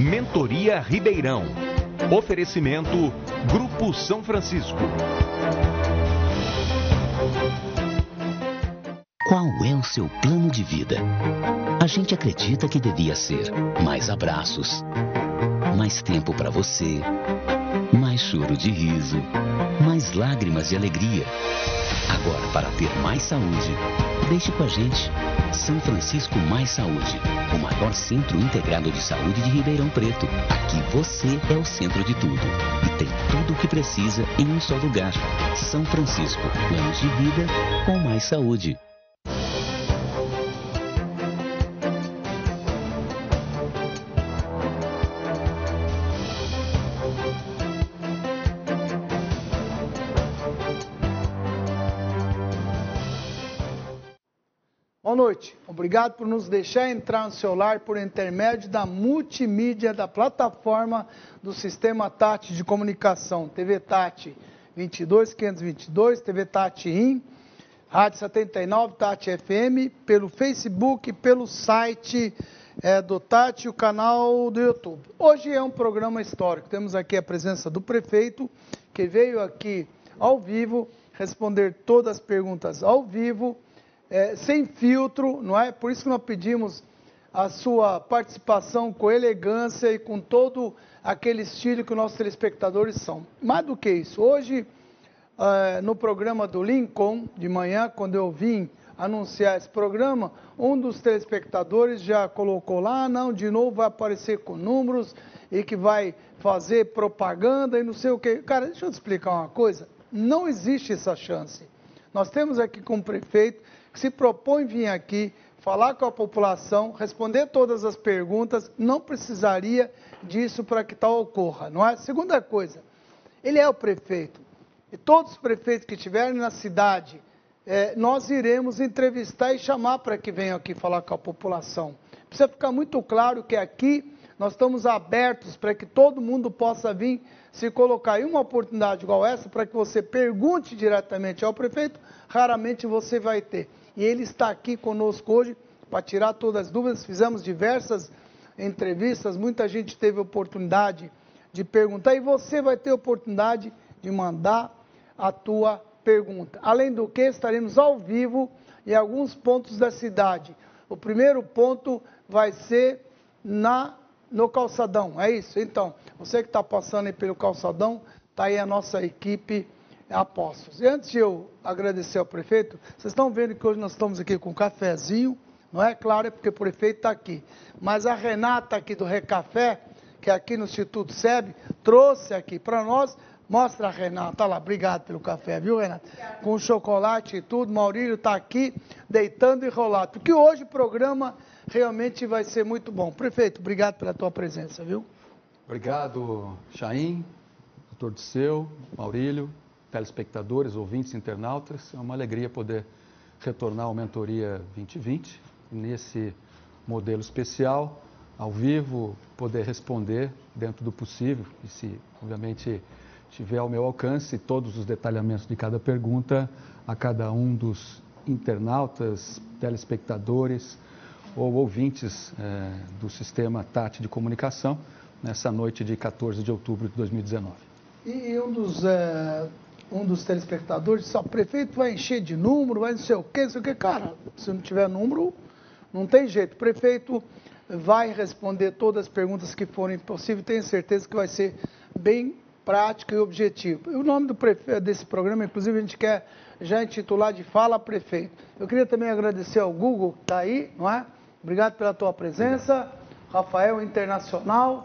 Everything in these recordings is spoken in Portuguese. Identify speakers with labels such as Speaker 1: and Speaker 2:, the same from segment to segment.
Speaker 1: Mentoria Ribeirão. Oferecimento Grupo São Francisco.
Speaker 2: Qual é o seu plano de vida? A gente acredita que devia ser mais abraços, mais tempo para você, mais choro de riso, mais lágrimas de alegria. Agora, para ter mais saúde, deixe com a gente. São Francisco Mais Saúde, o maior centro integrado de saúde de Ribeirão Preto. Aqui você é o centro de tudo e tem tudo o que precisa em um só lugar. São Francisco, planos de vida com mais saúde.
Speaker 3: Noite. Obrigado por nos deixar entrar no seu lar por intermédio da multimídia da plataforma do Sistema Tati de Comunicação, TV Tati 22522, TV Tati IN, Rádio 79, Tati FM, pelo Facebook, pelo site é, do Tati o canal do YouTube. Hoje é um programa histórico. Temos aqui a presença do prefeito, que veio aqui ao vivo responder todas as perguntas ao vivo é, sem filtro, não é? Por isso que nós pedimos a sua participação com elegância e com todo aquele estilo que os nossos telespectadores são. Mais do que isso, hoje, é, no programa do Lincoln, de manhã, quando eu vim anunciar esse programa, um dos telespectadores já colocou lá, não, de novo vai aparecer com números e que vai fazer propaganda e não sei o que. Cara, deixa eu te explicar uma coisa. Não existe essa chance. Nós temos aqui com o prefeito que se propõe vir aqui falar com a população, responder todas as perguntas, não precisaria disso para que tal ocorra, não é? Segunda coisa, ele é o prefeito. E todos os prefeitos que estiverem na cidade, é, nós iremos entrevistar e chamar para que venham aqui falar com a população. Precisa ficar muito claro que aqui nós estamos abertos para que todo mundo possa vir se colocar em uma oportunidade igual essa, para que você pergunte diretamente ao prefeito, raramente você vai ter e ele está aqui conosco hoje para tirar todas as dúvidas. Fizemos diversas entrevistas, muita gente teve oportunidade de perguntar e você vai ter oportunidade de mandar a tua pergunta. Além do que, estaremos ao vivo em alguns pontos da cidade. O primeiro ponto vai ser na no calçadão, é isso? Então, você que está passando aí pelo calçadão, está aí a nossa equipe apóstolos. E antes de eu agradecer ao prefeito, vocês estão vendo que hoje nós estamos aqui com um cafezinho, não é? Claro, é porque o prefeito está aqui. Mas a Renata aqui do Recafé, que é aqui no Instituto SEB, trouxe aqui para nós. Mostra a Renata, lá, obrigado pelo café, viu, Renata? Com chocolate e tudo, Maurílio está aqui deitando e rolado. Porque hoje o programa realmente vai ser muito bom. Prefeito, obrigado pela tua presença, viu?
Speaker 4: Obrigado, Chaim, doutor Disseu, Maurílio, telespectadores, ouvintes, internautas. É uma alegria poder retornar ao Mentoria 2020, nesse modelo especial, ao vivo, poder responder dentro do possível e se, obviamente, tiver ao meu alcance todos os detalhamentos de cada pergunta a cada um dos internautas, telespectadores ou ouvintes eh, do sistema TAT de comunicação nessa noite de 14 de outubro de 2019.
Speaker 3: E um dos eh, um dos telespectadores disse, o prefeito vai encher de número, vai não sei o quê, não sei o quê. Cara, se não tiver número, não tem jeito. O prefeito vai responder todas as perguntas que forem possíveis, tenho certeza que vai ser bem prático e objetivo. O nome do prefeito, desse programa, inclusive, a gente quer já intitular de Fala Prefeito. Eu queria também agradecer ao Google, que está aí, não é? Obrigado pela tua presença. Rafael Internacional,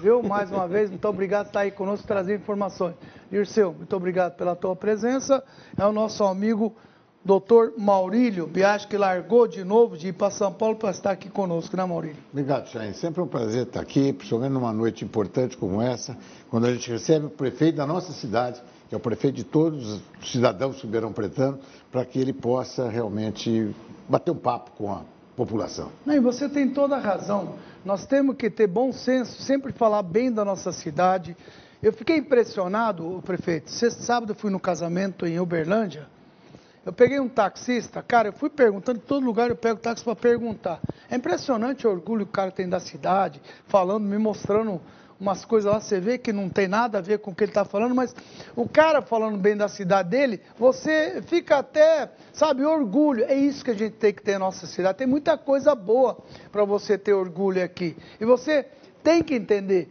Speaker 3: viu? Mais uma vez, muito obrigado por estar aí conosco, trazer informações. Dirceu, muito obrigado pela tua presença. É o nosso amigo doutor Maurílio Biacho, que largou de novo de ir para São Paulo para estar aqui conosco, né, Maurílio?
Speaker 5: Obrigado, Chain. Sempre um prazer estar aqui, principalmente numa noite importante como essa, quando a gente recebe o prefeito da nossa cidade, que é o prefeito de todos os cidadãos ribeirão-pretanos, para que ele possa realmente bater um papo com a população.
Speaker 3: Não, e você tem toda a razão. Nós temos que ter bom senso, sempre falar bem da nossa cidade, eu fiquei impressionado, prefeito. Sexta sábado eu fui no casamento em Uberlândia Eu peguei um taxista, cara, eu fui perguntando, em todo lugar eu pego táxi para perguntar. É impressionante o orgulho que o cara tem da cidade, falando, me mostrando umas coisas lá, você vê que não tem nada a ver com o que ele está falando, mas o cara falando bem da cidade dele, você fica até, sabe, orgulho. É isso que a gente tem que ter na nossa cidade. Tem muita coisa boa para você ter orgulho aqui. E você tem que entender.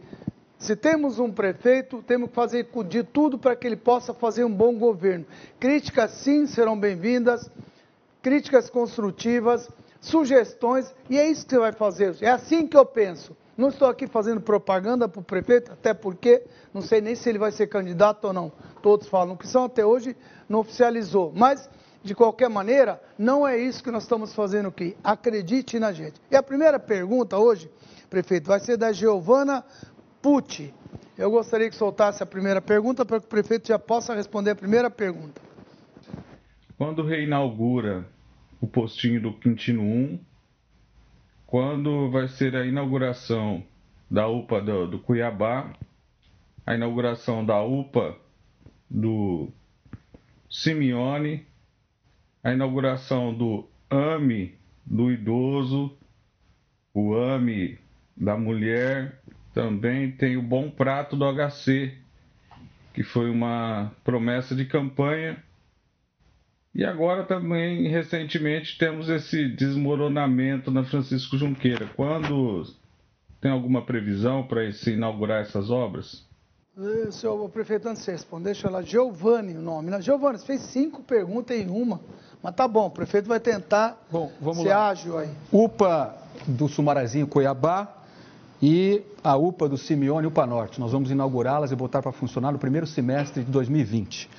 Speaker 3: Se temos um prefeito, temos que fazer de tudo para que ele possa fazer um bom governo. Críticas, sim, serão bem-vindas, críticas construtivas, sugestões, e é isso que você vai fazer. É assim que eu penso. Não estou aqui fazendo propaganda para o prefeito, até porque não sei nem se ele vai ser candidato ou não. Todos falam que são, até hoje não oficializou. Mas, de qualquer maneira, não é isso que nós estamos fazendo aqui. Acredite na gente. E a primeira pergunta hoje, prefeito, vai ser da Giovana Pucci. Eu gostaria que soltasse a primeira pergunta para que o prefeito já possa responder a primeira pergunta.
Speaker 6: Quando reinaugura o postinho do Quintino 1, quando vai ser a inauguração da UPA do, do Cuiabá, a inauguração da UPA do Simeone, a inauguração do AME do idoso, o AME da mulher, também tem o Bom Prato do HC, que foi uma promessa de campanha e agora também, recentemente, temos esse desmoronamento na Francisco Junqueira. Quando tem alguma previsão para se inaugurar essas obras?
Speaker 3: Eh, senhor prefeito, antes de você responder, deixa eu lá, Giovanni o nome. Né? Giovanni, você fez cinco perguntas em uma, mas tá bom, o prefeito vai tentar
Speaker 4: bom, vamos
Speaker 3: ser
Speaker 4: lá.
Speaker 3: ágil aí.
Speaker 4: UPA do Sumarazinho Cuiabá e a UPA do Simeone UPA Norte. Nós vamos inaugurá-las e botar para funcionar no primeiro semestre de 2020.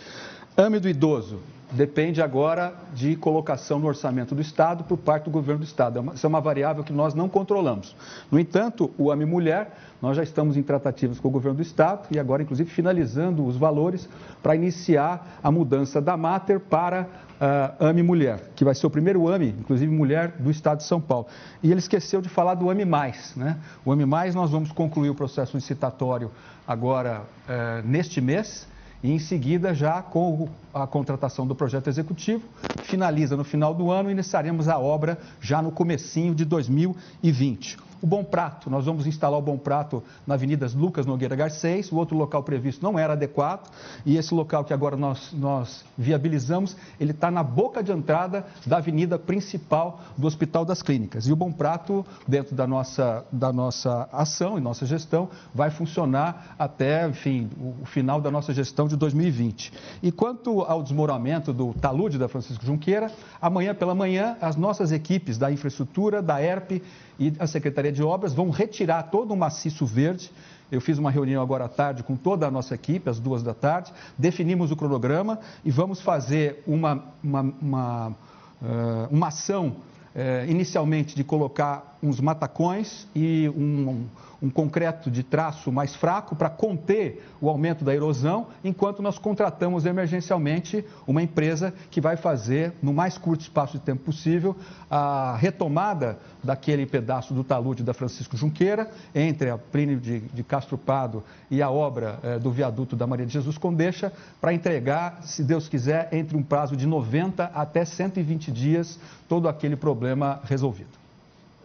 Speaker 4: AME do idoso, depende agora de colocação no orçamento do Estado por parte do governo do Estado. É isso é uma variável que nós não controlamos. No entanto, o AME Mulher, nós já estamos em tratativas com o governo do Estado e agora, inclusive, finalizando os valores para iniciar a mudança da Mater para uh, AME Mulher, que vai ser o primeiro AME, inclusive mulher, do Estado de São Paulo. E ele esqueceu de falar do AME Mais. Né? O AME Mais, nós vamos concluir o processo licitatório agora uh, neste mês e em seguida já com a contratação do projeto executivo, finaliza no final do ano e iniciaremos a obra já no comecinho de 2020. O Bom Prato, nós vamos instalar o Bom Prato na Avenida Lucas Nogueira Garcês, o outro local previsto não era adequado, e esse local que agora nós, nós viabilizamos, ele está na boca de entrada da avenida principal do Hospital das Clínicas. E o Bom Prato, dentro da nossa, da nossa ação e nossa gestão, vai funcionar até, enfim, o, final da nossa gestão de 2020. E quanto ao desmoronamento do talude da Francisco Junqueira, amanhã pela manhã, as nossas equipes da infraestrutura, da ERP e a Secretaria de Obras vão retirar todo o maciço verde. Eu fiz uma reunião agora à tarde com toda a nossa equipe, às duas da tarde, definimos o cronograma e vamos fazer uma, uma, uma, uh, uma ação uh, inicialmente de colocar uns matacões e um, um concreto de traço mais fraco para conter o aumento da erosão, enquanto nós contratamos emergencialmente uma empresa que vai fazer, no mais curto espaço de tempo possível, a retomada daquele pedaço do talude da Francisco Junqueira, entre a Plínio de, de Castro Pado e a obra eh, do viaduto da Maria de Jesus Condeixa, para entregar, se Deus quiser, entre um prazo de 90 até 120 dias, todo aquele problema resolvido.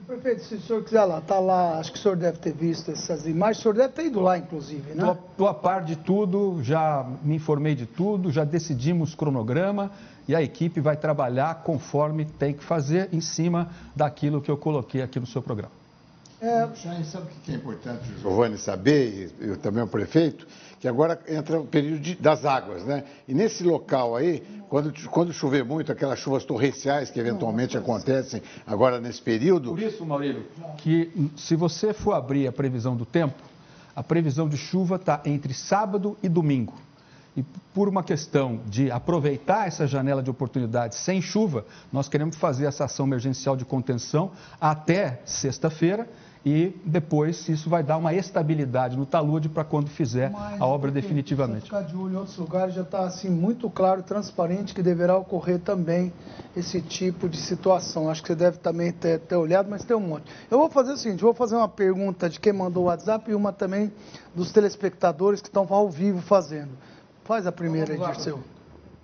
Speaker 3: Prefeito, se o senhor quiser lá, está lá, acho que o senhor deve ter visto essas imagens, o senhor deve ter ido lá, inclusive, né?
Speaker 4: Estou a par de tudo, já me informei de tudo, já decidimos cronograma e a equipe vai trabalhar conforme tem que fazer em cima daquilo que eu coloquei aqui no seu programa.
Speaker 5: É... Sabe o que é importante o Giovanni saber, e eu também o prefeito? Que agora entra o período de, das águas, né? E nesse local aí, quando, quando chover muito, aquelas chuvas torrenciais que eventualmente acontecem agora nesse período.
Speaker 4: Por isso, Maurílio, que se você for abrir a previsão do tempo, a previsão de chuva está entre sábado e domingo. E por uma questão de aproveitar essa janela de oportunidade sem chuva, nós queremos fazer essa ação emergencial de contenção até sexta-feira e depois isso vai dar uma estabilidade no talude para quando fizer Mas, a obra definitivamente.
Speaker 3: ficar de olho em outros lugares já está assim muito claro, transparente que deverá ocorrer também esse tipo de situação. Acho que você deve também ter, ter olhado, mas tem um monte. Eu vou fazer o seguinte, vou fazer uma pergunta de quem mandou o WhatsApp e uma também dos telespectadores que estão ao vivo fazendo. Faz a primeira aí, Dirceu.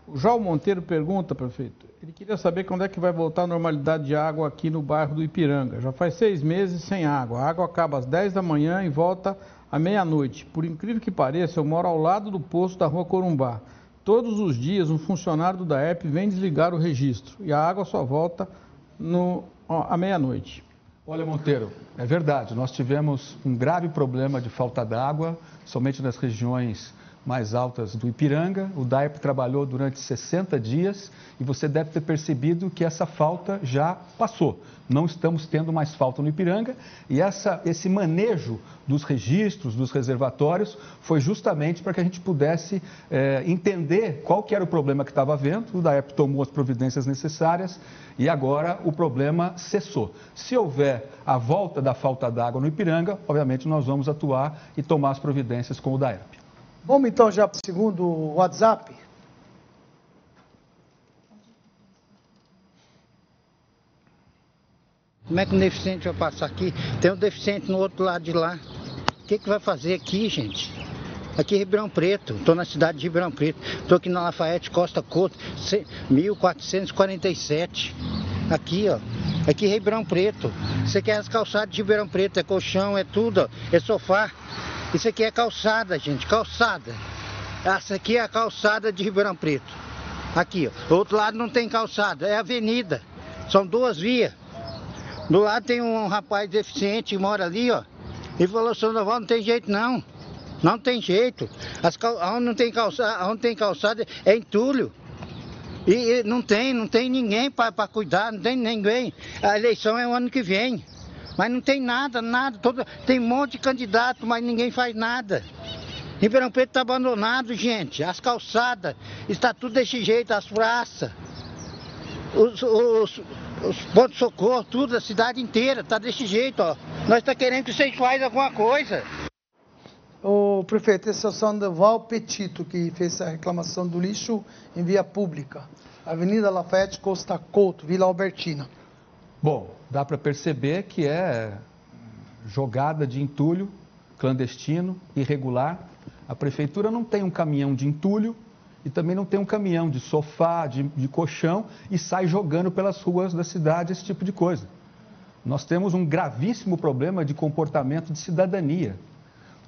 Speaker 7: O João Monteiro pergunta, prefeito, ele queria saber quando é que vai voltar a normalidade de água aqui no bairro do Ipiranga. Já faz seis meses sem água. A água acaba às 10 da manhã e volta à meia-noite. Por incrível que pareça, eu moro ao lado do posto da rua Corumbá. Todos os dias, um funcionário do DAEP vem desligar o registro e a água só volta no, ó, à meia-noite.
Speaker 4: Olha, Monteiro, é verdade. Nós tivemos um grave problema de falta d'água, somente nas regiões mais altas do Ipiranga. O DAEP trabalhou durante 60 dias e você deve ter percebido que essa falta já passou. Não estamos tendo mais falta no Ipiranga e essa, esse manejo dos registros, dos reservatórios, foi justamente para que a gente pudesse é, entender qual que era o problema que estava havendo. O DAEP tomou as providências necessárias e agora o problema cessou. Se houver a volta da falta d'água no Ipiranga, obviamente nós vamos atuar e tomar as providências com o DAEP.
Speaker 3: Vamos então já para o segundo WhatsApp.
Speaker 8: Como é que um deficiente vai passar aqui? Tem um deficiente no outro lado de lá. O que, que vai fazer aqui, gente? Aqui em Ribeirão Preto, estou na cidade de Ribeirão Preto. Estou aqui na Lafayette Costa Couto, 1447. Aqui, ó. Aqui em Ribeirão Preto. Você quer as calçadas de Ribeirão Preto, é colchão, é tudo, ó. é sofá. Isso aqui é calçada, gente, calçada. Essa aqui é a calçada de Ribeirão Preto. Aqui, ó. Do outro lado não tem calçada, é avenida. São duas vias. Do lado tem um rapaz deficiente que mora ali, ó. E falou, Sandoval, não tem jeito não. Não tem jeito. As cal... Onde não tem calçada, onde tem calçada é entulho. E, e não tem, não tem ninguém para cuidar, não tem ninguém. A eleição é o ano que vem. Mas não tem nada, nada. Todo, tem um monte de candidato, mas ninguém faz nada. Ribeirão Preto está abandonado, gente. As calçadas, está tudo desse jeito, as praças, os, os, os pontos de socorro, tudo, a cidade inteira, está desse jeito, ó. Nós está querendo que vocês façam alguma coisa.
Speaker 3: O prefeito, esse é o Sandoval Petito, que fez a reclamação do lixo em via pública. Avenida Lafayette Costa Couto, Vila Albertina.
Speaker 4: Bom, dá para perceber que é jogada de entulho clandestino, irregular. A prefeitura não tem um caminhão de entulho e também não tem um caminhão de sofá, de, de colchão e sai jogando pelas ruas da cidade esse tipo de coisa. Nós temos um gravíssimo problema de comportamento de cidadania.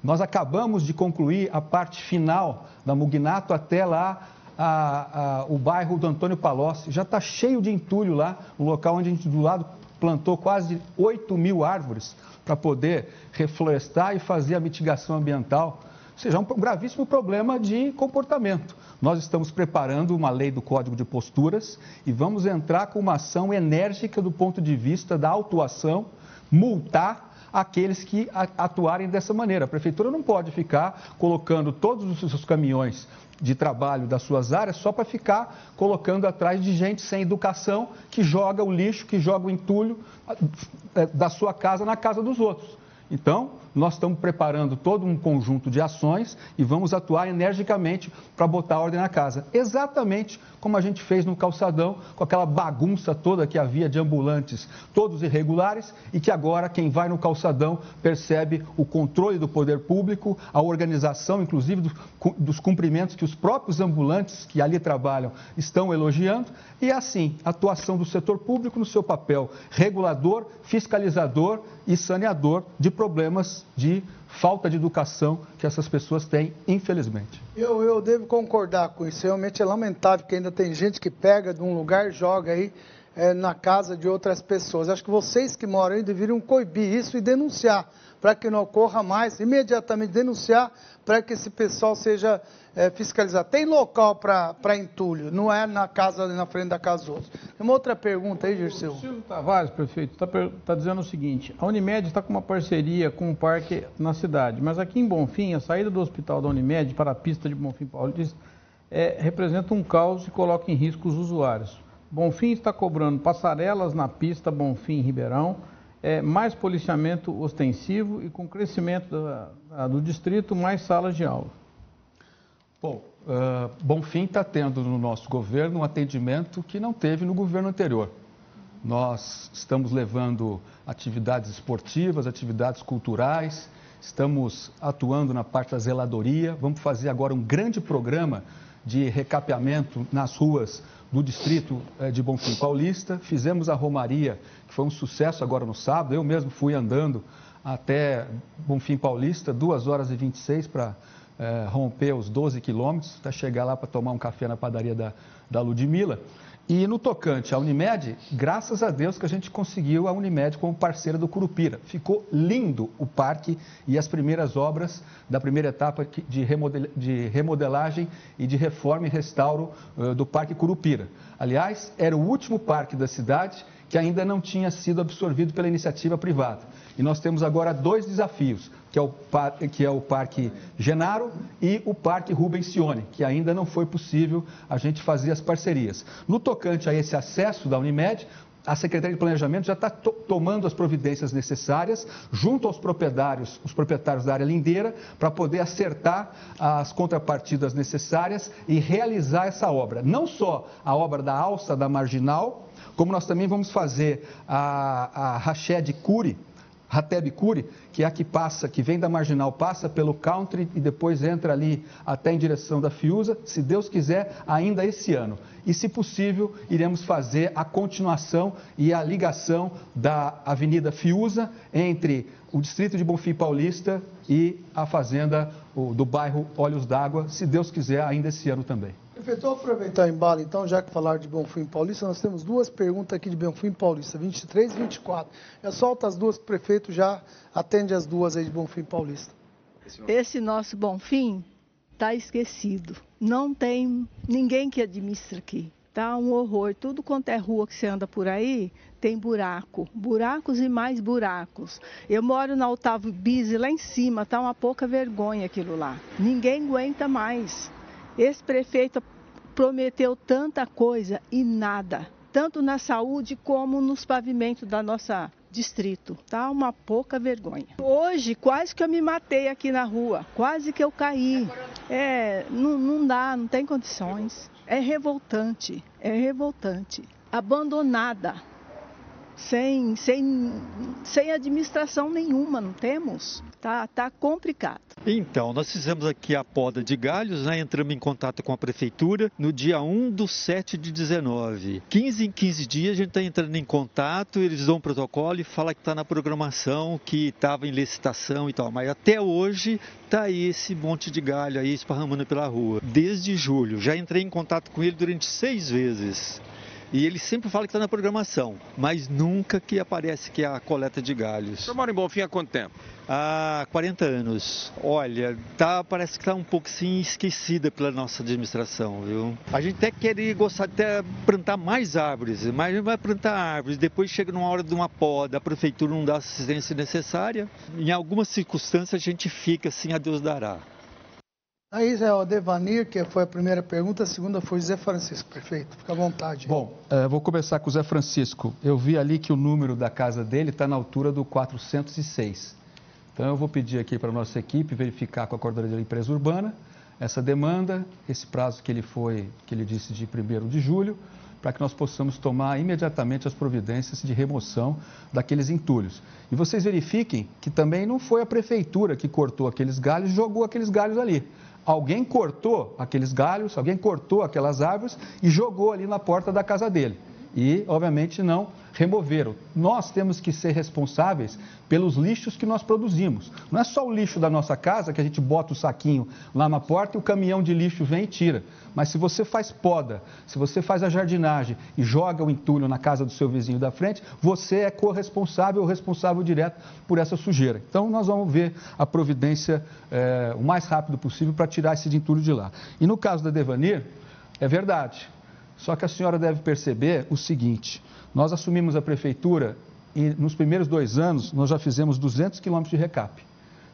Speaker 4: Nós acabamos de concluir a parte final da Mugnato até lá a, a, o bairro do Antônio Palocci. Já está cheio de entulho lá, no local onde a gente do lado plantou quase 8 mil árvores para poder reflorestar e fazer a mitigação ambiental. Ou seja, é um gravíssimo problema de comportamento. Nós estamos preparando uma lei do Código de Posturas e vamos entrar com uma ação enérgica do ponto de vista da autuação, multar aqueles que atuarem dessa maneira. A prefeitura não pode ficar colocando todos os seus caminhões de trabalho das suas áreas só para ficar colocando atrás de gente sem educação que joga o lixo, que joga o entulho eh, da sua casa na casa dos outros. Então, nós estamos preparando todo um conjunto de ações e vamos atuar energicamente para botar ordem na casa. Exatamente como a gente fez no calçadão, com aquela bagunça toda que havia de ambulantes, todos irregulares, e que agora quem vai no calçadão percebe o controle do poder público, a organização, inclusive, dos, dos cumprimentos que os próprios ambulantes que ali trabalham estão elogiando, e assim, a atuação do setor público no seu papel regulador, fiscalizador e saneador de problemas de falta de educação que essas pessoas têm, infelizmente.
Speaker 3: Eu, eu devo concordar com isso. Realmente é lamentável que ainda tem gente que pega de um lugar joga aí é, na casa de outras pessoas. Acho que vocês que moram aí deveriam coibir isso e denunciar para que não ocorra mais, imediatamente denunciar para que esse pessoal seja é, fiscalizado. Tem local para entulho, não é na casa na frente da casa outros. Tem uma outra pergunta aí, Gerceu.
Speaker 7: O Silvio Tavares, prefeito, está tá dizendo o seguinte: a Unimed está com uma parceria com um parque na cidade, mas aqui em Bonfim, a saída do hospital da Unimed para a pista de Bonfim Paulista é, representa um caos e coloca em risco os usuários. Bonfim está cobrando passarelas na pista Bonfim Ribeirão é, mais policiamento ostensivo e com crescimento da, da, do distrito, mais salas de aula.
Speaker 4: Bom, uh, Bonfim está tendo no nosso governo um atendimento que não teve no governo anterior. Nós estamos levando atividades esportivas, atividades culturais, estamos atuando na parte da zeladoria. Vamos fazer agora um grande programa de recapeamento nas ruas do distrito eh, de Bonfim Paulista. Fizemos a Romaria, que foi um sucesso agora no sábado. Eu mesmo fui andando até Bonfim Paulista, 2 horas e 26 para é, romper os 12 quilômetros, até chegar lá para tomar um café na padaria da, da Ludmilla. E no tocante à Unimed, graças a Deus que a gente conseguiu a Unimed como parceira do Curupira. Ficou lindo o parque e as primeiras obras da primeira etapa de, remodel, de remodelagem e de reforma e restauro do Parque Curupira. Aliás, era o último parque da cidade que ainda não tinha sido absorvido pela iniciativa privada. E nós temos agora dois desafios, que é o, que é o Parque Genaro e o Parque Rubensione, que ainda não foi possível a gente fazer as parcerias. No tocante a esse acesso da Unimed, a Secretaria de Planejamento já está to tomando as providências necessárias junto aos proprietários, os proprietários da área lindeira, para poder acertar as contrapartidas necessárias e realizar essa obra. Não só a obra da alça da marginal, como nós também vamos fazer a, a Raché de Rateb Curi, que é a que passa, que vem da Marginal, passa pelo Country e depois entra ali até em direção da Fiusa, se Deus quiser, ainda esse ano. E, se possível, iremos fazer a continuação e a ligação da Avenida Fiusa entre o distrito de Bonfim Paulista e a fazenda do bairro Olhos d'Água, se Deus quiser, ainda esse ano também.
Speaker 3: Prefeito, aproveitar o embalo, então, já que falar de Bonfim Paulista, nós temos duas perguntas aqui de Bonfim Paulista, 23 e 24. Eu solto as duas, prefeito já atende as duas aí de Bonfim Paulista.
Speaker 9: Esse nosso Bonfim está esquecido. Não tem ninguém que administra aqui. Tá um horror. Tudo quanto é rua que você anda por aí, tem buraco. Buracos e mais buracos. Eu moro na Otávio Bise, lá em cima, tá uma pouca vergonha aquilo lá. Ninguém aguenta mais. Esse prefeito prometeu tanta coisa e nada, tanto na saúde como nos pavimentos da nossa distrito. Tá uma pouca vergonha. Hoje quase que eu me matei aqui na rua, quase que eu caí. É, não, não dá, não tem condições. É revoltante, é revoltante. Abandonada, sem, sem, sem administração nenhuma, não temos. Tá, tá complicado.
Speaker 10: Então, nós fizemos aqui a poda de galhos, né? entramos em contato com a prefeitura no dia 1 do 7 de 19. 15 em 15 dias a gente está entrando em contato, eles dão um protocolo e falam que está na programação, que estava em licitação e tal. Mas até hoje está aí esse monte de galho aí esparramando pela rua. Desde julho, já entrei em contato com ele durante seis vezes. E ele sempre fala que está na programação, mas nunca que aparece que é a coleta de galhos.
Speaker 1: Você mora em Bonfim há quanto tempo?
Speaker 10: Há 40 anos. Olha, tá, parece que está um pouco assim esquecida pela nossa administração, viu? A gente até queria gostar de até plantar mais árvores, mas a gente vai plantar árvores, depois chega numa hora de uma poda, a prefeitura não dá a assistência necessária. Em algumas circunstâncias a gente fica assim, a Deus dará.
Speaker 3: Aí é o Devanir, que foi a primeira pergunta, a segunda foi Zé Francisco, perfeito, fica à vontade.
Speaker 4: Bom, é, vou começar com o Zé Francisco. Eu vi ali que o número da casa dele está na altura do 406. Então eu vou pedir aqui para a nossa equipe verificar com a coordenadoria da empresa urbana essa demanda, esse prazo que ele foi, que ele disse de 1 de julho, para que nós possamos tomar imediatamente as providências de remoção daqueles entulhos. E vocês verifiquem que também não foi a prefeitura que cortou aqueles galhos e jogou aqueles galhos ali alguém cortou aqueles galhos, alguém cortou aquelas árvores e jogou ali na porta da casa dele. E, obviamente, não removeram. Nós temos que ser responsáveis pelos lixos que nós produzimos. Não é só o lixo da nossa casa que a gente bota o saquinho lá na porta e o caminhão de lixo vem e tira. Mas se você faz poda, se você faz a jardinagem e joga o entulho na casa do seu vizinho da frente, você é corresponsável ou responsável direto por essa sujeira. Então nós vamos ver a providência é, o mais rápido possível para tirar esse entulho de lá. E no caso da Devanir, é verdade. Só que a senhora deve perceber o seguinte: nós assumimos a prefeitura e nos primeiros dois anos nós já fizemos 200 quilômetros de recap.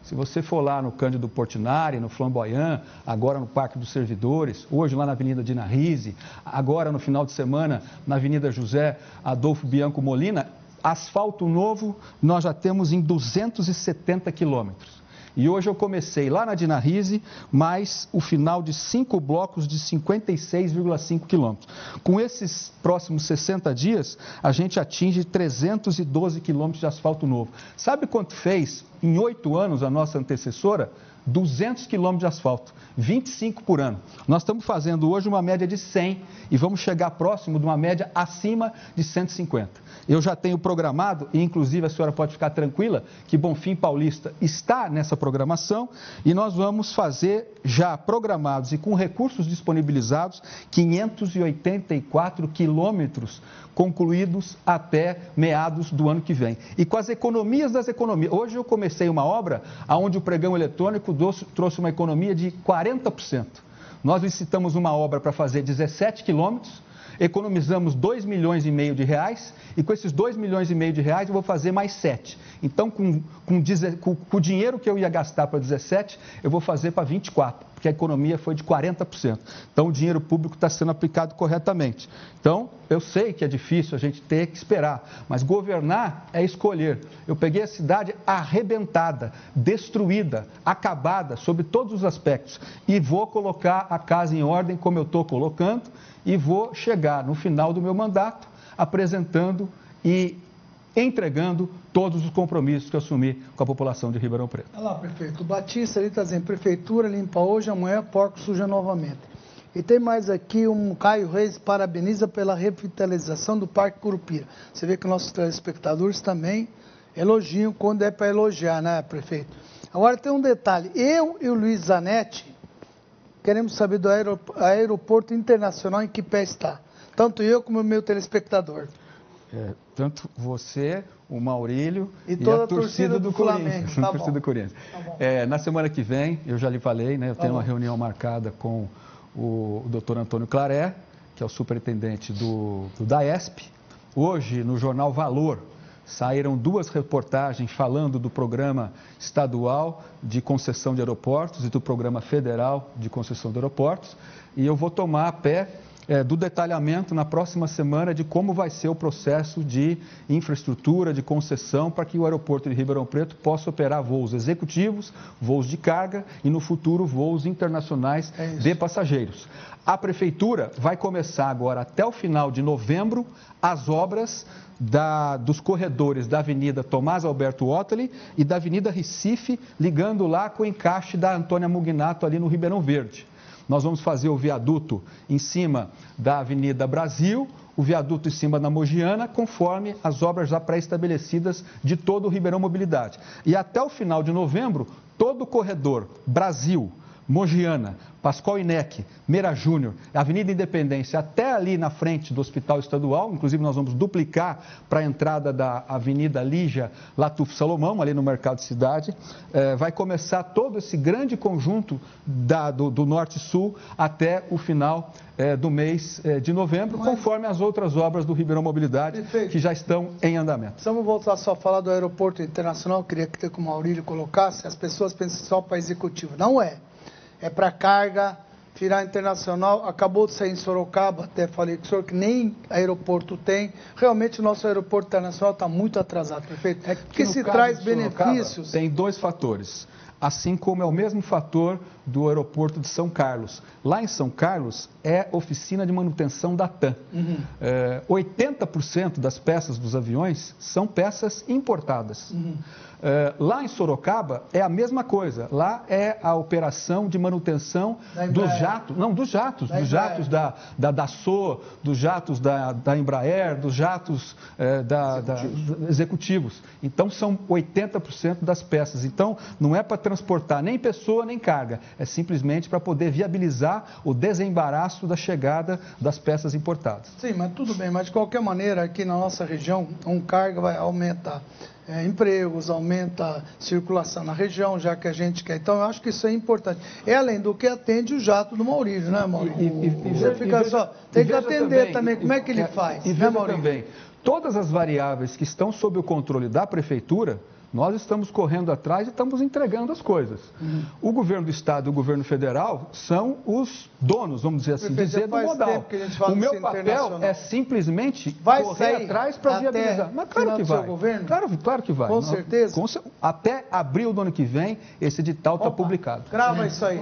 Speaker 4: Se você for lá no Cândido Portinari, no Flamboyant, agora no Parque dos Servidores, hoje lá na Avenida Dina Rise, agora no final de semana na Avenida José Adolfo Bianco Molina, asfalto novo nós já temos em 270 quilômetros. E hoje eu comecei lá na Dinarise, mais o final de cinco blocos de 56,5 quilômetros. Com esses próximos 60 dias, a gente atinge 312 quilômetros de asfalto novo. Sabe quanto fez em oito anos, a nossa antecessora, 200 quilômetros de asfalto, 25 por ano. Nós estamos fazendo hoje uma média de 100 e vamos chegar próximo de uma média acima de 150. Eu já tenho programado, e inclusive a senhora pode ficar tranquila, que Bonfim Paulista está nessa programação e nós vamos fazer já programados e com recursos disponibilizados 584 quilômetros concluídos até meados do ano que vem. E com as economias das economias. Hoje eu comecei uma obra onde o pregão eletrônico trouxe uma economia de 40%. Nós licitamos uma obra para fazer 17 quilômetros, economizamos 2 milhões e meio de reais e com esses 2 milhões e meio de reais eu vou fazer mais 7. Então, com, com, com, o dinheiro que eu ia gastar para 17, eu vou fazer para 24 porque a economia foi de 40%. Então, o dinheiro público está sendo aplicado corretamente. Então, eu sei que é difícil a gente ter que esperar, mas governar é escolher. Eu peguei a cidade arrebentada, destruída, acabada, sob todos os aspectos, e vou colocar a casa em ordem como eu estou colocando, e vou chegar no final do meu mandato apresentando e entregando todos os compromissos que eu assumi com a população de Ribeirão Preto.
Speaker 3: Olha lá, prefeito. O Batista ali está dizendo, prefeitura limpa hoje, amanhã porco suja novamente. E tem mais aqui um Caio Reis parabeniza pela revitalização do Parque Curupira. Você vê que nossos telespectadores também elogiam quando é para elogiar, né, prefeito? Agora tem um detalhe. Eu e o Luiz Zanetti queremos saber do aeroporto internacional em que pé está. Tanto eu como o meu telespectador.
Speaker 4: É, tanto você, o Maurílio e, e a, torcida, torcida do, do Corinthians. Tá torcida do Corinthians. Tá é, na semana que vem, eu já lhe falei, né, eu tá tenho bom. uma reunião marcada com o, o doutor Antônio Claré, que é o superintendente do, do DAESP. Hoje, no jornal Valor, saíram duas reportagens falando do programa estadual de concessão de aeroportos e do programa federal de concessão de aeroportos. E eu vou tomar a pé é, do detalhamento na próxima semana de como vai ser o processo de infraestrutura, de concessão, para que o aeroporto de Ribeirão Preto possa operar voos executivos, voos de carga e, no futuro, voos internacionais é de passageiros. A Prefeitura vai começar agora, até o final de novembro, as obras da, dos corredores da Avenida Tomás Alberto Ottoli e da Avenida Recife, ligando lá com o encaixe da Antônia Mugnato ali no Ribeirão Verde. Nós vamos fazer o viaduto em cima da Avenida Brasil, o viaduto em cima da Mogiana, conforme as obras já pré-estabelecidas de todo o Ribeirão Mobilidade. E até o final de novembro, todo o corredor Brasil, Mogiana, Pascoal Inec, Meira Júnior, Avenida Independência, até ali na frente do Hospital Estadual, inclusive nós vamos duplicar para a entrada da Avenida Lígia Latuf Salomão, ali no Mercado Cidade, eh, vai começar todo esse grande conjunto da, do, do Norte-Sul até o final eh, do mês eh, de novembro, Mas... conforme as outras obras do Ribeirão Mobilidade, Perfeito. que já estão em andamento.
Speaker 3: Vamos voltar só a falar do aeroporto internacional, queria que o Maurílio colocasse, as pessoas pensam só para executivo. Não é é para carga, virar internacional, acabou de sair em Sorocaba, até falei com o senhor que nem aeroporto tem. Realmente o nosso aeroporto internacional está muito atrasado, prefeito. É que, que se traz benefícios.
Speaker 4: Tem dois fatores assim como é o mesmo fator do aeroporto de São Carlos. Lá em São Carlos é oficina de manutenção da TAM. Uhum. É, 80% das peças dos aviões são peças importadas. Uhum. É, lá em Sorocaba é a mesma coisa. Lá é a operação de manutenção dos jatos, não, dos jatos, da dos jatos da, da Dassault, dos jatos da, da Embraer, dos jatos é, da, executivos. Da, executivos. Então são 80% das peças. Então não é para transportar nem pessoa nem carga, é simplesmente para poder viabilizar o desembaraço da chegada das peças importadas.
Speaker 3: Sim, mas tudo bem, mas de qualquer maneira aqui na nossa região um carga vai aumentar é, empregos, aumenta a circulação na região, já que a gente quer. Então, eu acho que isso é importante. É além do que atende o jato do Maurício, né, Maurício? E, e, e, Você fica veja, só. Tem que atender também, também. Como é que ele faz?
Speaker 4: E
Speaker 3: né,
Speaker 4: Maurício? também, todas as variáveis que estão sob o controle da prefeitura nós estamos correndo atrás e estamos entregando as coisas. Uhum. O governo do Estado e o governo federal são os donos, vamos dizer assim, dizer do modal. O meu papel é simplesmente vai correr atrás para viabilizar. Mas claro que vai. Governo? Claro, claro que vai.
Speaker 3: Com Nós, certeza. Com,
Speaker 4: até abril do ano que vem, esse edital está publicado.
Speaker 3: Grava isso aí.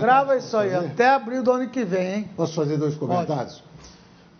Speaker 3: Grava isso aí. Até abril do ano que vem, hein?
Speaker 5: Posso fazer dois comentários? Pode.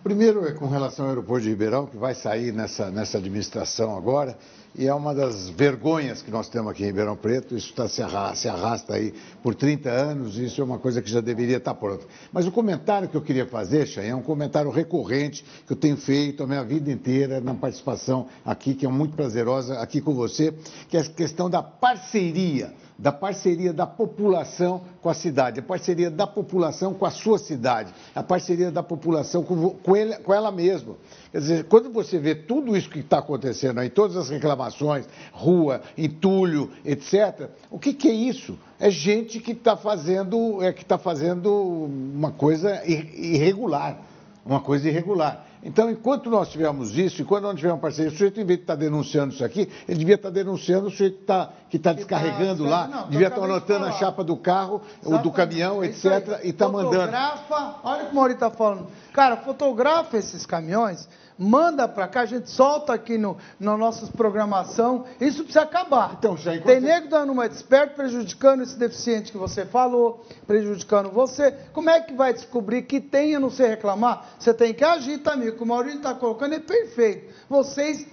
Speaker 5: Primeiro é com relação ao aeroporto de Ribeirão, que vai sair nessa, nessa administração agora e é uma das vergonhas que nós temos aqui em Ribeirão Preto. Isso tá, se, arrasta, se arrasta aí por 30 anos, e isso é uma coisa que já deveria estar pronta. Mas o comentário que eu queria fazer, Chay, é um comentário recorrente que eu tenho feito a minha vida inteira na participação aqui, que é muito prazerosa aqui com você, que é a questão da parceria da parceria da população com a cidade, a parceria da população com a sua cidade, a parceria da população com, com, ele, com ela mesma. Quer dizer, quando você vê tudo isso que está acontecendo aí, todas as reclamações, rua, entulho, etc., o que, que é isso? É gente que está fazendo, é, que tá fazendo uma coisa irregular, uma coisa irregular. Então, enquanto nós tivermos isso, enquanto não tivermos parceria, o sujeito, em vez de estar denunciando isso aqui, ele devia estar denunciando o sujeito que está, que está descarregando tá, lá, não, devia estar anotando a chapa do carro, ou do caminhão, é etc., e está mandando.
Speaker 3: Fotografa, olha o que o Maurício está falando. Cara, fotografa esses caminhões manda para cá, a gente solta aqui no, na nossa programação. Isso precisa acabar. Então, já Tem nego dando uma desperto, prejudicando esse deficiente que você falou, prejudicando você. Como é que vai descobrir que tem a não ser reclamar? Você tem que agir também. O que o Maurício está colocando é perfeito. Vocês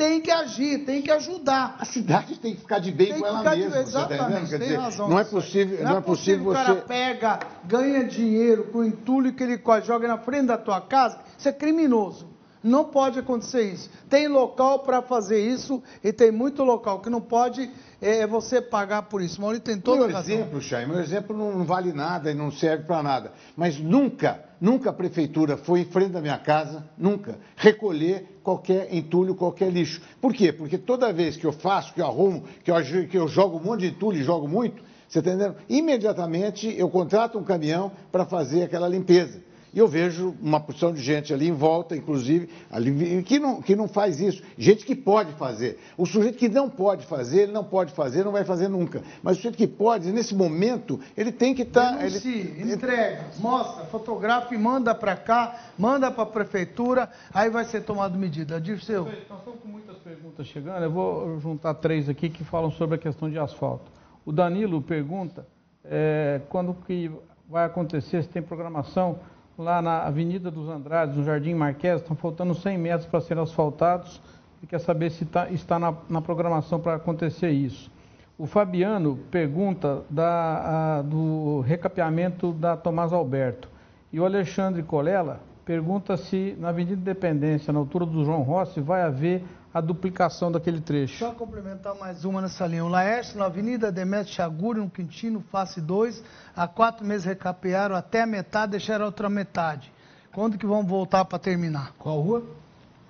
Speaker 3: têm que agir, têm que ajudar.
Speaker 5: A cidade tem que ficar de bem tem com ela mesma. De,
Speaker 3: tá exatamente, tá tem dizer, razão.
Speaker 5: Não é possível, não,
Speaker 3: não
Speaker 5: é possível,
Speaker 3: você... o cara pega, ganha dinheiro com o entulho que ele joga na frente da tua casa, isso é criminoso. Não pode acontecer isso. Tem local para fazer isso e tem muito local que não pode é, é você pagar por isso. Maurício tem toda
Speaker 5: meu a razão. exemplo, Chay, meu exemplo não vale nada e não serve para nada. Mas nunca, nunca a prefeitura foi em frente da minha casa, nunca, recolher qualquer entulho, qualquer lixo. Por quê? Porque toda vez que eu faço, que eu arrumo, que eu, que eu jogo um monte de entulho e jogo muito, você está entendendo? Imediatamente eu contrato um caminhão para fazer aquela limpeza. E eu vejo uma porção de gente ali em volta, inclusive, ali, que, não, que não faz isso. Gente que pode fazer. O sujeito que não pode fazer, ele não pode fazer, não vai fazer nunca. Mas o sujeito que pode, nesse momento, ele tem que estar. Tá,
Speaker 3: ele... entrega, mostra, fotografa e manda para cá, manda para a prefeitura, aí vai ser tomado medida. Dirceu.
Speaker 7: Nós estamos com muitas perguntas chegando, eu vou juntar três aqui que falam sobre a questão de asfalto. O Danilo pergunta é, quando que vai acontecer, se tem programação lá na Avenida dos Andrades, no Jardim Marquês, estão faltando 100 metros para serem asfaltados e quer saber se tá, está na, na programação para acontecer isso. O Fabiano pergunta da, a, do recapeamento da Tomás Alberto. E o Alexandre Colela pergunta se na Avenida Independência, na altura do João Rossi, vai haver a duplicação daquele trecho.
Speaker 3: Só complementar mais uma nessa linha. O Laércio, na Avenida Demetrio Chaguri, no Quintino, face 2, há quatro meses recapearam até a metade, deixaram a outra metade. Quando que vão voltar para terminar?
Speaker 7: Qual rua?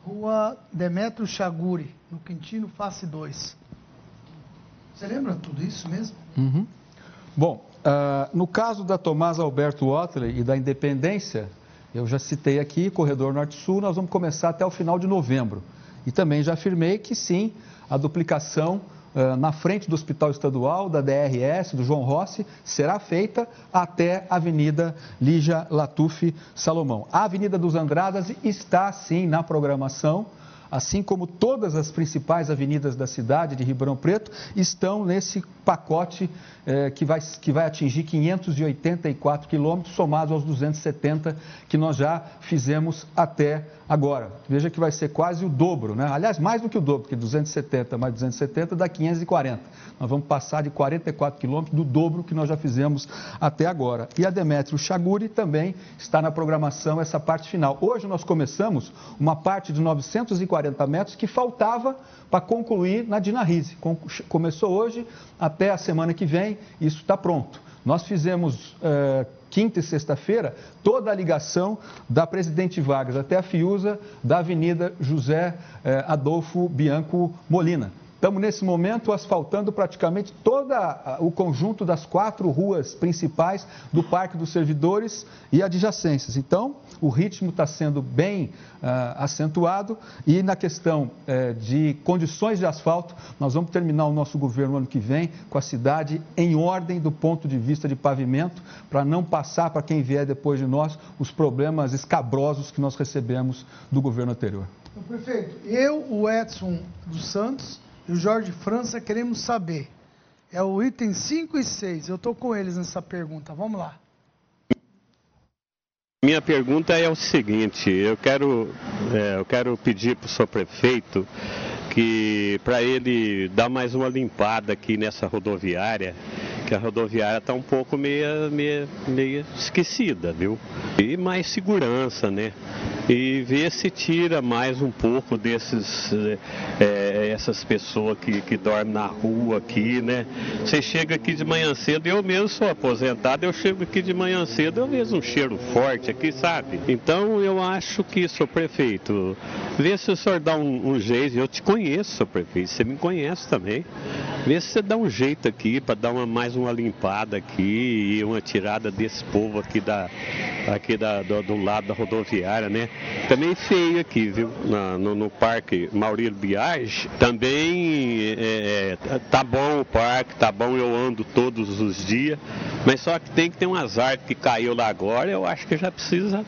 Speaker 3: Rua Demetrio Chaguri, no Quintino, face 2. Você lembra tudo isso mesmo?
Speaker 4: Uhum. Bom, uh, no caso da Tomás Alberto Otley e da Independência, eu já citei aqui, Corredor Norte-Sul, nós vamos começar até o final de novembro. E também já afirmei que sim, a duplicação uh, na frente do Hospital Estadual, da DRS, do João Rossi, será feita até a Avenida Lígia Latuf Salomão. A Avenida dos Andradas está sim na programação assim como todas as principais avenidas da cidade de Ribeirão Preto, estão nesse pacote eh, que, vai, que vai atingir 584 quilômetros, somados aos 270 que nós já fizemos até agora. Veja que vai ser quase o dobro, né? aliás, mais do que o dobro, porque 270 mais 270 dá 540. Nós vamos passar de 44 quilômetros do dobro que nós já fizemos até agora. E a Demétrio Chaguri também está na programação essa parte final. Hoje nós começamos uma parte de 940 metros que faltava para concluir na Dinarise. Começou hoje, até a semana que vem, isso está pronto. Nós fizemos eh, quinta e sexta-feira toda a ligação da Presidente Vargas até a Fiuza da Avenida José eh, Adolfo Bianco Molina. Estamos, nesse momento, asfaltando praticamente todo o conjunto das quatro ruas principais do Parque dos Servidores e adjacências. Então, o ritmo está sendo bem uh, acentuado e na questão uh, de condições de asfalto, nós vamos terminar o nosso governo ano que vem com a cidade em ordem do ponto de vista de pavimento, para não passar para quem vier depois de nós os problemas escabrosos que nós recebemos do governo anterior.
Speaker 3: Prefeito, eu, o Edson dos Santos e o Jorge França queremos saber. É o item 5 e 6. Eu estou com eles nessa pergunta. Vamos lá.
Speaker 11: Minha pergunta é o seguinte: eu quero, é, eu quero pedir para o senhor prefeito que para ele dar mais uma limpada aqui nessa rodoviária, que a rodoviária está um pouco meia, meia, meia esquecida, viu? E mais segurança, né? E ver se tira mais um pouco desses é, essas pessoas que, que dormem na rua aqui, né? Você chega aqui de manhã cedo, eu mesmo sou aposentado, eu chego aqui de manhã cedo, eu vejo um cheiro forte aqui, sabe? Então eu acho que, senhor prefeito, vê se o senhor dá um, um jeito, eu te conheço, senhor prefeito, você me conhece também. Vê se você dá um jeito aqui para dar uma, mais uma limpada aqui e uma tirada desse povo aqui da aqui da, do, do lado da rodoviária, né? Também feio aqui, viu? Na, no, no, parque Maurílio Biage, também é, é, tá bom o parque, tá bom, eu ando todos os dias, mas só que tem que ter um azar que caiu lá agora, eu acho que já precisa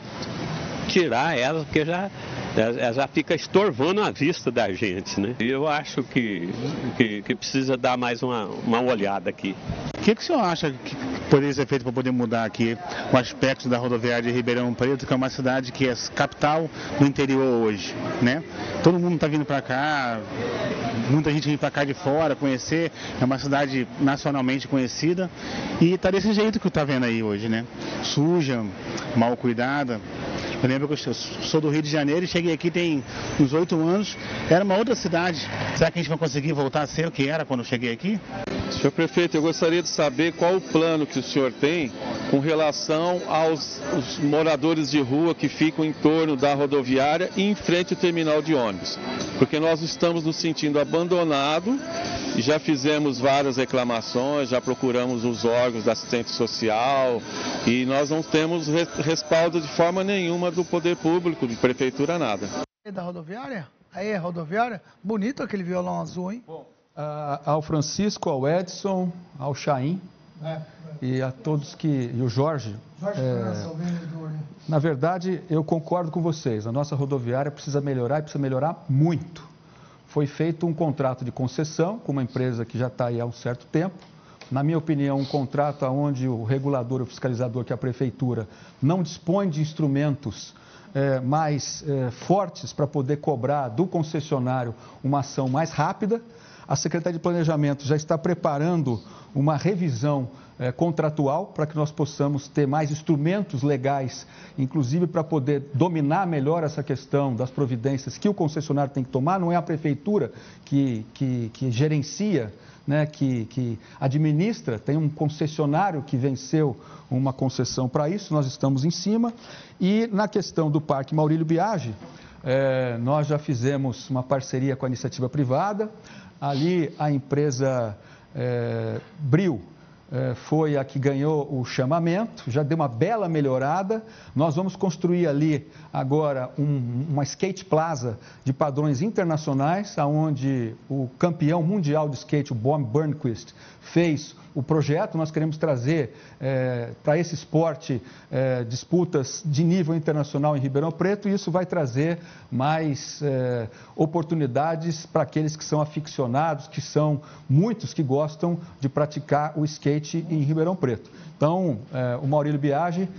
Speaker 11: tirar ela, porque já ela já fica estorvando a vista da gente, né? E eu acho que, que, que precisa dar mais uma, uma olhada aqui.
Speaker 12: O que, que o senhor acha que poderia ser feito para poder mudar aqui o aspecto da rodoviária de Ribeirão Preto, que é uma cidade que é capital do interior hoje, né? Todo mundo está vindo para cá, muita gente vem para cá de fora conhecer, é uma cidade nacionalmente conhecida e está desse jeito que está vendo aí hoje, né? Suja, mal cuidada. Eu lembro que eu sou do Rio de Janeiro e cheguei aqui tem uns oito anos. Era uma outra cidade. Será que a gente vai conseguir voltar a ser o que era quando eu cheguei aqui?
Speaker 13: Senhor prefeito, eu gostaria de saber qual o plano que o senhor tem com relação aos moradores de rua que ficam em torno da rodoviária e em frente ao terminal de ônibus. Porque nós estamos nos sentindo abandonados e já fizemos várias reclamações, já procuramos os órgãos da assistente social e nós não temos respaldo de forma nenhuma do poder público, de prefeitura, nada.
Speaker 3: Da rodoviária? Aí é rodoviária? Bonito aquele violão azul, hein?
Speaker 4: Bom, ao Francisco, ao Edson, ao Chaim é, e a todos que. e o Jorge. Jorge é, França, o vendedor, né? Na verdade, eu concordo com vocês. A nossa rodoviária precisa melhorar e precisa melhorar muito. Foi feito um contrato de concessão com uma empresa que já está aí há um certo tempo na minha opinião, um contrato onde o regulador, o fiscalizador, que é a prefeitura, não dispõe de instrumentos é, mais é, fortes para poder cobrar do concessionário uma ação mais rápida. A Secretaria de Planejamento já está preparando uma revisão é, contratual para que nós possamos ter mais instrumentos legais, inclusive para poder dominar melhor essa questão das providências que o concessionário tem que tomar. Não é a prefeitura que, que, que gerencia né, que, que, administra, tem um concessionário que venceu uma concessão para isso, nós estamos em cima. E na questão do Parque Maurílio Biagi, é, nós já fizemos uma parceria com a iniciativa privada. Ali a empresa é, Bril é, foi a que ganhou o chamamento, já deu uma bela melhorada. Nós vamos construir ali agora um, uma skate plaza de padrões internacionais, aonde o campeão mundial de skate, o Bob Burnquist, fez o projeto. Nós queremos trazer é, para esse esporte é, disputas de nível internacional em Ribeirão Preto e isso vai trazer mais é, oportunidades para aqueles que são aficionados, que são muitos que gostam de praticar o skate em Ribeirão Preto. Então, o Maurílio Biagi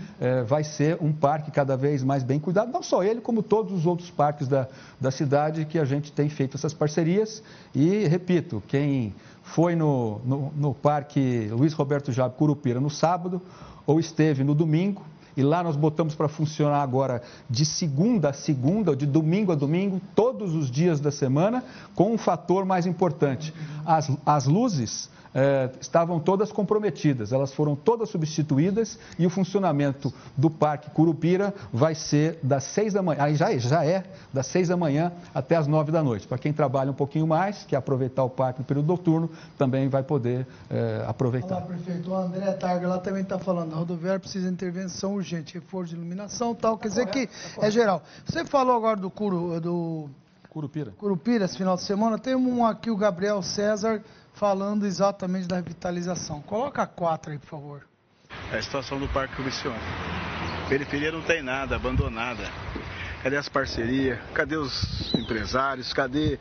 Speaker 4: vai ser um parque cada vez mais bem cuidado, não só ele, como todos os outros parques da, da cidade que a gente tem feito essas parcerias. E, repito, quem foi no, no, no Parque Luiz Roberto Jabe Curupira no sábado, ou esteve no domingo, e lá nós botamos para funcionar agora de segunda a segunda, ou de domingo a domingo, todos os dias da semana, com um fator mais importante. As, as luzes eh, estavam todas comprometidas, elas foram todas substituídas e o funcionamento do Parque Curupira vai ser das seis da manhã, aí já é, já é das seis da manhã até as nove da noite. Para quem trabalha um pouquinho mais, quer aproveitar o parque no período noturno, também vai poder eh, aproveitar.
Speaker 3: Olá, prefeito. O André Targa lá também está falando, a rodoviária precisa de intervenção urgente, reforço de iluminação tal, quer dizer que é geral. Você falou agora do Curu, do
Speaker 4: Curupira.
Speaker 3: Curupira, esse final de semana. Tem um aqui, o Gabriel César, falando exatamente da revitalização. Coloca 4 aí, por favor.
Speaker 14: É a situação do Parque Comissão. Periferia não tem nada, abandonada. Cadê as parcerias? Cadê os empresários? Cadê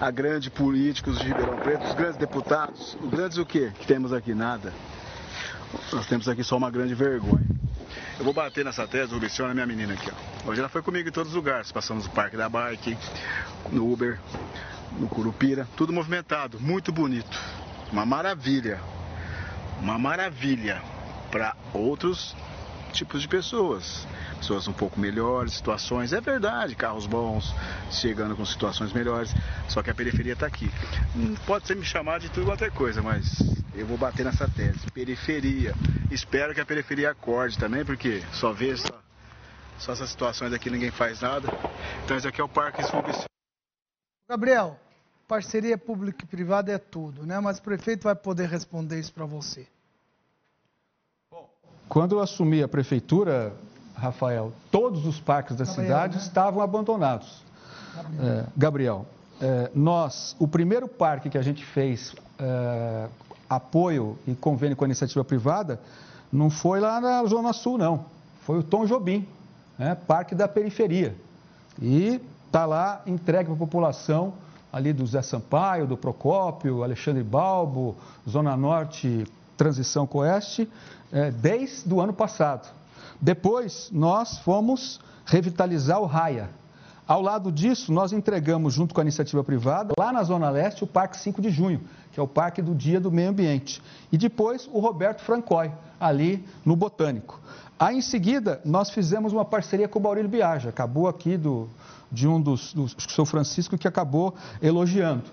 Speaker 14: a grande políticos de Ribeirão Preto, os grandes deputados? Os grandes o quê que temos aqui? Nada. Nós temos aqui só uma grande vergonha. Eu vou bater nessa tese do Rubiciona, minha menina aqui, ó. Hoje ela foi comigo em todos os lugares. Passamos no Parque da Bike, no Uber, no Curupira, tudo movimentado, muito bonito. Uma maravilha. Uma maravilha para outros tipos de pessoas. Pessoas um pouco melhores, situações, é verdade, carros bons, chegando com situações melhores, só que a periferia está aqui. Hum, pode ser me chamar de tudo quanto é coisa, mas eu vou bater nessa tese. Periferia. Espero que a periferia acorde também, porque só vejo só, só essas situações aqui, ninguém faz nada. Então esse aqui é o Parque Subicial.
Speaker 3: Gabriel, parceria pública e privada é tudo, né? Mas o prefeito vai poder responder isso para você.
Speaker 4: Quando eu assumi a prefeitura, Rafael, todos os parques da Gabriel, cidade né? estavam abandonados. Gabriel, é, Gabriel é, nós, o primeiro parque que a gente fez é, apoio e convênio com a iniciativa privada, não foi lá na Zona Sul, não. Foi o Tom Jobim, né, Parque da Periferia. E está lá entregue para a população ali do Zé Sampaio, do Procópio, Alexandre Balbo, Zona Norte, Transição com Oeste, é, desde o ano passado. Depois, nós fomos revitalizar o Raia. Ao lado disso, nós entregamos, junto com a iniciativa privada, lá na Zona Leste, o Parque 5 de Junho, que é o Parque do Dia do Meio Ambiente. E depois, o Roberto Francói, ali no Botânico. Aí, em seguida, nós fizemos uma parceria com o Maurílio Biagio, acabou aqui do, de um dos, do São Francisco, que acabou elogiando.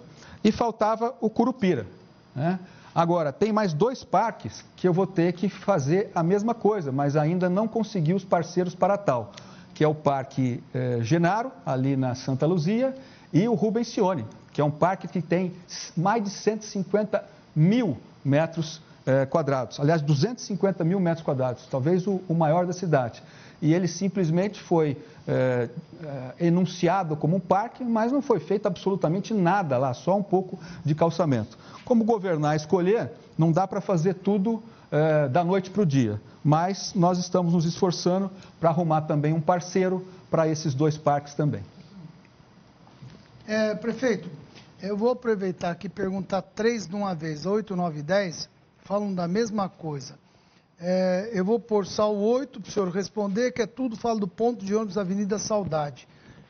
Speaker 4: E faltava o Curupira. Né? Agora, tem mais dois parques que eu vou ter que fazer a mesma coisa, mas ainda não consegui os parceiros para tal, que é o Parque eh, Genaro, ali na Santa Luzia, e o Rubens Cione, que é um parque que tem mais de 150 mil metros eh, quadrados. Aliás, 250 mil metros quadrados, talvez o, o maior da cidade e ele simplesmente foi é, é, enunciado como um parque, mas não foi feito absolutamente nada lá, só um pouco de calçamento. Como governar escolher, não dá para fazer tudo é, da noite para o dia, mas nós estamos nos esforçando para arrumar também um parceiro para esses dois parques também.
Speaker 3: É, prefeito, eu vou aproveitar aqui e perguntar três de uma vez, 8, 9 e 10, falam da mesma coisa. É, eu vou pôr só o 8 para o senhor responder, que é tudo, fala do ponto de ônibus Avenida Saudade.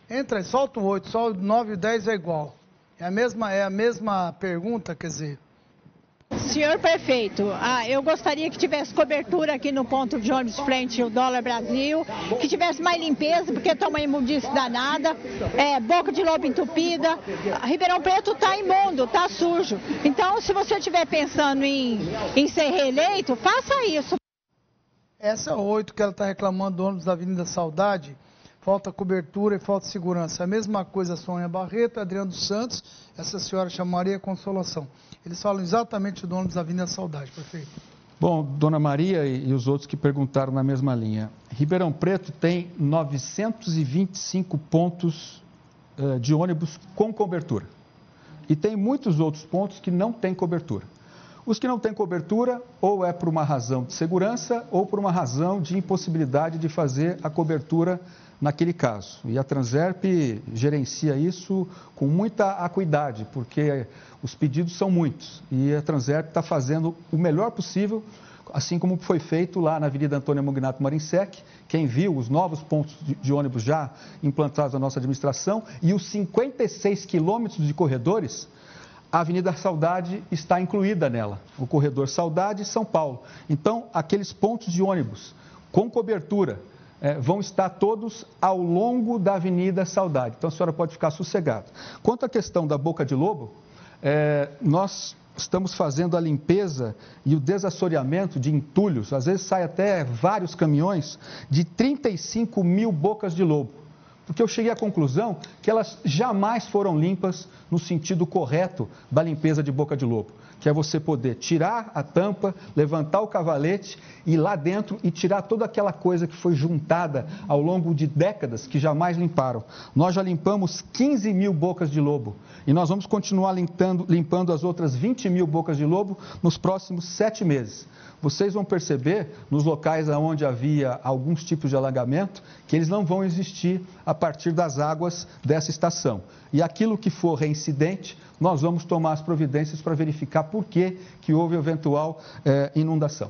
Speaker 3: Entra solta o 8, só o 9 e 10 é igual. É a mesma, é a mesma pergunta, quer dizer.
Speaker 15: Senhor prefeito, ah, eu gostaria que tivesse cobertura aqui no ponto de ônibus frente ao Dólar Brasil, que tivesse mais limpeza, porque está uma imundice danada, é, boca de lobo entupida, Ribeirão Preto está imundo, está sujo. Então, se você estiver pensando em, em ser reeleito, faça isso.
Speaker 3: Essa é oito que ela está reclamando do ônibus da Avenida Saudade, falta cobertura e falta segurança. A mesma coisa a Sônia Barreto, Adriano dos Santos, essa senhora chamaria Consolação. Eles falam exatamente do ônibus da Avenida Saudade, prefeito.
Speaker 4: Bom, Dona Maria e os outros que perguntaram na mesma linha. Ribeirão Preto tem 925 pontos uh, de ônibus com cobertura. E tem muitos outros pontos que não têm cobertura. Os que não têm cobertura, ou é por uma razão de segurança, ou por uma razão de impossibilidade de fazer a cobertura naquele caso. E a Transerp gerencia isso com muita acuidade, porque os pedidos são muitos. E a Transerp está fazendo o melhor possível, assim como foi feito lá na Avenida Antônio Mugnato Marinsec. Quem viu os novos pontos de, de ônibus já implantados na nossa administração e os 56 quilômetros de corredores a Avenida Saudade está incluída nela, o corredor Saudade São Paulo. Então, aqueles pontos de ônibus com cobertura é, vão estar todos ao longo da Avenida Saudade. Então, a senhora pode ficar sossegada. Quanto à questão da Boca de Lobo, é, nós estamos fazendo a limpeza e o desassoreamento de entulhos, às vezes sai até vários caminhões, de 35 mil bocas de lobo. Porque eu cheguei à conclusão que elas jamais foram limpas no sentido correto da limpeza de boca de lobo, que é você poder tirar a tampa, levantar o cavalete ir lá dentro e tirar toda aquela coisa que foi juntada ao longo de décadas que jamais limparam. Nós já limpamos 15 mil bocas de lobo e nós vamos continuar limpando, limpando as outras 20 mil bocas de lobo nos próximos sete meses vocês vão perceber nos locais onde havia alguns tipos de alagamento que eles não vão existir a partir das águas dessa estação. E aquilo que for reincidente, nós vamos tomar as providências para verificar por que, que houve eventual eh, inundação.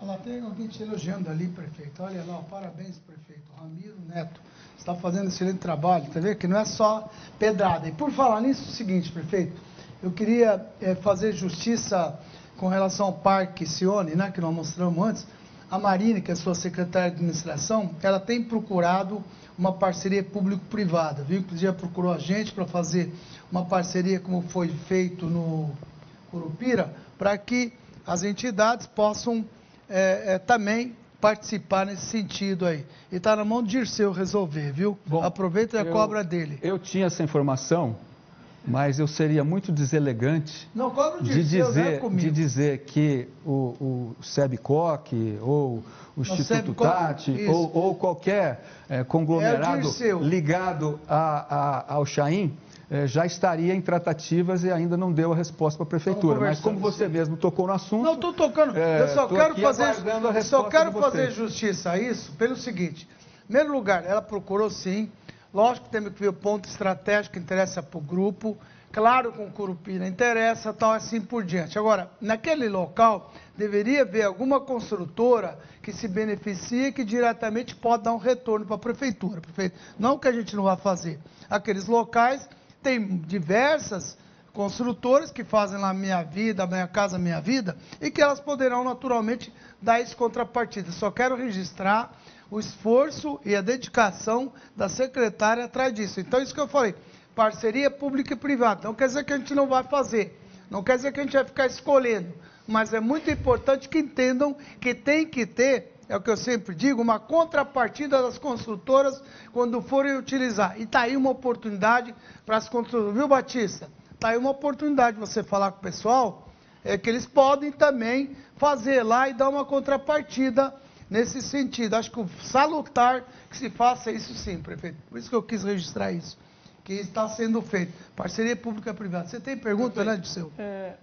Speaker 3: Olha tem alguém te elogiando ali, prefeito. Olha lá, parabéns, prefeito. Ramiro Neto está fazendo excelente trabalho. Tá vendo que não é só pedrada. E por falar nisso, é o seguinte, prefeito, eu queria é, fazer justiça com relação ao Parque Sione, né, que nós mostramos antes. A Marina, que é sua secretária de administração, ela tem procurado uma parceria público-privada, viu? Inclusive, procurou a gente para fazer uma parceria como foi feito no Curupira, para que as entidades possam é, é, também participar nesse sentido aí. E está na mão do Dirceu resolver, viu? Bom, Aproveita e a cobra dele.
Speaker 4: Eu tinha essa informação, mas eu seria muito deselegante
Speaker 3: Não,
Speaker 4: de, dizer, de dizer que o, o SEBCOC ou o Instituto Tati ou, ou, qualquer é, conglomerado é ligado a, a, ao Chaim é, já estaria em tratativas e ainda não deu a resposta para a prefeitura. Mas como você mesmo tocou no assunto.
Speaker 3: Não, estou tocando. É, eu só quero fazer, eu só quero fazer justiça a isso pelo seguinte. Em primeiro lugar, ela procurou sim. Lógico que temos que ver o ponto estratégico que interessa para o grupo. Claro, com Curupira interessa, tal, assim por diante. Agora, naquele local, deveria haver alguma construtora que se beneficie que diretamente pode dar um retorno para a prefeitura. Não que a gente não vá fazer. Aqueles locais tem diversas construtoras que fazem lá Minha Vida, Minha Casa, Minha Vida, e que elas poderão naturalmente dar esse contrapartida. Só quero registrar o esforço e a dedicação da secretária atrás disso. Então, isso que eu falei, parceria pública e privada. Não quer dizer que a gente não vai fazer, não quer dizer que a gente vai ficar escolhendo, mas é muito importante que entendam que tem que ter é o que eu sempre digo, uma contrapartida das construtoras quando forem utilizar. E está aí uma oportunidade para as construtoras, viu, Batista? Está aí uma oportunidade de você falar com o pessoal, é que eles podem também fazer lá e dar uma contrapartida nesse sentido. Acho que o salutar que se faça isso sim, prefeito. Por isso que eu quis registrar isso, que está sendo feito. Parceria pública-privada. Você tem pergunta, né, Disseu?
Speaker 7: É,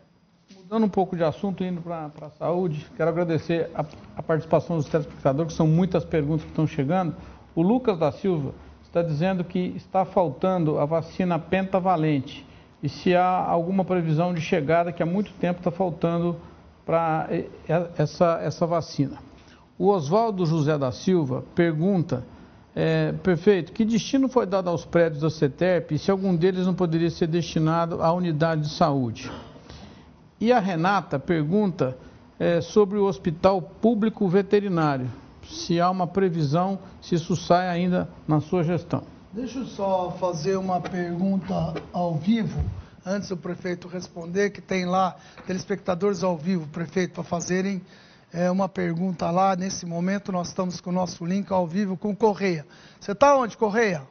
Speaker 7: Mudando um pouco de assunto, indo para a saúde, quero agradecer a, a, participação dos telespectadores, que são muitas perguntas que estão chegando. O Lucas da Silva está dizendo que está faltando a vacina pentavalente e se há alguma previsão de chegada, que há muito tempo está faltando para essa, essa vacina. O Oswaldo José da Silva pergunta, é, perfeito, que destino foi dado aos prédios da CETERP e se algum deles não poderia ser destinado à unidade de saúde? E a Renata pergunta é, sobre o Hospital Público Veterinário, se há uma previsão, se isso sai ainda na sua gestão.
Speaker 3: Deixa eu só fazer uma pergunta ao vivo, antes do prefeito responder, que tem lá telespectadores ao vivo, prefeito, para fazerem é, uma pergunta lá. Nesse momento nós estamos com o nosso link ao vivo com Correia. Você está onde, Correia?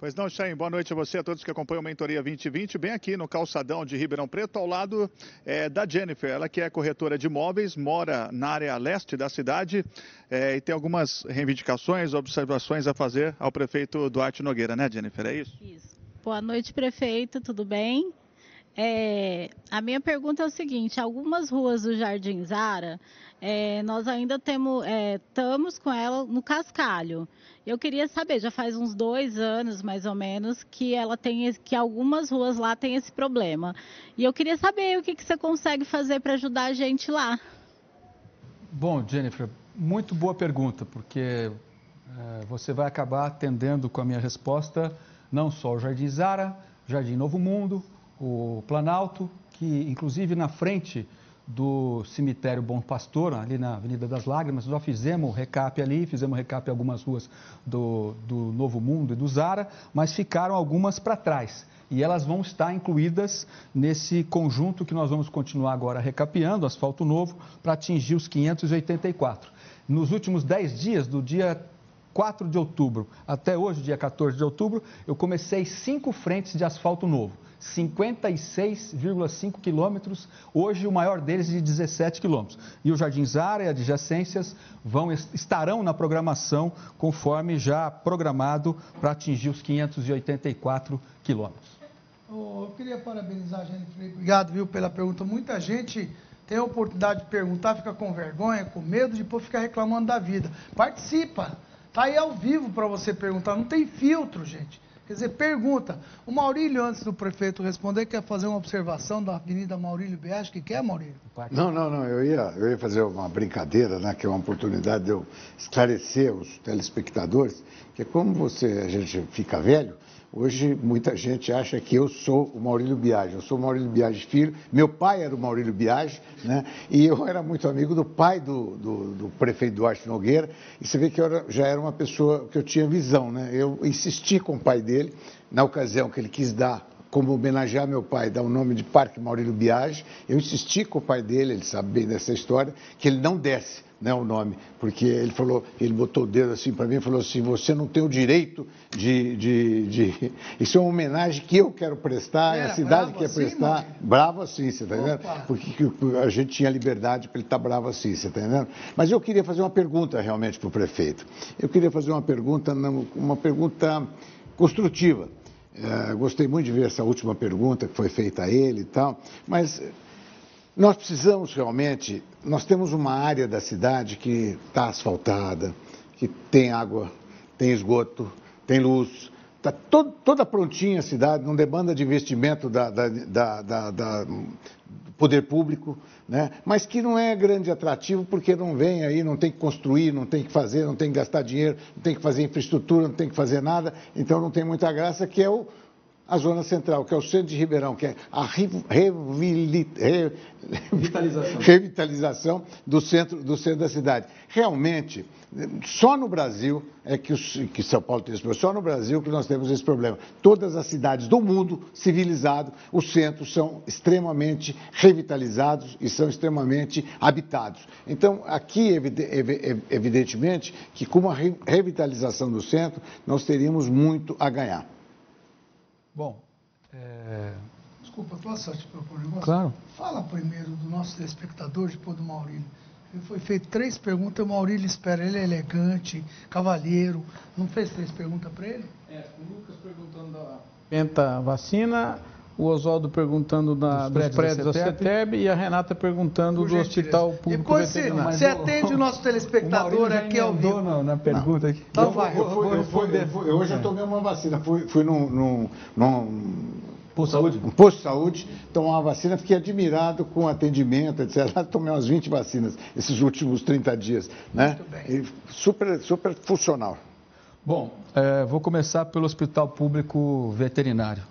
Speaker 16: Pois não, Chain, boa noite a você, a todos que acompanham a Mentoria 2020, bem aqui no calçadão de Ribeirão Preto, ao lado é, da Jennifer. Ela que é corretora de imóveis, mora na área leste da cidade é, e tem algumas reivindicações, observações a fazer ao prefeito Duarte Nogueira, né, Jennifer? É isso?
Speaker 17: Isso. Boa noite, prefeito, tudo bem? É, a minha pergunta é o seguinte: algumas ruas do Jardim Zara, é, nós ainda temos, é, estamos com ela no cascalho. Eu queria saber, já faz uns dois anos mais ou menos que ela tem que algumas ruas lá tem esse problema. E eu queria saber o que, que você consegue fazer para ajudar a gente lá.
Speaker 4: Bom, Jennifer, muito boa pergunta, porque é, você vai acabar atendendo com a minha resposta não só o Jardim Zara, Jardim Novo Mundo, o Planalto, que inclusive na frente do cemitério Bom Pastor, ali na Avenida das Lágrimas. Nós fizemos recap ali, fizemos recap em algumas ruas do, do Novo Mundo e do Zara, mas ficaram algumas para trás. E elas vão estar incluídas nesse conjunto que nós vamos continuar agora recapeando, asfalto novo, para atingir os 584. Nos últimos 10 dias, do dia 4 de outubro até hoje, dia 14 de outubro, eu comecei cinco frentes de asfalto novo. 56,5 quilômetros, hoje o maior deles de 17 quilômetros. E o Jardim Zara e adjacências vão, estarão na programação conforme já programado para atingir os 584 quilômetros.
Speaker 3: eu queria parabenizar a gente, obrigado viu, pela pergunta. Muita gente tem a oportunidade de perguntar, fica com vergonha, com medo, de depois ficar reclamando da vida. Participa, está aí ao vivo para você perguntar, não tem filtro, gente. Quer dizer, pergunta. O Maurílio, antes do prefeito responder, quer fazer uma observação da Avenida Maurílio Biagi. Que quer, Maurílio?
Speaker 5: Não, não, não. Eu ia, eu ia fazer uma brincadeira, né, que é uma oportunidade de eu esclarecer os telespectadores, que como você, a gente fica velho, Hoje muita gente acha que eu sou o Maurílio Biagi. Eu sou o Maurílio Biagi filho. Meu pai era o Maurílio Biagi, né? E eu era muito amigo do pai do, do, do prefeito Duarte Nogueira. E você vê que eu já era uma pessoa que eu tinha visão, né? Eu insisti com o pai dele, na ocasião que ele quis dar como homenagear meu pai, dar o nome de Parque Maurílio Biagi, eu insisti com o pai dele, ele sabe bem dessa história, que ele não desse né, o nome, porque ele falou, ele botou o dedo assim para mim e falou assim, você não tem o direito de, de, de... Isso é uma homenagem que eu quero prestar, é a cidade quer assim, prestar. Mano? Bravo assim, você está entendendo? Porque a gente tinha liberdade para ele estar tá bravo assim, você está entendendo? Mas eu queria fazer uma pergunta realmente para o prefeito. Eu queria fazer uma pergunta, uma pergunta construtiva. É, gostei muito de ver essa última pergunta que foi feita a ele e tal, mas nós precisamos realmente, nós temos uma área da cidade que está asfaltada, que tem água, tem esgoto, tem luz, está toda prontinha a cidade, não demanda de investimento da, da, da, da do poder público, né? mas que não é grande atrativo porque não vem aí, não tem que construir, não tem que fazer, não tem que gastar dinheiro, não tem que fazer infraestrutura, não tem que fazer nada, então não tem muita graça, que é o a zona central, que é o centro de Ribeirão, que é a revitalização. revitalização do, centro, do centro da cidade. Realmente, só no Brasil é que, os, que São Paulo tem esse problema, só no Brasil que nós temos esse problema. Todas as cidades do mundo civilizado, os centros são extremamente revitalizados e são extremamente habitados. Então, aqui, evidentemente, que com a revitalização do centro, nós teríamos muito a ganhar.
Speaker 3: Bom, é... Desculpa, posso te propor um negócio?
Speaker 4: Claro.
Speaker 3: Fala primeiro do nosso telespectador, depois do Maurílio. Ele foi feito três perguntas, o Maurílio espera, ele é elegante, cavalheiro. Não fez três perguntas para ele?
Speaker 4: É, o Lucas perguntando da penta vacina, o Oswaldo perguntando da, dos, prédios, dos prédios da CETEB e a Renata perguntando do Hospital Público
Speaker 3: Depois Veterinário. Você atende o nosso telespectador aqui ao vivo.
Speaker 4: Na, na pergunta aqui.
Speaker 5: Então vai. Eu, fui, eu, fui, eu, fui, eu, hoje eu tomei uma vacina, fui, fui num, num, num
Speaker 4: Posto de saúde?
Speaker 5: Um posto de saúde, tomar uma vacina, fiquei admirado com o atendimento, etc. Tomei umas 20 vacinas esses últimos 30 dias. Né? Muito bem. E super, super funcional.
Speaker 4: Bom, é, vou começar pelo Hospital Público Veterinário.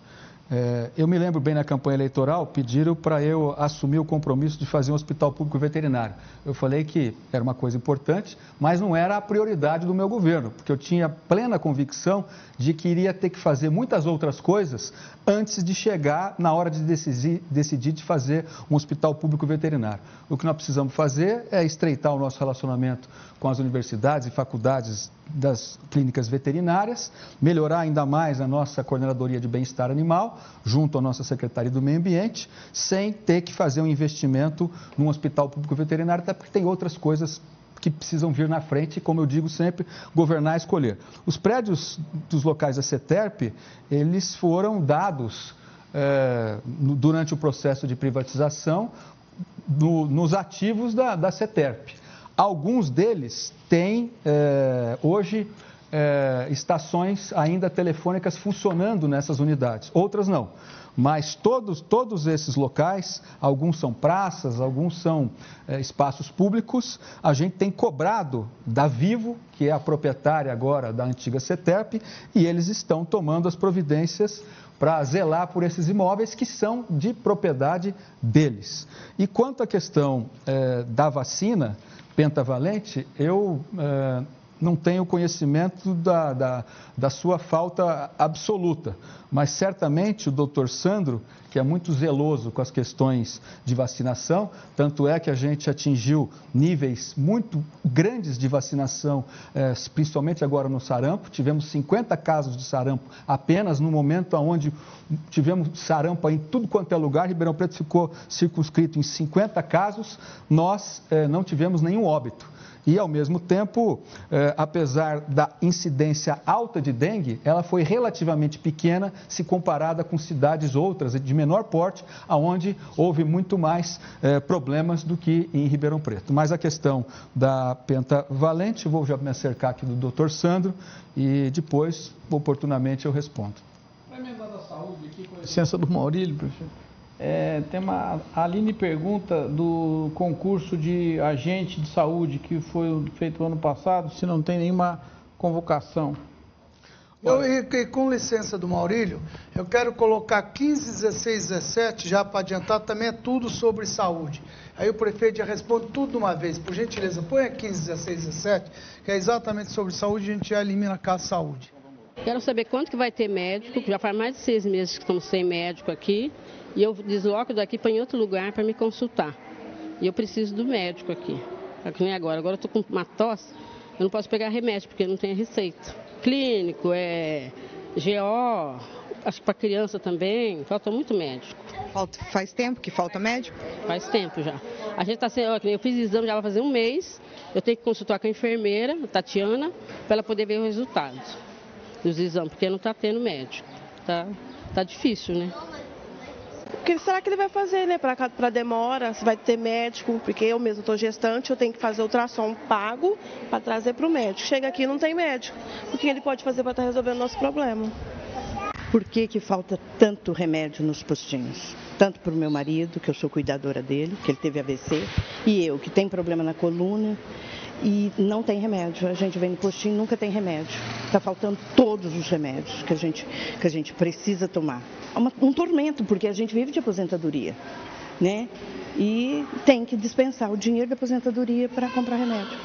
Speaker 4: É, eu me lembro bem na campanha eleitoral, pediram para eu assumir o compromisso de fazer um hospital público veterinário. Eu falei que era uma coisa importante, mas não era a prioridade do meu governo, porque eu tinha plena convicção de que iria ter que fazer muitas outras coisas antes de chegar na hora de decidir, decidir de fazer um hospital público veterinário. O que nós precisamos fazer é estreitar o nosso relacionamento com as universidades e faculdades das clínicas veterinárias, melhorar ainda mais a nossa coordenadoria de bem-estar animal, junto à nossa Secretaria do Meio Ambiente, sem ter que fazer um investimento num hospital público veterinário, até porque tem outras coisas que precisam vir na frente, como eu digo sempre, governar e escolher. Os prédios dos locais da CETERP, eles foram dados é, durante o processo de privatização no, nos ativos da, da CETERP. Alguns deles têm é, hoje é, estações ainda telefônicas funcionando nessas unidades, outras não. Mas todos, todos esses locais, alguns são praças, alguns são é, espaços públicos, a gente tem cobrado da Vivo, que é a proprietária agora da antiga CETERP, e eles estão tomando as providências para zelar por esses imóveis que são de propriedade deles. E quanto à questão é, da vacina, pentavalente, eu é, não tenho conhecimento da, da, da, sua falta absoluta, mas certamente o doutor Sandro, que é muito zeloso com as questões de vacinação, tanto é que a gente atingiu níveis muito grandes de vacinação, é, principalmente agora no sarampo, tivemos 50 casos de sarampo apenas no momento onde tivemos sarampo em tudo quanto é lugar, Ribeirão Preto ficou circunscrito em 50 casos, nós é, não tivemos nenhum óbito. E, ao mesmo tempo, eh, apesar da incidência alta de dengue, ela foi relativamente pequena se comparada com cidades outras de menor porte, aonde houve muito mais eh, problemas do que em Ribeirão Preto. Mas a questão da pentavalente, vou já me acercar aqui do doutor Sandro e depois, oportunamente, eu respondo.
Speaker 7: Para emendar da saúde aqui, com licença do Maurílio, prefeito. É, tem uma, a Aline pergunta do concurso de agente de saúde que foi feito ano passado, se não tem nenhuma convocação.
Speaker 3: Eu, e, com licença do Maurílio, eu quero colocar 15, 16, 17, já para adiantar, também é tudo sobre saúde. Aí o prefeito já responde tudo de uma vez. Por gentileza, põe 15, 16, 17, que é exatamente sobre saúde, a gente já elimina a saúde.
Speaker 18: Quero saber quanto que vai ter médico, já faz mais de seis meses que estamos sem médico aqui, e eu desloco daqui para em outro lugar para me consultar. E eu preciso do médico aqui. É que nem agora. Agora eu estou com uma tosse, eu não posso pegar remédio, porque não tem receita. Clínico, é GO, acho que para criança também, falta muito médico.
Speaker 19: Falta, faz tempo que falta médico?
Speaker 18: Faz tempo já. A gente está sendo, eu fiz exame já vai fazer um mês, eu tenho que consultar com a enfermeira, a Tatiana, para ela poder ver o resultado dos exames, porque não está tendo médico. Tá, tá difícil, né?
Speaker 20: O que será que ele vai fazer, né, para demora? Se vai ter médico, porque eu mesmo estou gestante, eu tenho que fazer ultrassom pago para trazer para o médico. Chega aqui não tem médico. O que ele pode fazer para estar tá resolvendo o nosso problema?
Speaker 19: Por que, que falta tanto remédio nos postinhos? Tanto para o meu marido, que eu sou cuidadora dele, que ele teve AVC, e eu, que tenho problema na coluna e não tem remédio. A gente vem no postinho nunca tem remédio. Está faltando todos os remédios que a gente, que a gente precisa tomar. É uma, um tormento, porque a gente vive de aposentadoria, né? E tem que dispensar o dinheiro da aposentadoria para comprar remédio.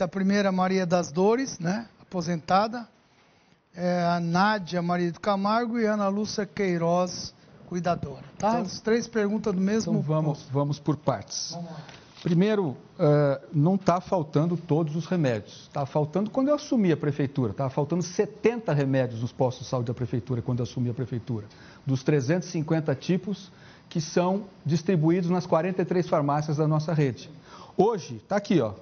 Speaker 3: A primeira Maria das Dores, né? Aposentada. É a Nádia Maria do Camargo e a Ana Lúcia Queiroz, cuidadora. Tá? Então, As três perguntas do mesmo.
Speaker 4: Então vamos, vamos por partes. Vamos lá. Primeiro, uh, não está faltando todos os remédios. Está faltando quando eu assumi a prefeitura. Estava faltando 70 remédios nos postos de saúde da prefeitura quando eu assumi a prefeitura. Dos 350 tipos que são distribuídos nas 43 farmácias da nossa rede. Hoje, está aqui, ó,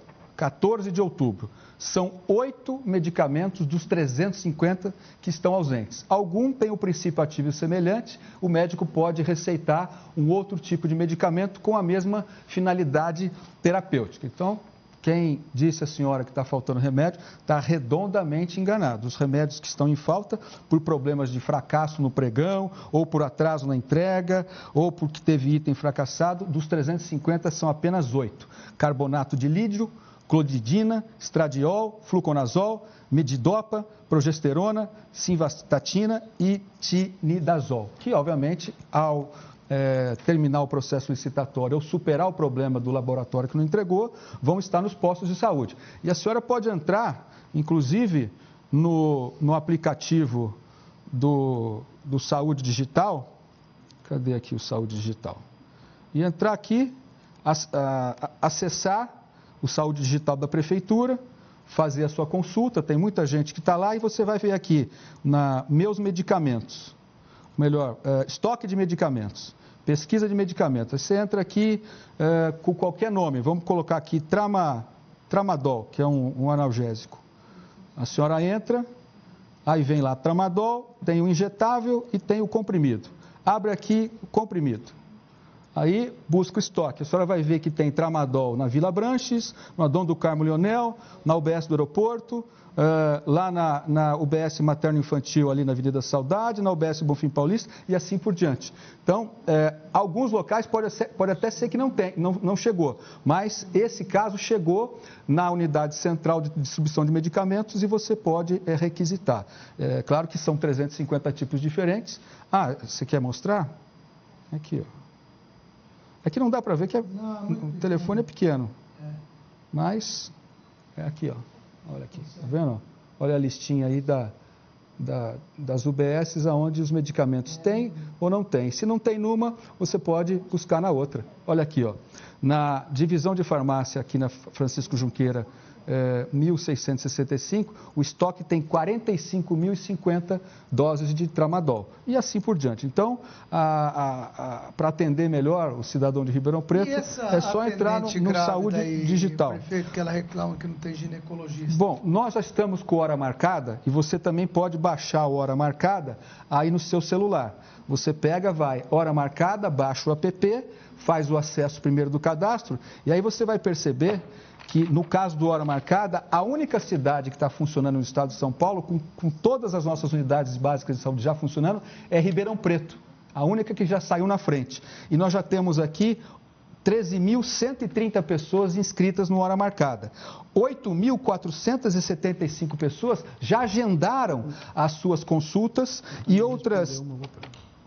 Speaker 4: 14 de outubro. São oito medicamentos dos 350 que estão ausentes. Algum tem o princípio ativo semelhante, o médico pode receitar um outro tipo de medicamento com a mesma finalidade terapêutica. Então, quem disse a senhora que está faltando remédio está redondamente enganado. Os remédios que estão em falta por problemas de fracasso no pregão, ou por atraso na entrega, ou porque teve item fracassado, dos 350 são apenas oito. Carbonato de lídio, clodidina, estradiol, fluconazol, medidopa, progesterona, simvastatina e tinidazol, que obviamente ao é, terminar o processo licitatório ou superar o problema do laboratório que não entregou, vão estar nos postos de saúde. E a senhora pode entrar, inclusive, no, no aplicativo do, do Saúde Digital. Cadê aqui o Saúde Digital? E entrar aqui, a, a, acessar o Saúde Digital da Prefeitura, fazer a sua consulta, tem muita gente que está lá e você vai ver aqui na Meus Medicamentos, melhor, é, estoque de medicamentos, pesquisa de medicamentos. Você entra aqui é, com qualquer nome, vamos colocar aqui trama, Tramadol, que é um, um analgésico. A senhora entra, aí vem lá Tramadol, tem o injetável e tem o comprimido. Abre aqui comprimido. Aí busca o estoque. A senhora vai ver que tem tramadol na Vila Branches, no Adão do Carmo Leonel, na UBS do aeroporto, uh, lá na, na, UBS Materno Infantil, ali na Avenida Saudade, na UBS Bonfim Paulista e assim por diante. Então, uh, alguns locais pode, ser, pode, até ser que não, tem, não, não chegou, mas esse caso chegou na unidade central de distribuição de medicamentos e você pode uh, requisitar. Claro que são 350 tipos diferentes. Ah, você quer mostrar? Aqui, ó. Aqui não dá para ver que é, não, o telefone é pequeno. É. Mas é aqui, ó. Olha aqui, tá vendo? Olha a listinha aí da, da, das UBSs aonde os medicamentos é. têm ou não têm. Se não tem numa, você pode buscar na outra. Olha aqui, ó. Na divisão de farmácia aqui na Francisco Junqueira é, 1.665, o estoque tem 45.050 doses de tramadol e assim por diante. Então, para atender melhor o cidadão de Ribeirão Preto, é só entrar no, no Saúde
Speaker 3: aí,
Speaker 4: Digital.
Speaker 3: Prefeito, que ela reclama que não tem ginecologista.
Speaker 4: Bom, nós já estamos com hora marcada e você também pode baixar a hora marcada aí no seu celular. Você pega, vai, hora marcada, baixa o app, faz o acesso primeiro do cadastro e aí você vai perceber que, no caso do Hora Marcada, a única cidade que está funcionando no estado de São Paulo, com, com todas as nossas unidades básicas de saúde já funcionando, é Ribeirão Preto. A única que já saiu na frente. E nós já temos aqui 13.130 pessoas inscritas no Hora Marcada. 8.475 pessoas já agendaram as suas consultas e outras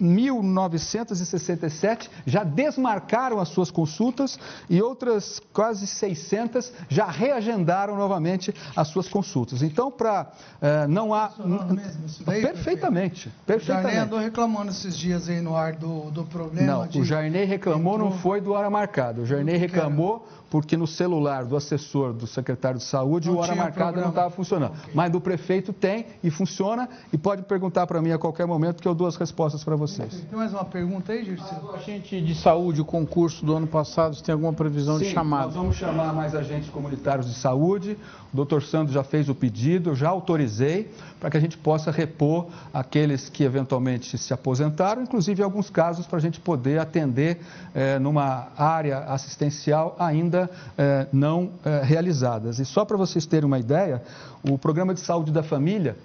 Speaker 4: 1.967 já desmarcaram as suas consultas e outras quase 600 já reagendaram novamente as suas consultas. Então, para eh, não há.
Speaker 3: Mesmo, isso daí,
Speaker 4: perfeitamente. perfeitamente.
Speaker 3: O Jarney andou reclamando esses dias aí no ar do, do problema.
Speaker 4: Não,
Speaker 3: de...
Speaker 4: o Jarney reclamou, Entrou... não foi do hora marcado. O Jarney reclamou porque no celular do assessor do secretário de saúde não o hora marcada não estava funcionando. Okay. Mas do prefeito tem e funciona e pode perguntar para mim a qualquer momento que eu dou as respostas para vocês.
Speaker 3: Tem mais uma pergunta aí, Dirceu?
Speaker 7: A gente de saúde, o concurso do ano passado, você tem alguma previsão
Speaker 4: Sim,
Speaker 7: de chamada?
Speaker 4: nós vamos chamar mais agentes comunitários de saúde. O doutor Sandro já fez o pedido, eu já autorizei para que a gente possa repor aqueles que eventualmente se aposentaram, inclusive em alguns casos para a gente poder atender eh, numa área assistencial ainda eh, não eh, realizadas. E só para vocês terem uma ideia, o programa de saúde da família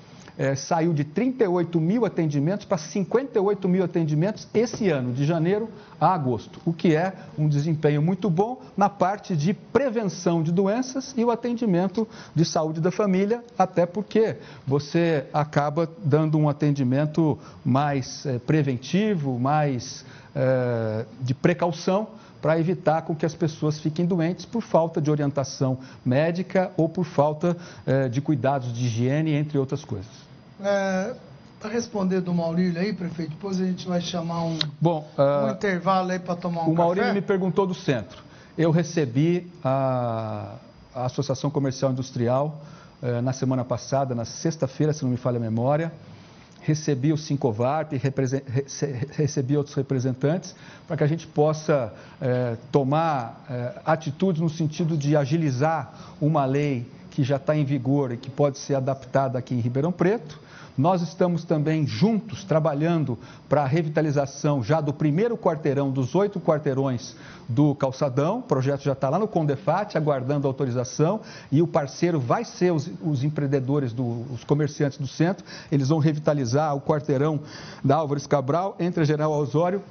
Speaker 4: é, saiu de 38 mil atendimentos para 58 mil atendimentos esse ano, de janeiro a agosto, o que é um desempenho muito bom na parte de prevenção de doenças e o atendimento de saúde da família, até porque você acaba dando um atendimento mais preventivo, mais de precaução para evitar com que as pessoas fiquem doentes por falta de orientação médica ou por falta eh, de cuidados de higiene, entre outras coisas.
Speaker 3: É, para responder do Maurílio aí, prefeito, depois a gente vai chamar um, Bom, uh, um intervalo aí para tomar um
Speaker 4: O Maurílio café. me perguntou do centro. Eu recebi a, a Associação Comercial Industrial uh, na semana passada, na sexta-feira, se não me falha a memória. Recebi o Sincovarp, recebi outros representantes, para que a gente possa uh, tomar atitudes no sentido de agilizar uma lei que já está em vigor e que pode ser adaptada aqui em Ribeirão Preto nós estamos também juntos trabalhando para a revitalização já do primeiro quarteirão, dos oito quarteirões do Calçadão. O projeto já está lá no Condefat, aguardando autorização, e o parceiro vai ser os, os empreendedores, do, os comerciantes do centro. Eles vão revitalizar o quarteirão da Álvares Cabral, entre a General Osório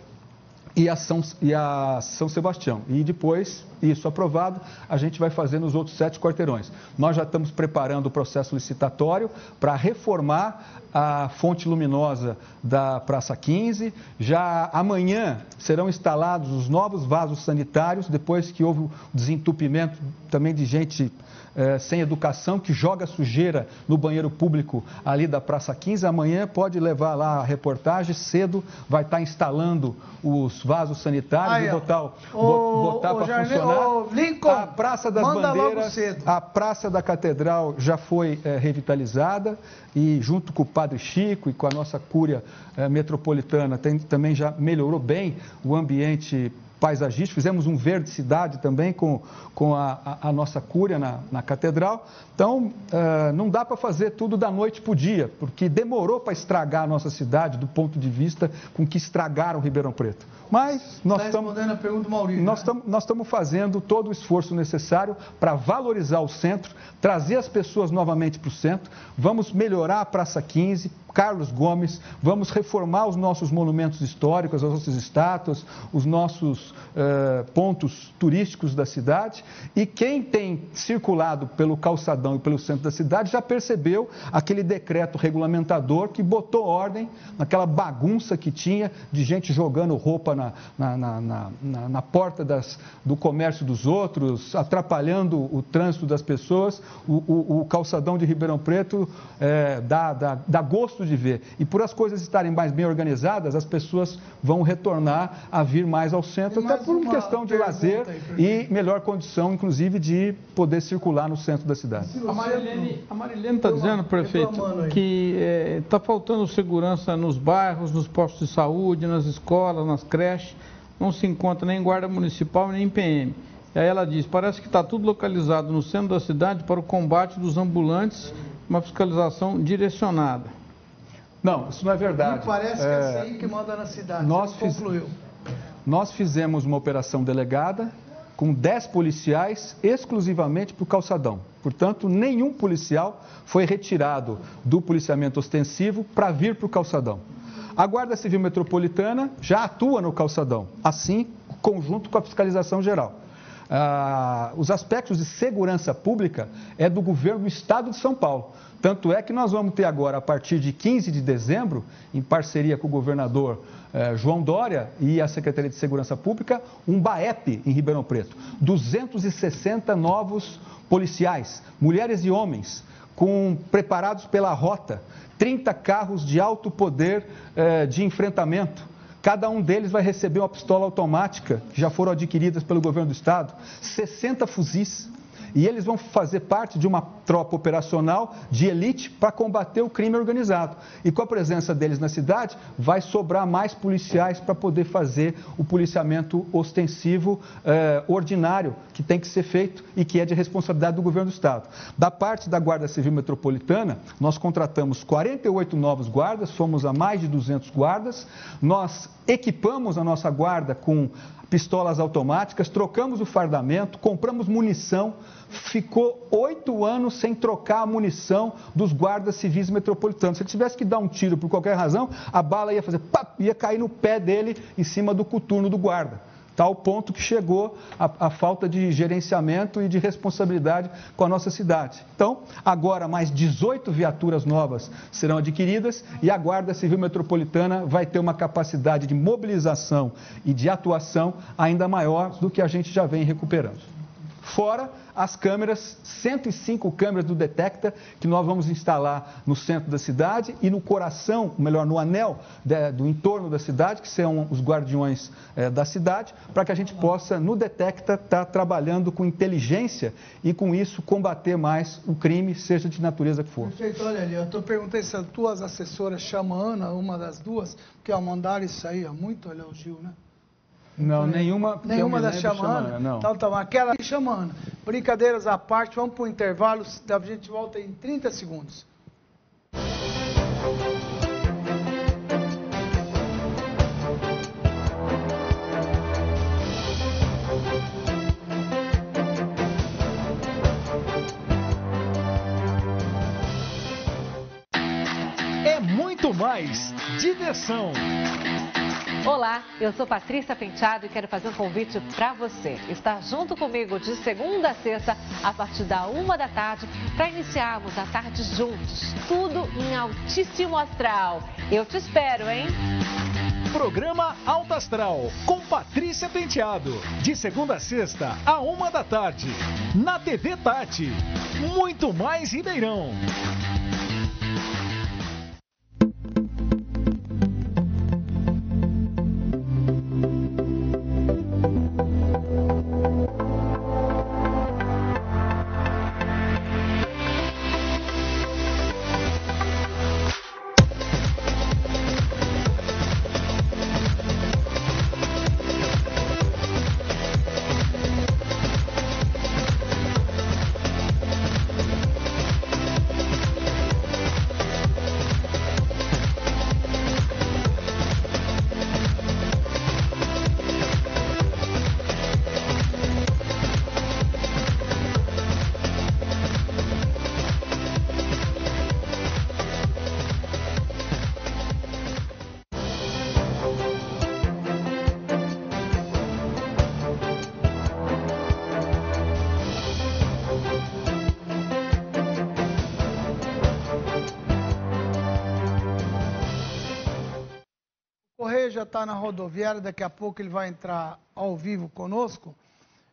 Speaker 4: e a, São, e a São Sebastião. E depois, isso aprovado, a gente vai fazer nos outros sete quarteirões. Nós já estamos preparando o processo licitatório para reformar a fonte luminosa da Praça 15. Já amanhã serão instalados os novos vasos sanitários, depois que houve o desentupimento também de gente é, sem educação que joga sujeira no banheiro público ali da Praça 15. Amanhã pode levar lá a reportagem, cedo vai estar instalando os vasos sanitários e botar, botar para funcionar. Lincoln, a Praça das Bandeiras, a Praça da Catedral já foi é, revitalizada e junto com o Padre Chico e com a nossa cúria é, metropolitana tem, também já melhorou bem o ambiente paisagístico, fizemos um verde cidade também com, com a, a, a nossa cúria na, na catedral. Então, uh, não dá para fazer tudo da noite para o dia, porque demorou para estragar a nossa cidade do ponto de vista com que estragaram Ribeirão Preto. Mas nós estamos.
Speaker 3: Tá a pergunta Maurício.
Speaker 4: Nós
Speaker 3: né?
Speaker 4: estamos fazendo todo o esforço necessário para valorizar o centro, trazer as pessoas novamente para o centro. Vamos melhorar a Praça 15, Carlos Gomes, vamos reformar os nossos monumentos históricos, as nossas estátuas, os nossos uh, pontos turísticos da cidade. E quem tem circulado pelo calçadão e pelo centro da cidade já percebeu aquele decreto regulamentador que botou ordem naquela bagunça que tinha de gente jogando roupa na, na, na, na, na porta das, do comércio dos outros, atrapalhando o trânsito das pessoas. O, o, o calçadão de Ribeirão Preto é, dá, dá, dá gosto gosto de ver. E por as coisas estarem mais bem organizadas, as pessoas vão retornar a vir mais ao centro, até por uma questão de lazer aí, e melhor condição, inclusive, de poder circular no centro da cidade.
Speaker 7: A Marilene está dizendo, prefeito, que está eh, faltando segurança nos bairros, nos postos de saúde, nas escolas, nas creches. Não se encontra nem guarda municipal, nem PM. E aí ela diz, parece que está tudo localizado no centro da cidade para o combate dos ambulantes, uma fiscalização direcionada.
Speaker 4: Não, isso não é verdade.
Speaker 3: Me parece que é essa aí que manda na cidade.
Speaker 4: Nós, fiz, nós fizemos uma operação delegada com 10 policiais exclusivamente para o calçadão. Portanto, nenhum policial foi retirado do policiamento ostensivo para vir para o calçadão. A Guarda Civil Metropolitana já atua no calçadão, assim, conjunto com a fiscalização geral ah, os aspectos de segurança pública é do governo do estado de São Paulo. Tanto é que nós vamos ter agora, a partir de 15 de dezembro, em parceria com o governador eh, João Dória e a Secretaria de Segurança Pública, um BAEP em Ribeirão Preto. 260 novos policiais, mulheres e homens, com, preparados pela rota, 30 carros de alto poder eh, de enfrentamento Cada um deles vai receber uma pistola automática, que já foram adquiridas pelo governo do estado, 60 fuzis. E eles vão fazer parte de uma tropa operacional de elite para combater o crime organizado. E com a presença deles na cidade, vai sobrar mais policiais para poder fazer o policiamento ostensivo eh, ordinário que tem que ser feito e que é de responsabilidade do governo do Estado. Da parte da Guarda Civil Metropolitana, nós contratamos 48 novos guardas, somos a mais de 200 guardas, nós equipamos a nossa guarda com pistolas automáticas, trocamos o fardamento, compramos munição, ficou oito anos sem trocar a munição dos guardas civis metropolitanos. Se ele tivesse que dar um tiro por qualquer razão, a bala ia fazer pap, ia cair no pé dele em cima do coturno do guarda tal ponto que chegou a, a, falta de gerenciamento e de responsabilidade com a nossa cidade. Então, agora mais 18 viaturas novas serão adquiridas e a Guarda Civil Metropolitana vai ter uma capacidade de mobilização e de atuação ainda maior do que a gente já vem recuperando. Fora as câmeras, 105 câmeras do Detecta, que nós vamos instalar no centro da cidade e no coração, melhor, no anel de, do entorno da cidade, que são os guardiões é, da cidade, para que a gente possa, no Detecta, estar tá trabalhando com inteligência e, com isso, combater mais o crime, seja de natureza que for.
Speaker 3: Perfeito, olha ali, eu estou perguntando se as tuas assessoras chamam a Ana, uma das duas, que ao mandar isso aí, ó, muito elogio, né?
Speaker 4: Não, nenhuma.
Speaker 3: Nenhuma da chamando.
Speaker 4: não.
Speaker 3: Então, tá, aquela chamando. Brincadeiras à parte, vamos para o intervalo. A gente volta em 30 segundos.
Speaker 1: É muito mais diversão.
Speaker 21: Olá, eu sou Patrícia Penteado e quero fazer um convite para você. Estar junto comigo de segunda a sexta, a partir da uma da tarde, para iniciarmos a tarde juntos. Tudo em altíssimo astral. Eu te espero, hein?
Speaker 1: Programa Alta Astral, com Patrícia Penteado. De segunda a sexta, a uma da tarde. Na TV Tati. Muito mais Ribeirão.
Speaker 3: Está na rodoviária, daqui a pouco ele vai entrar ao vivo conosco.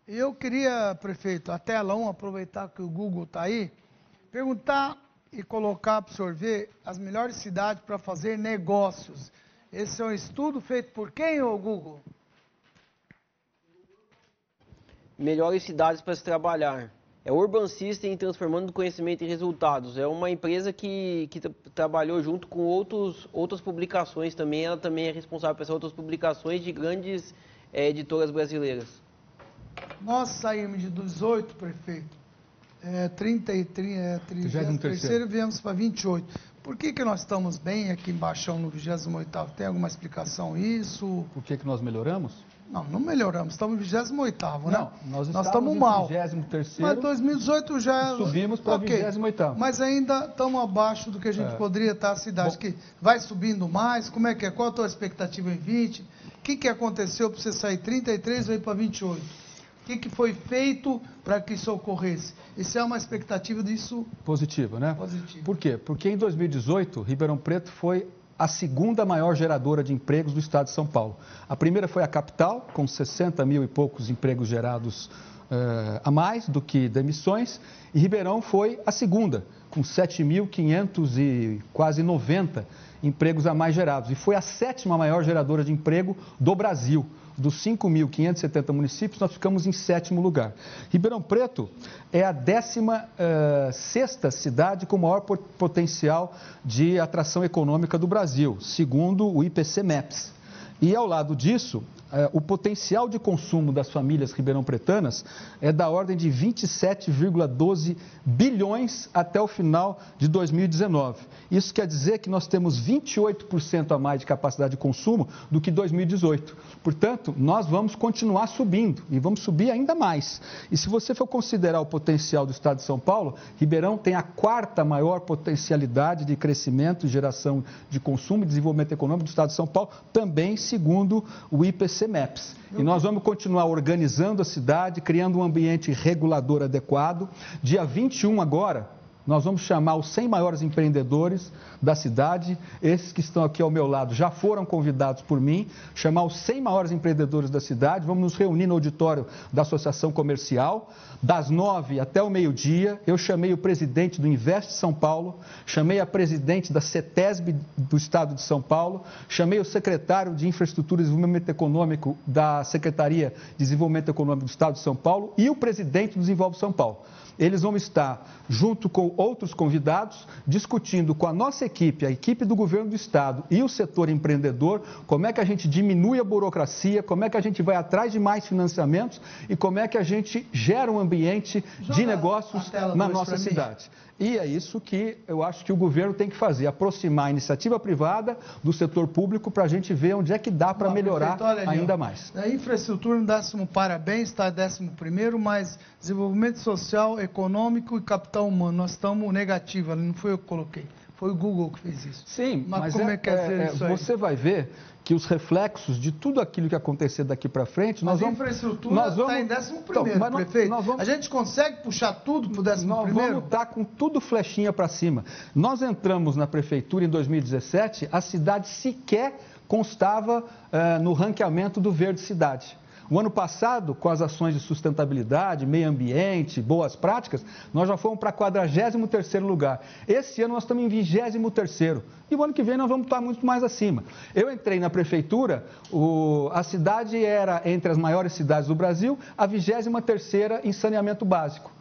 Speaker 3: E eu queria, prefeito, a tela 1, aproveitar que o Google está aí, perguntar e colocar, absorver as melhores cidades para fazer negócios. Esse é um estudo feito por quem, ô Google?
Speaker 22: Melhores cidades para se trabalhar. É Urban System transformando conhecimento em resultados. É uma empresa que, que trabalhou junto com outros, outras publicações também. Ela também é responsável por essas outras publicações de grandes é, editoras brasileiras.
Speaker 3: Nós saímos de 18, prefeito, é, 30 e 30, é, 33 viemos para 28. Por que, que nós estamos bem aqui embaixo no 28 Tem alguma explicação isso?
Speaker 4: Por que, que nós melhoramos?
Speaker 3: Não, não melhoramos, estamos no 28 né?
Speaker 4: Não, nós,
Speaker 3: nós estamos mal.
Speaker 4: 23
Speaker 3: Mas 2018 já...
Speaker 4: Subimos para okay, 28
Speaker 3: Mas ainda estamos abaixo do que a gente é. poderia estar a cidade. Bom, que vai subindo mais, como é que é? Qual a tua expectativa em 20? O que, que aconteceu para você sair 33 e ir para 28? O que, que foi feito para que isso ocorresse? Isso é uma expectativa disso?
Speaker 4: Positiva, né?
Speaker 3: Positiva.
Speaker 4: Por quê? Porque em 2018, Ribeirão Preto foi a segunda maior geradora de empregos do estado de São Paulo. A primeira foi a capital, com 60 mil e poucos empregos gerados uh, a mais do que demissões, e Ribeirão foi a segunda, com 7.500 e quase 90 empregos a mais gerados. E foi a sétima maior geradora de emprego do Brasil dos 5.570 municípios, nós ficamos em sétimo lugar. Ribeirão Preto é a 16 uh, sexta cidade com maior potencial de atração econômica do Brasil, segundo o IPC Maps. E ao lado disso, o potencial de consumo das famílias ribeirão-pretanas é da ordem de 27,12 bilhões até o final de 2019. Isso quer dizer que nós temos 28% a mais de capacidade de consumo do que 2018. Portanto, nós vamos continuar subindo e vamos subir ainda mais. E se você for considerar o potencial do estado de São Paulo, Ribeirão tem a quarta maior potencialidade de crescimento, geração de consumo e desenvolvimento econômico do estado de São Paulo, também segundo o IPC CEMEPs. E nós vamos continuar organizando a cidade, criando um ambiente regulador adequado. Dia 21 agora, nós vamos chamar os 100 maiores empreendedores da cidade. Esses que estão aqui ao meu lado já foram convidados por mim. Chamar os 100 maiores empreendedores da cidade. Vamos nos reunir no auditório da Associação Comercial. Das nove até o meio-dia, eu chamei o presidente do Invest São Paulo, chamei a presidente da CETESB do Estado de São Paulo, chamei o secretário de Infraestrutura e Desenvolvimento Econômico da Secretaria de Desenvolvimento Econômico do Estado de São Paulo e o presidente do Desenvolve São Paulo. Eles vão estar, junto com outros convidados, discutindo com a nossa equipe, a equipe do governo do Estado e o setor empreendedor, como é que a gente diminui a burocracia, como é que a gente vai atrás de mais financiamentos e como é que a gente gera um ambiente de negócios na nossa cidade. E é isso que eu acho que o governo tem que fazer, aproximar a iniciativa privada do setor público para a gente ver onde é que dá para melhorar prefeito, ainda mais.
Speaker 3: A infraestrutura, décimo parabéns, está décimo primeiro, mas desenvolvimento social, econômico e capital humano, nós estamos negativo, não foi eu que coloquei. Foi o Google que fez isso.
Speaker 4: Sim, mas, mas como é, é que é, é isso aí? Você vai ver que os reflexos de tudo aquilo que acontecer daqui para frente,
Speaker 3: nós
Speaker 4: mas
Speaker 3: vamos... a infraestrutura está em décimo então, primeiro, então, prefeito. Nós vamos, a gente consegue puxar tudo para o décimo
Speaker 4: nós
Speaker 3: primeiro?
Speaker 4: Nós vamos estar com tudo flechinha para cima. Nós entramos na prefeitura em 2017, a cidade sequer constava uh, no ranqueamento do Verde Cidade. O ano passado, com as ações de sustentabilidade, meio ambiente, boas práticas, nós já fomos para 43º lugar. Esse ano nós estamos em 23º. E o ano que vem nós vamos estar muito mais acima. Eu entrei na prefeitura, o, a cidade era entre as maiores cidades do Brasil, a 23ª em saneamento básico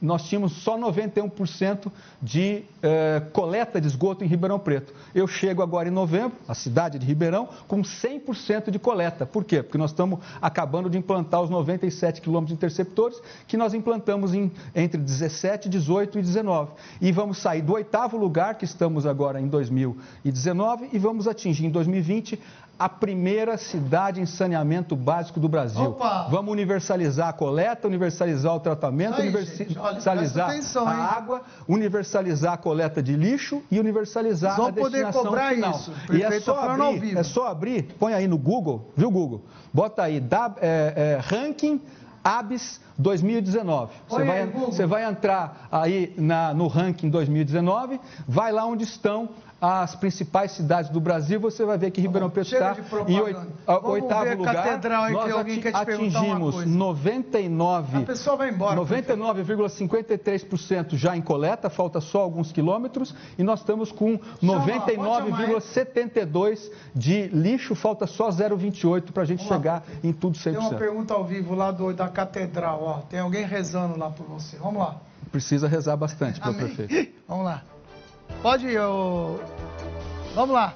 Speaker 4: nós tínhamos só 91% de eh, coleta de esgoto em Ribeirão Preto. Eu chego agora em novembro, a cidade de Ribeirão, com 100% de coleta. Por quê? Porque nós estamos acabando de implantar os 97 quilômetros interceptores que nós implantamos em, entre 17, 18 e 19. E vamos sair do oitavo lugar, que estamos agora em 2019, e vamos atingir em 2020 a primeira cidade em saneamento básico do Brasil.
Speaker 3: Opa.
Speaker 4: Vamos universalizar a coleta, universalizar o tratamento, Aí, universalizar atenção, a água, universalizar a coleta de lixo e universalizar a destinação
Speaker 3: poder cobrar
Speaker 4: final.
Speaker 3: Isso.
Speaker 4: E é só, abrir, é só abrir, põe aí no Google, viu Google? Bota aí, dá, é, é, ranking ABS 2019. Você vai, você vai entrar aí na, no ranking 2019, vai lá onde estão as principais cidades do Brasil, você vai ver que Ribeirão Preto está em oit oitavo lugar.
Speaker 3: Catedral aí,
Speaker 4: Nós atingimos 99,
Speaker 3: A pessoa vai embora.
Speaker 4: 99,53% já em coleta, falta só alguns quilômetros, e nós estamos com 99,72% de lixo, falta só 0,28% para a gente chegar em tudo 100%.
Speaker 3: Tem uma pergunta ao vivo lá do, da catedral, ó. Tem alguém rezando lá por você. Vamos lá.
Speaker 4: Precisa rezar bastante o prefeito.
Speaker 3: Vamos lá. Pode ir, ô... Vamos lá.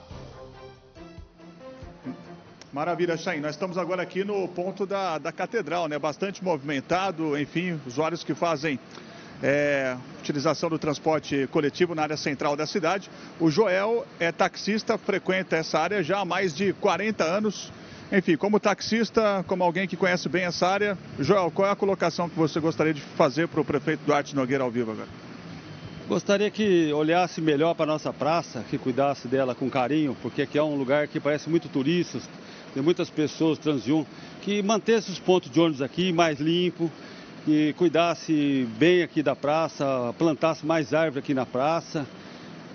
Speaker 16: Maravilha, Chain. Nós estamos agora aqui no ponto da, da catedral, né? Bastante movimentado, enfim, usuários que fazem é, utilização do transporte coletivo na área central da cidade. O Joel é taxista, frequenta essa área já há mais de 40 anos. Enfim, como taxista, como alguém que conhece bem essa área, Joel, qual é a colocação que você gostaria de fazer para o prefeito Duarte Nogueira ao vivo agora?
Speaker 23: Gostaria que olhasse melhor para a nossa praça, que cuidasse dela com carinho, porque aqui é um lugar que parece muito turistas, tem muitas pessoas transiuntes, que mantesse os pontos de ônibus aqui mais limpo, que cuidasse bem aqui da praça, plantasse mais árvore aqui na praça.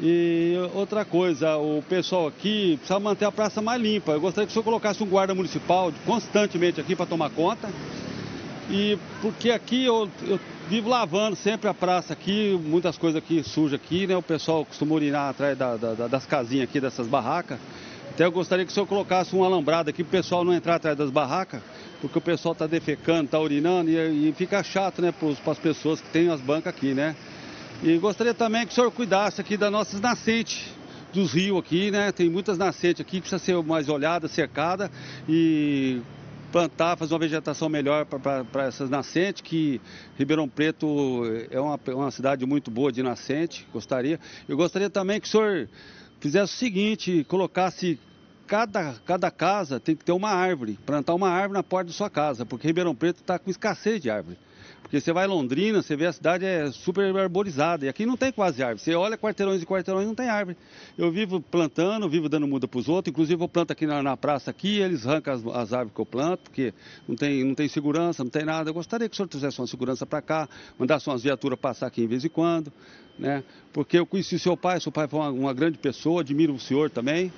Speaker 23: E outra coisa, o pessoal aqui precisa manter a praça mais limpa. Eu gostaria que o senhor colocasse um guarda municipal constantemente aqui para tomar conta. E porque aqui eu, eu vivo lavando sempre a praça aqui, muitas coisas aqui sujas aqui, né? O pessoal costuma urinar atrás da, da, das casinhas aqui, dessas barracas. Até eu gostaria que o senhor colocasse um alambrado aqui para o pessoal não entrar atrás das barracas, porque o pessoal está defecando, está urinando e, e, fica chato, né, para as pessoas que têm as bancas aqui, né? E gostaria também que o senhor cuidasse aqui das nossas nascentes dos rios aqui, né? Tem muitas nascentes aqui que precisa ser mais olhada, cercada e plantar, fazer uma vegetação melhor para essas nascentes, que Ribeirão Preto é uma, uma cidade muito boa de nascente, gostaria. Eu gostaria também que o senhor fizesse o seguinte, colocasse cada, cada casa tem que ter uma árvore, plantar uma árvore na porta da sua casa, porque Ribeirão Preto está com escassez de árvore. Porque você vai em Londrina, você vê a cidade é super arborizada. E aqui não tem quase árvore. Você olha quarteirões e quarteirões não tem árvore. Eu vivo plantando, vivo dando muda para os outros. Inclusive eu planto aqui na, na praça aqui, eles arrancam as, as, árvores que eu planto, porque não tem, não tem segurança, não tem nada. Eu gostaria que o senhor trouxesse uma segurança para cá, mandasse umas viaturas passar aqui de vez em quando. Né? Porque eu conheci seu pai, seu pai foi uma, uma grande pessoa, admiro o senhor também.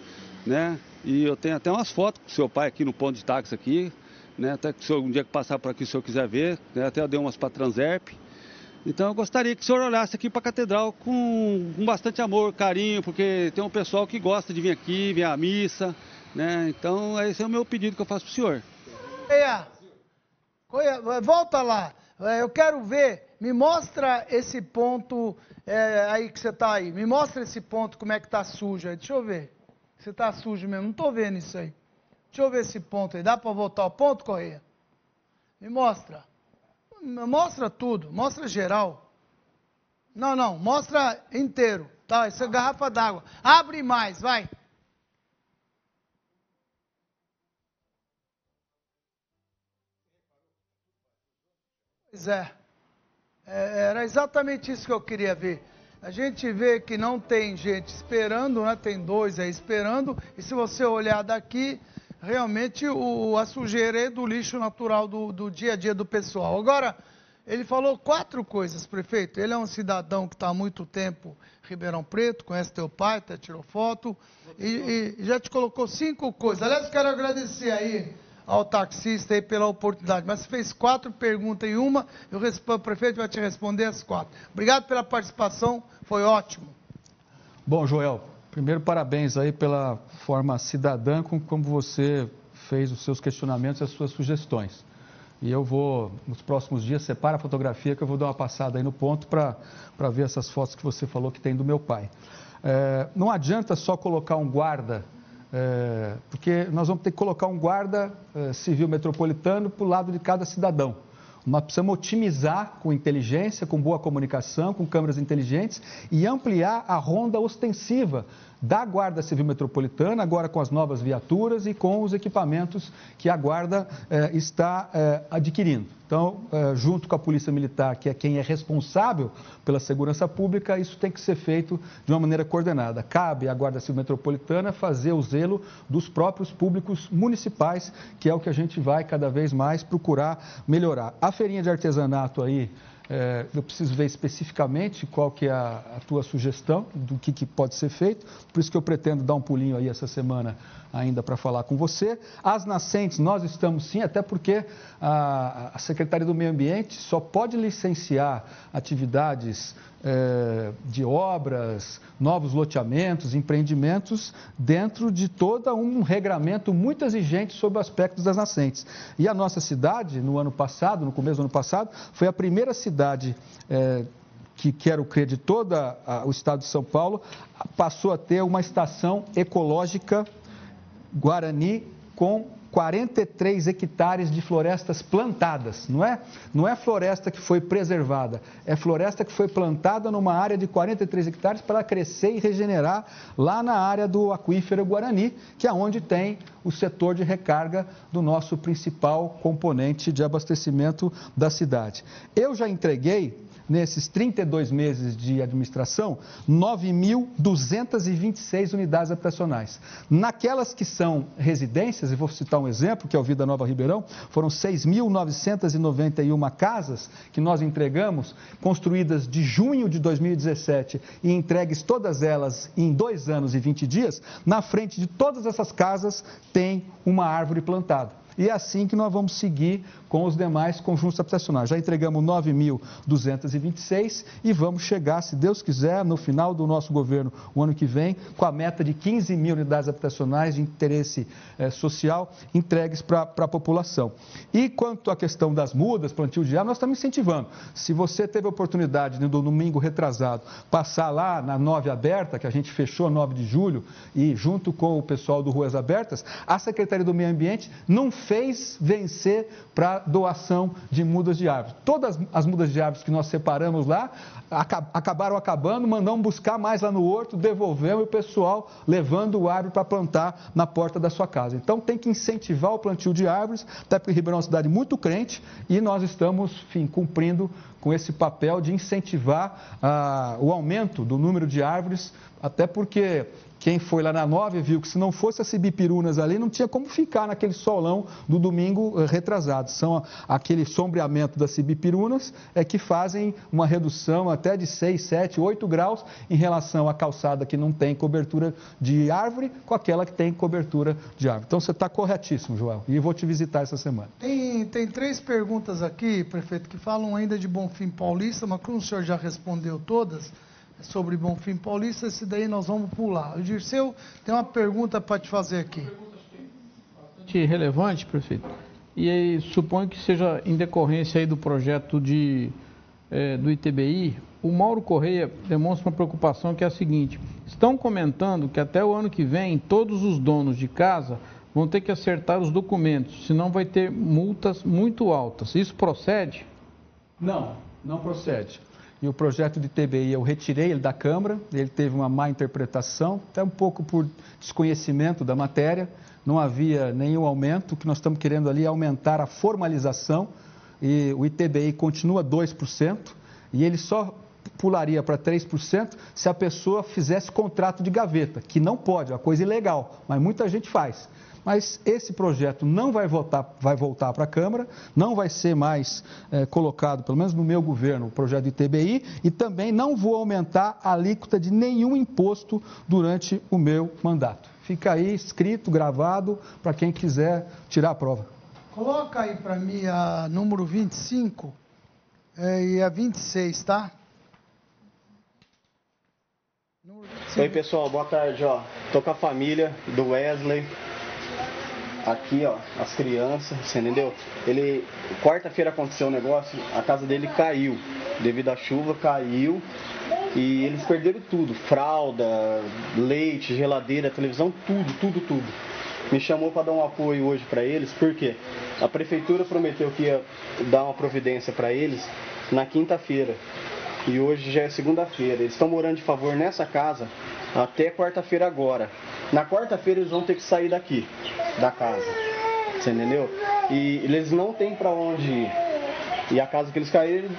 Speaker 23: Né? E eu tenho até umas fotos com seu pai aqui no ponto de táxi aqui, né? Até que o senhor, um dia que passar por aqui, o senhor quiser ver, né? até eu dei umas para Transerp. Então eu gostaria que o senhor olhasse aqui para a catedral com, com, bastante amor, carinho, porque tem um pessoal que gosta de vir aqui, vir à missa, né? Então esse é o meu pedido que eu faço para o senhor.
Speaker 3: Coia, Coia, volta lá. Eu quero ver, me mostra esse ponto é, aí que você está aí. Me mostra esse ponto, como é que está sujo aí. Deixa eu ver. Você está sujo mesmo, não estou vendo isso aí. Deixa eu ver esse ponto aí. Dá para voltar ao ponto, Correia? Me mostra. Mostra tudo. Mostra geral. Não, não. Mostra inteiro. Tá, essa é garrafa d'água. Abre mais, vai. Pois é. é. Era exatamente isso que eu queria ver. A gente vê que não tem gente esperando, né? Tem dois aí esperando. E se você olhar daqui, realmente o, a sujeira é do lixo natural do, do dia a dia do pessoal. Agora, ele falou quatro coisas, prefeito. Ele é um cidadão que está há muito tempo em Ribeirão Preto, conhece teu pai, até tirou foto, e, e já te colocou cinco coisas. Aliás, quero agradecer aí ao taxista aí pela oportunidade, mas fez quatro perguntas em uma, eu respondo, o prefeito vai te responder as quatro. Obrigado pela participação, foi ótimo.
Speaker 4: Bom, Joel, Primeiro, parabéns aí pela forma cidadã com como você fez os seus questionamentos e as suas sugestões. E eu vou, nos próximos dias, separa a fotografia que eu vou dar uma passada aí no ponto para ver essas fotos que você falou que tem do meu pai. É, não adianta só colocar um guarda, é, porque nós vamos ter que colocar um guarda é, civil metropolitano para o lado de cada cidadão. Nós precisamos otimizar com inteligência, com boa comunicação, com câmeras inteligentes e ampliar a ronda ostensiva da Guarda Civil Metropolitana, agora com as novas viaturas e com os equipamentos que a Guarda eh, está eh, adquirindo. Então, eh, junto com a Polícia Militar, que é quem é responsável pela segurança pública, isso tem que ser feito de uma maneira coordenada. Cabe à Guarda Civil Metropolitana fazer o zelo dos próprios públicos municipais, que é o que a gente vai cada vez mais procurar melhorar. A feirinha de artesanato aí É, eu preciso ver especificamente qual que é a, a tua sugestão, do que, que pode ser feito. Por isso que eu pretendo dar um pulinho aí essa semana ainda para falar com você. As nascentes, nós estamos sim, até porque a, a Secretaria do Meio Ambiente só pode licenciar atividades é, de obras, novos loteamentos, empreendimentos, dentro de todo um regramento muito exigente sobre aspectos das nascentes. E a nossa cidade, no ano passado, no começo do ano passado, foi a primeira cidade. É, que quero crer de todo o estado de São Paulo, passou a ter uma estação ecológica Guarani com 43 hectares de florestas plantadas, não é? Não é floresta que foi preservada, é floresta que foi plantada numa área de 43 hectares para crescer e regenerar lá na área do aquífero Guarani, que é onde tem o setor de recarga do nosso principal componente de abastecimento da cidade. Eu já entreguei nesses 32 meses de administração, 9.226 unidades habitacionais. Naquelas que são residências, e vou citar um exemplo, que é o Vida Nova Ribeirão, foram 6.991 casas que nós entregamos, construídas de junho de 2017 e entregues todas elas em dois anos e 20 dias. Na frente de todas essas casas tem uma árvore plantada. E é assim que nós vamos seguir com os demais conjuntos habitacionais. Já entregamos 9.226 e vamos chegar, se Deus quiser, no final do nosso governo, o ano que vem, com a meta de 15 mil unidades habitacionais de interesse eh, social entregues para a população. E quanto à questão das mudas, plantio de árvore, nós estamos incentivando. Se você teve a oportunidade, no domingo retrasado, passar lá na 9 aberta, que a gente fechou 9 de julho, e junto com o pessoal do Ruas Abertas, a Secretaria do Meio Ambiente não vencer para doação de mudas de árvores. Todas as mudas de árvores que nós separamos lá acabaram acabando, mandamos buscar mais lá no horto, devolvemos e o pessoal levando o árvore para plantar na porta da sua casa. Então tem que incentivar o plantio de árvores, até porque Ribeirão é uma cidade muito crente e nós estamos, enfim, cumprindo com esse papel de incentivar ah, o aumento do número de árvores, até porque quem foi lá na nove viu que se não fosse as cibipirunas ali, não tinha como ficar naquele solão do domingo eh, retrasado. São aquele sombreamento das cibipirunas é que fazem uma redução até de 6, 7, 8 graus em relação à calçada que não tem cobertura de árvore com aquela que tem cobertura de árvore. Então você está corretíssimo, Joel. E vou te visitar essa semana.
Speaker 3: Tem, tem três perguntas aqui, prefeito, que falam ainda de Bonfim Paulista, mas como o senhor já respondeu todas sobre Bonfim Paulista, esse daí nós vamos pular. O Dirceu tem uma pergunta para te fazer aqui.
Speaker 7: Bastante relevante, prefeito. E aí, suponho que seja em decorrência aí do projeto de, é, do ITBI, o Mauro Correia demonstra uma preocupação que é a seguinte: estão comentando que até o ano que vem todos os donos de casa vão ter que acertar os documentos, senão vai ter multas muito altas. Isso procede?
Speaker 4: Não, não procede e o projeto de TBI eu retirei ele da Câmara, ele teve uma má interpretação, até um pouco por desconhecimento da matéria, não havia nenhum aumento, o que nós estamos querendo ali é aumentar a formalização, e o ITBI continua 2%, e ele só pularia para 3% se a pessoa fizesse contrato de gaveta, que não pode, é uma coisa ilegal, mas muita gente faz. Mas esse projeto não vai voltar, vai voltar para a Câmara, não vai ser mais é, colocado, pelo menos no meu governo, o projeto de TBI, e também não vou aumentar a alíquota de nenhum imposto durante o meu mandato. Fica aí escrito, gravado, para quem quiser tirar a prova.
Speaker 3: Coloca aí para mim a número 25 é, e a 26, tá?
Speaker 24: Oi pessoal, boa tarde. Ó, tô com a família do Wesley, aqui, ó, as crianças, você entendeu? Ele, quarta-feira aconteceu um negócio, a casa dele caiu, devido à chuva caiu e eles perderam tudo, fralda, leite, geladeira, televisão, tudo, tudo, tudo. Me chamou para dar um apoio hoje para eles, porque a prefeitura prometeu que ia dar uma providência para eles na quinta-feira. E hoje já é segunda-feira. Eles estão morando de favor nessa casa até quarta-feira agora. Na quarta-feira eles vão ter que sair daqui, da casa. Você entendeu? E eles não têm para onde ir. E a casa que eles caíram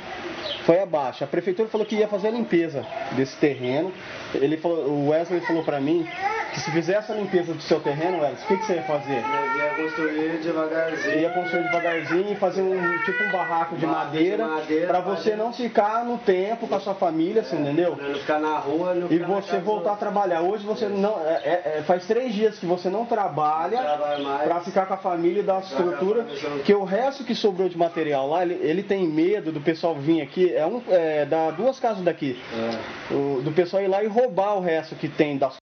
Speaker 24: foi abaixo. A prefeitura falou que ia fazer a limpeza desse terreno. Ele falou, o Wesley falou para mim que se fizesse a limpeza do seu terreno, o que, que você ia fazer?
Speaker 25: Eu ia construir devagarzinho.
Speaker 24: Ia construir devagarzinho e fazer um tipo um barraco de madeira,
Speaker 25: madeira
Speaker 24: para você não ficar no tempo com a sua família, você entendeu?
Speaker 25: Pra não ficar na rua, não
Speaker 24: E você voltar a trabalhar. Hoje você não. é- é- é- faz três dias que você não trabalha para ficar com a família e dar a estrutura. Que o resto que sobrou de material lá, ele, ele tem medo do pessoal vir aqui. É um, é, dá duas casas daqui. O- do pessoal ir lá e roubar o resto que tem das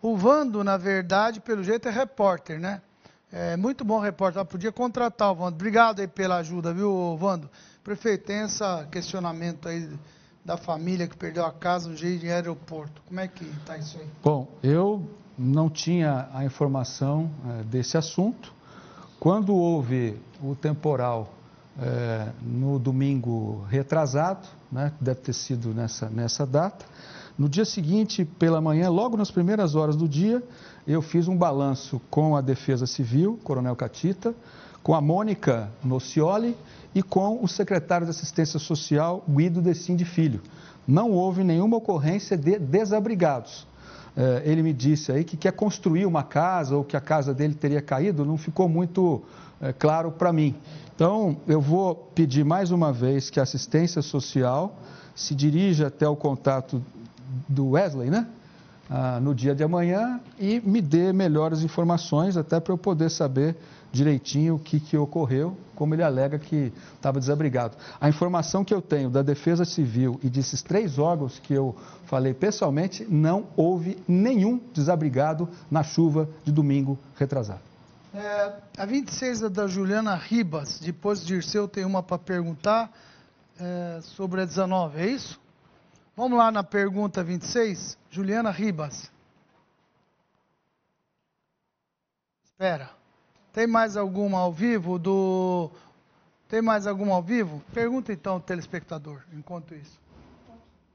Speaker 3: O Vando, na verdade, pelo jeito é repórter, né? É muito bom repórter. Ela podia contratar o Vando. Obrigado aí pela ajuda, viu, Vando? Prefeito, tem esse questionamento aí da família que perdeu a casa no jeito de aeroporto. Como é que está isso aí?
Speaker 4: Bom, eu não tinha a informação eh, desse assunto. Quando houve o temporal eh, no domingo retrasado, né, deve ter sido nessa, nessa data, no dia seguinte, pela manhã, logo nas primeiras horas do dia, eu fiz um balanço com a Defesa Civil, Coronel Catita, com a Mônica Nocioli e com o secretário de Assistência Social, Guido Decim de Filho. Não houve nenhuma ocorrência de desabrigados. Eh, ele me disse aí que quer construir uma casa ou que a casa dele teria caído, não ficou muito eh, claro para mim. Então, eu vou pedir mais uma vez que a assistência social se dirija até o contato do Wesley, né? Ah, no dia de amanhã e me dê melhores informações, até para eu poder saber direitinho o que, que ocorreu, como ele alega que estava desabrigado. A informação que eu tenho da Defesa Civil e desses três órgãos que eu falei pessoalmente, não houve nenhum desabrigado na chuva de domingo retrasado.
Speaker 3: É, a 26 é da Juliana Ribas. Depois de Dirceu, tem uma para perguntar é, sobre a 19, é isso? Vamos lá na pergunta 26. Juliana Ribas. Espera. Tem mais alguma ao vivo do. Tem mais alguma ao vivo? Pergunta então, telespectador, enquanto isso.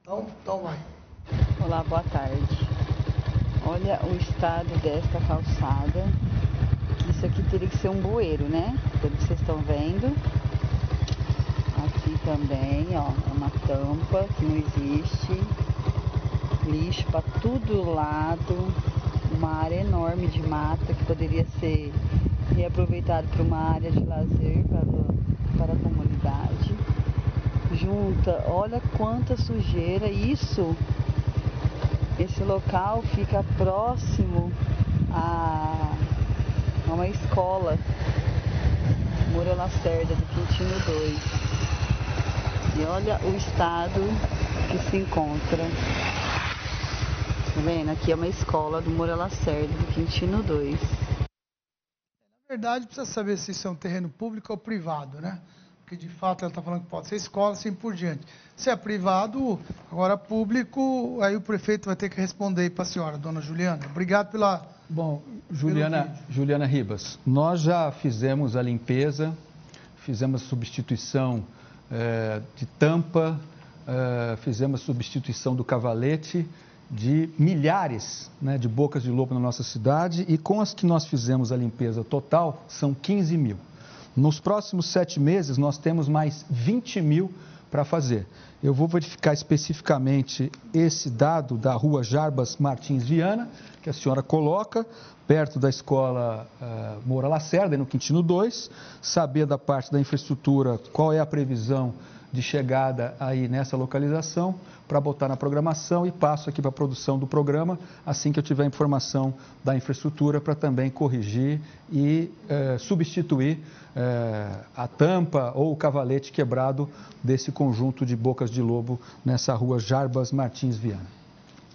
Speaker 3: Então, então vai.
Speaker 26: Olá, boa tarde. Olha o estado desta calçada. Isso aqui teria que ser um bueiro, né? Pelo que vocês estão vendo. Aqui também, ó, uma tampa que não existe. Lixo para todo lado. Uma área enorme de mata que poderia ser reaproveitado para uma área de lazer para, para a comunidade. Junta, olha quanta sujeira. Isso esse local fica próximo a, a uma escola, Moura Lacerda, do Quintino 2. E olha o estado que se encontra. Tá vendo? Aqui é uma escola do Moura Lacerda, do Quintino 2.
Speaker 3: Na verdade, precisa saber se isso é um terreno público ou privado, né? Porque de fato ela está falando que pode ser escola, assim por diante. Se é privado, agora público, aí o prefeito vai ter que responder para a senhora, dona Juliana. Obrigado pela.
Speaker 4: Bom, Juliana, Juliana Ribas, nós já fizemos a limpeza, fizemos a substituição eh, de tampa, eh, fizemos a substituição do cavalete de milhares né, de bocas de lobo na nossa cidade e com as que nós fizemos a limpeza total são 15 mil. Nos próximos sete meses nós temos mais 20 mil para fazer. Eu vou verificar especificamente esse dado da rua Jarbas Martins Viana, que a senhora coloca, perto da escola uh, Moura Lacerda, no Quintino 2, saber da parte da infraestrutura qual é a previsão de chegada aí nessa localização, para botar na programação e passo aqui para a produção do programa, assim que eu tiver informação da infraestrutura, para também corrigir e eh, substituir eh, a tampa ou o cavalete quebrado desse conjunto de bocas de lobo nessa rua Jarbas Martins Viana.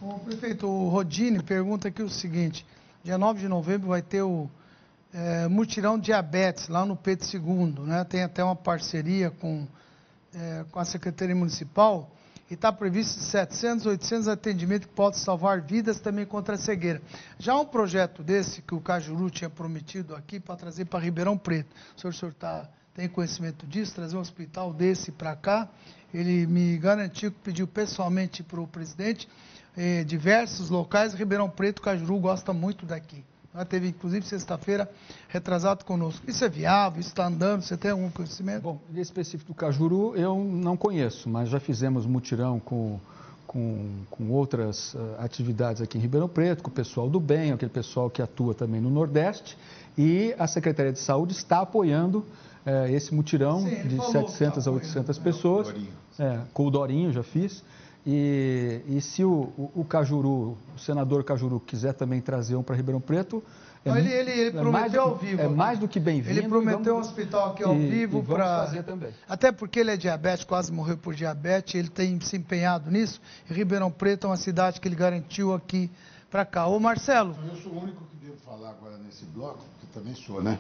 Speaker 3: O prefeito o Rodine pergunta aqui o seguinte: dia 9 de novembro vai ter o é, mutirão diabetes lá no Pedro II, né? Tem até uma parceria com, é, com a Secretaria Municipal e está previsto 700, 800 atendimentos que podem salvar vidas também contra a cegueira. Já um projeto desse que o Cajuru tinha prometido aqui para trazer para Ribeirão Preto. O senhor, o senhor tá, tem conhecimento disso? Trazer um hospital desse para cá? Ele me garantiu que pediu pessoalmente para o presidente eh, diversos locais. Ribeirão Preto, Cajuru gosta muito daqui. Ela teve, inclusive, sexta-feira, retrasado conosco. Isso é viável? Isso está andando? Você tem algum conhecimento?
Speaker 4: Bom, de específico do Cajuru, eu não conheço, mas já fizemos mutirão com, com, com outras uh, atividades aqui em Ribeirão Preto, com o pessoal do bem, aquele pessoal que atua também no Nordeste, e a Secretaria de Saúde está apoiando uh, esse mutirão Sim, de 700 tá a 800 pessoas. É, com o Dorinho já fiz. E, e se o, o, o, Cajuru, o senador Cajuru, quiser também trazer um para Ribeirão Preto,
Speaker 3: é, ele, ele, ele prometeu
Speaker 4: mais,
Speaker 3: ao vivo.
Speaker 4: É mais do que bem-vindo.
Speaker 3: Ele prometeu um hospital aqui ao
Speaker 4: e,
Speaker 3: vivo
Speaker 4: para.
Speaker 3: Até porque ele é diabético, quase morreu por diabetes, ele tem se empenhado nisso. E Ribeirão Preto é uma cidade que ele garantiu aqui para cá. Ô Marcelo.
Speaker 5: Eu sou o único que devo falar agora nesse bloco, que também sou, né?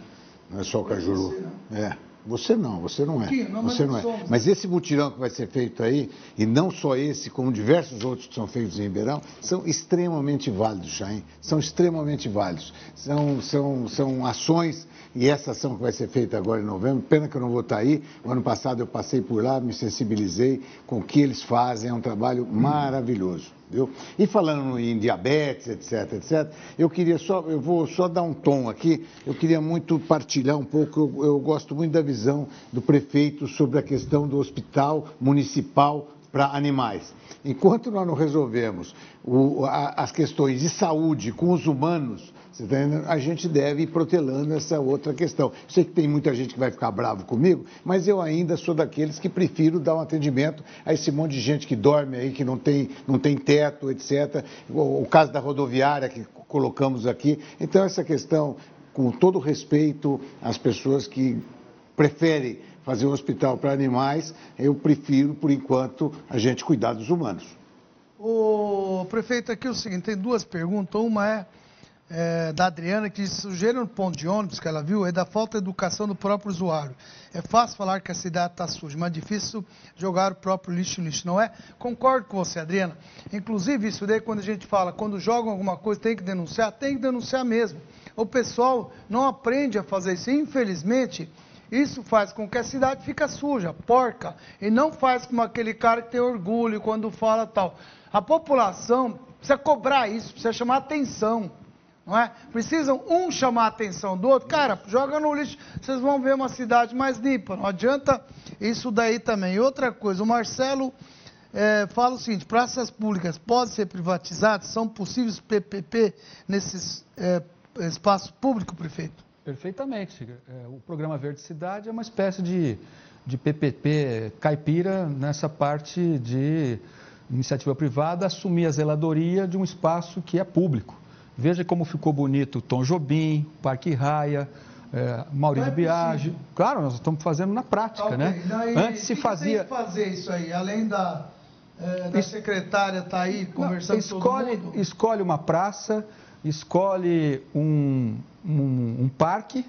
Speaker 5: Não é só o Cajuru. É. Você não, você não é.
Speaker 3: Não,
Speaker 5: você não é. Mas esse mutirão que vai ser feito aí, e não só esse, como diversos outros que são feitos em Ribeirão, são extremamente válidos, Chain. São extremamente válidos. São, são, são ações, e essa ação que vai ser feita agora em novembro, pena que eu não vou estar aí. O ano passado eu passei por lá, me sensibilizei com o que eles fazem, é um trabalho maravilhoso. Viu? E falando em diabetes, etc, etc, eu queria só, eu vou só dar um tom aqui, eu queria muito partilhar um pouco, eu, eu gosto muito da visão do prefeito sobre a questão do hospital municipal para animais. Enquanto nós não resolvemos o, a, as questões de saúde com os humanos, Tá a gente deve ir protelando essa outra questão. Sei que tem muita gente que vai ficar bravo comigo, mas eu ainda sou daqueles que prefiro dar um atendimento a esse monte de gente que dorme aí, que não tem, não tem teto, etc. O, o caso da rodoviária que colocamos aqui. Então, essa questão, com todo respeito às pessoas que preferem fazer um hospital para animais, eu prefiro, por enquanto, a gente cuidar dos humanos.
Speaker 3: O prefeito, aqui é o seguinte, tem duas perguntas. Uma é é, da Adriana, que sugere no ponto de ônibus que ela viu, é da falta de educação do próprio usuário. É fácil falar que a cidade está suja, mas difícil jogar o próprio lixo no lixo, não é? Concordo com você, Adriana. Inclusive, isso daí, quando a gente fala, quando jogam alguma coisa, tem que denunciar, tem que denunciar mesmo. O pessoal não aprende a fazer isso. Infelizmente, isso faz com que a cidade fique suja, porca, e não faz como aquele cara que tem orgulho quando fala tal. A população precisa cobrar isso, precisa chamar atenção não é? Precisam um chamar a atenção do outro. Cara, joga no lixo, vocês vão ver uma cidade mais limpa. Não adianta isso daí também. E outra coisa, o Marcelo é, fala o seguinte: praças públicas podem ser privatizadas? São possíveis PPP nesses é, espaço público, prefeito?
Speaker 4: Perfeitamente. É, o programa Verde Cidade é uma espécie de, de PPP caipira nessa parte de iniciativa privada assumir a zeladoria de um espaço que é público. Veja como ficou bonito Tom Jobim, Parque Raia, é, Maurício é Biagi. Claro, nós estamos fazendo na prática, okay. né?
Speaker 3: Daí, Antes se fazia. Que fazer isso aí, além da, é, da secretária estar tá aí conversando
Speaker 4: Não, escolhe,
Speaker 3: com todo
Speaker 4: mundo. Escolhe uma praça, escolhe um, um, um parque,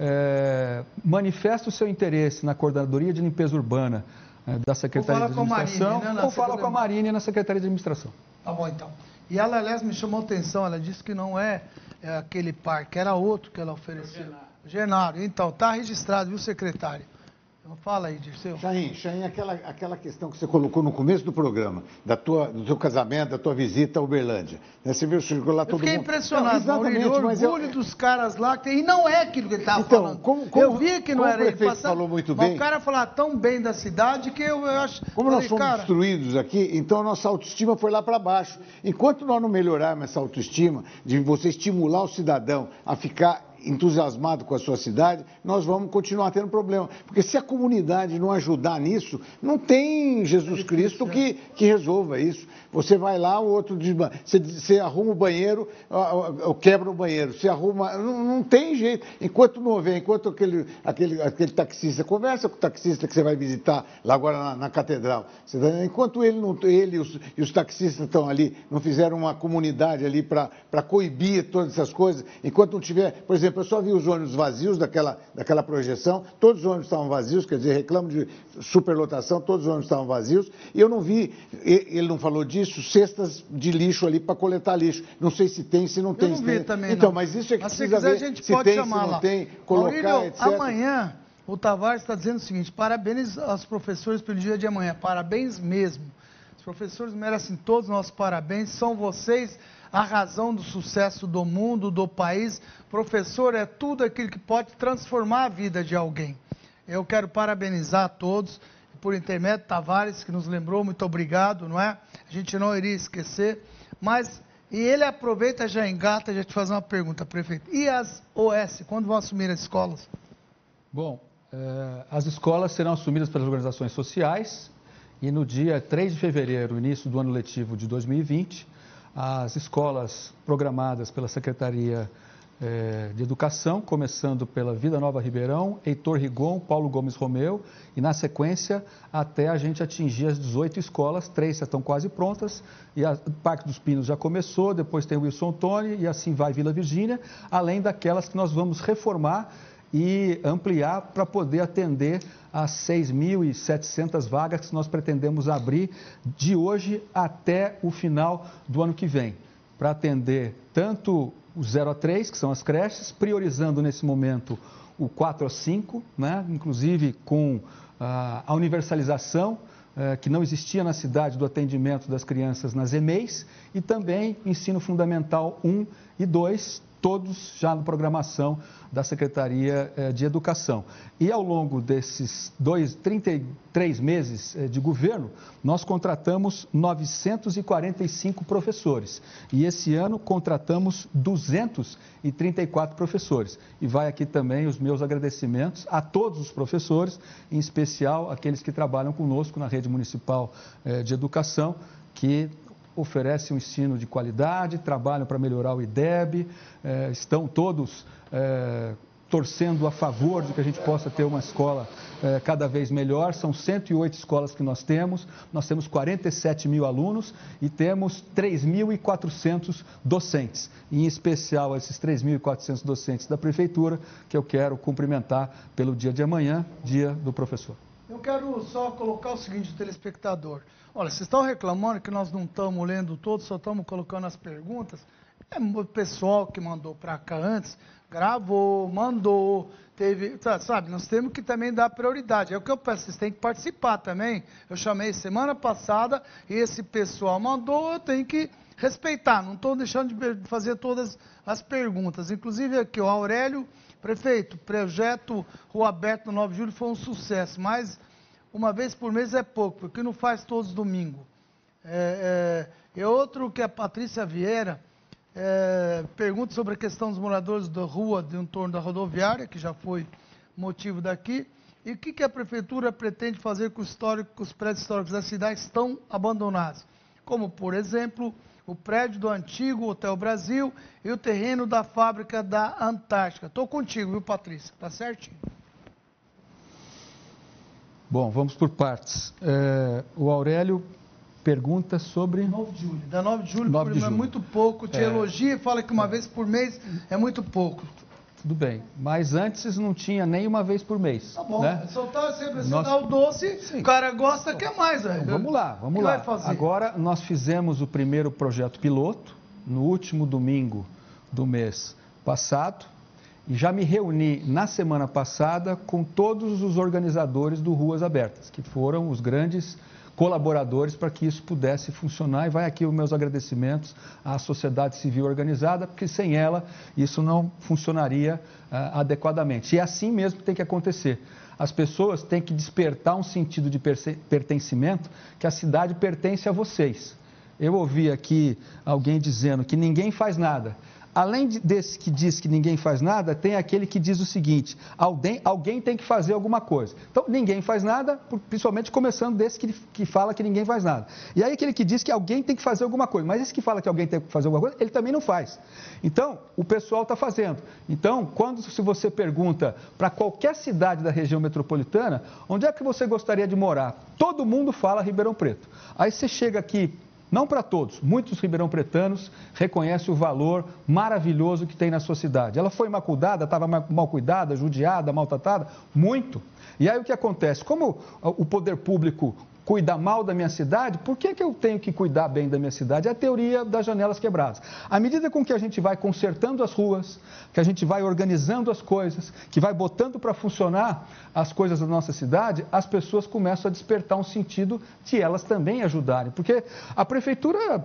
Speaker 4: é, manifesta o seu interesse na coordenadoria de limpeza urbana é, da Secretaria de Administração,
Speaker 3: Marine, né,
Speaker 4: ou fala com a Marine na Secretaria de Administração.
Speaker 3: Tá bom, então. E ela, aliás, me chamou a atenção, ela disse que não é, é aquele parque, era outro que ela ofereceu. Genário. Então, está registrado, viu, secretário? Então, fala aí, Dirceu.
Speaker 5: Chain, Chain aquela, aquela questão que você colocou no começo do programa, da tua, do teu casamento, da tua visita a Uberlândia. Né? Você viu, chegou lá todo
Speaker 3: mundo... Eu fiquei impressionado, não, Maurílio, o orgulho eu... dos caras lá, e não é aquilo que ele estava
Speaker 5: então,
Speaker 3: falando.
Speaker 5: Como, como,
Speaker 3: eu vi que não era
Speaker 5: ele. Passando, falou muito bem.
Speaker 3: o cara falar tão bem da cidade que eu, eu acho...
Speaker 5: Como falei, nós somos cara... destruídos aqui, então a nossa autoestima foi lá para baixo. Enquanto nós não melhorarmos essa autoestima, de você estimular o cidadão a ficar entusiasmado com a sua cidade, nós vamos continuar tendo problema. Porque se a comunidade não ajudar nisso, não tem Jesus Cristo que, que resolva isso. Você vai lá, o outro diz, você, você arruma o banheiro, quebra o banheiro, você arruma. Não, não, tem jeito. Enquanto não houver, enquanto aquele, aquele, aquele taxista conversa com o taxista que você vai visitar lá agora na, na catedral, tá, enquanto ele, não, ele os, e os taxistas estão ali, não fizeram uma comunidade ali para coibir todas essas coisas, enquanto não tiver, por exemplo, eu só vi os ônibus vazios daquela, daquela projeção, todos os ônibus estavam vazios, quer dizer, reclamo de superlotação, todos os ônibus estavam vazios, e eu não vi, ele não falou disso, isso, cestas de lixo ali para coletar lixo. Não sei se tem, se não tem.
Speaker 3: Eu não vi também,
Speaker 5: então,
Speaker 3: não.
Speaker 5: mas isso é que
Speaker 3: mas
Speaker 5: precisa
Speaker 3: se quiser,
Speaker 5: ver
Speaker 3: a gente
Speaker 5: se
Speaker 3: pode
Speaker 5: tem,
Speaker 3: chamar
Speaker 5: se não
Speaker 3: lá.
Speaker 5: tem, colocar,
Speaker 3: Maurílio,
Speaker 5: etc.
Speaker 3: amanhã o Tavares está dizendo o seguinte, parabéns aos professores pelo dia de amanhã, parabéns mesmo. Os professores merecem todos os nossos parabéns, são vocês a razão do sucesso do mundo, do país. Professor é tudo aquilo que pode transformar a vida de alguém. Eu quero parabenizar a todos por intermédio Tavares, que nos lembrou, muito obrigado, não é? A gente não iria esquecer. Mas, e ele aproveita, já engata, já te fazer uma pergunta, prefeito. E as OS, quando vão assumir as escolas?
Speaker 4: Bom, eh, as escolas serão assumidas pelas organizações sociais e no dia 3 de fevereiro, início do ano letivo de 2020, as escolas programadas pela Secretaria eh, de Educação, começando pela Vida Nova Ribeirão, Heitor Rigon, Paulo Gomes Romeu, e na sequência até a gente atingir as 18 escolas, três já estão quase prontas, e o Parque dos Pinos já começou, depois tem Wilson Tony, e assim vai Vila Virgínia, além daquelas que nós vamos reformar e ampliar para poder atender as 6.700 vagas que nós pretendemos abrir de hoje até o final do ano que vem, para atender tanto o 0 a 3, que são as creches, priorizando nesse momento o 4 a 5, né? inclusive com ah, a universalização eh, que não existia na cidade do atendimento das crianças nas EMEIs e também ensino fundamental 1 e 2, todos já na programação da Secretaria eh, de Educação. E ao longo desses dois, 33 meses eh, de governo, nós contratamos 945 professores. E esse ano contratamos 234 professores. E vai aqui também os meus agradecimentos a todos os professores, em especial aqueles que trabalham conosco na rede municipal eh, de educação, que oferecem um ensino de qualidade, trabalham para melhorar o IDEB, eh, estão todos eh, torcendo a favor de que a gente possa ter uma escola eh, cada vez melhor. São 108 escolas que nós temos, nós temos 47 mil alunos e temos 3.400 docentes, em especial esses 3.400 docentes da Prefeitura, que eu quero cumprimentar pelo dia de amanhã, dia do professor.
Speaker 3: Eu quero só colocar o seguinte, telespectador. Olha, vocês estão reclamando que nós não estamos lendo todos, só estamos colocando as perguntas. É o pessoal que mandou para cá antes, gravou, mandou, teve, sabe, nós temos que também dar prioridade. É o que eu peço, vocês têm que participar também. Eu chamei semana passada e esse pessoal mandou, eu tenho que respeitar. Não estou deixando de fazer todas as perguntas. Inclusive aqui, o Aurélio, prefeito, projeto Rua Aberta no 9 de julho foi um sucesso, mas uma vez por mês é pouco, porque não faz todos os domingos. É, é, e outro que é a Patrícia Vieira, é, pergunta sobre a questão dos moradores da rua de um torno da rodoviária, que já foi motivo daqui. E o que, que a prefeitura pretende fazer com, com os prédios históricos da cidade estão abandonados? Como, por exemplo, o prédio do antigo Hotel Brasil e o terreno da fábrica da Antártica. Estou contigo, viu, Patrícia? Tá certinho.
Speaker 4: Bom, vamos por partes. É, o Aurélio pergunta sobre.
Speaker 3: 9 de julho. Da 9 de julho, 9 de é julho. é muito pouco. Te é... elogia e fala que uma vez por mês é muito pouco.
Speaker 4: Tudo bem. Mas antes não tinha nem uma vez por mês.
Speaker 3: Tá bom.
Speaker 4: Né?
Speaker 3: Soltar sempre Nós... o doce, Sim. o cara gosta, quer mais. Então,
Speaker 4: vamos lá, vamos que lá. Agora nós fizemos o primeiro projeto piloto no último domingo do mês passado e já me reuni na semana passada com todos os organizadores do Ruas Abertas, que foram os grandes colaboradores para que isso pudesse funcionar. E vai aqui os meus agradecimentos à sociedade civil organizada, porque sem ela isso não funcionaria uh, adequadamente. E é assim mesmo que tem que acontecer. As pessoas têm que despertar um sentido de pertencimento, que a cidade pertence a vocês. Eu ouvi aqui alguém dizendo que ninguém faz nada. Além desse que diz que ninguém faz nada, tem aquele que diz o seguinte: alguém, alguém tem que fazer alguma coisa. Então, ninguém faz nada, principalmente começando desse que, que fala que ninguém faz nada. E aí, aquele que diz que alguém tem que fazer alguma coisa, mas esse que fala que alguém tem que fazer alguma coisa, ele também não faz. Então, o pessoal está fazendo. Então, quando se você pergunta para qualquer cidade da região metropolitana, onde é que você gostaria de morar? Todo mundo fala Ribeirão Preto. Aí você chega aqui não para todos, muitos ribeirão pretanos reconhecem o valor maravilhoso que tem na sua cidade. Ela foi mal cuidada, estava mal cuidada, judiada, maltratada? Muito. E aí o que acontece? Como o poder público cuida mal da minha cidade, por que, que eu tenho que cuidar bem da minha cidade? É a teoria das janelas quebradas. À medida com que a gente vai consertando as ruas, que a gente vai organizando as coisas, que vai botando para funcionar as coisas da nossa cidade, as pessoas começam a despertar um sentido de elas também ajudarem. Porque a prefeitura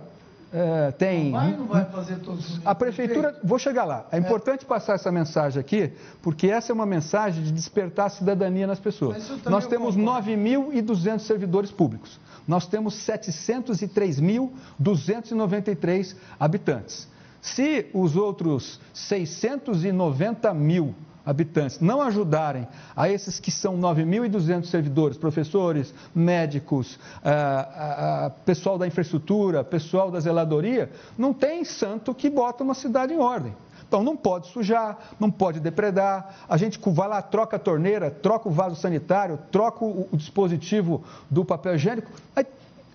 Speaker 4: é, tem.
Speaker 3: Vai ou não vai fazer todos os
Speaker 4: A prefeitura, vou chegar lá. É, importante passar essa mensagem aqui, porque essa é uma mensagem de despertar a cidadania nas pessoas. Nós temos 9.200 servidores públicos. Nós temos 703.293 habitantes. Se os outros 690 mil habitantes não ajudarem a esses que são 9.200 servidores, professores, médicos, ah, ah, ah, pessoal da infraestrutura, pessoal da zeladoria, não tem santo que bota uma cidade em ordem. Então não pode sujar, não pode depredar. A gente vai lá, troca a torneira, troca o vaso sanitário, troca o, o dispositivo do papel higiênico. É,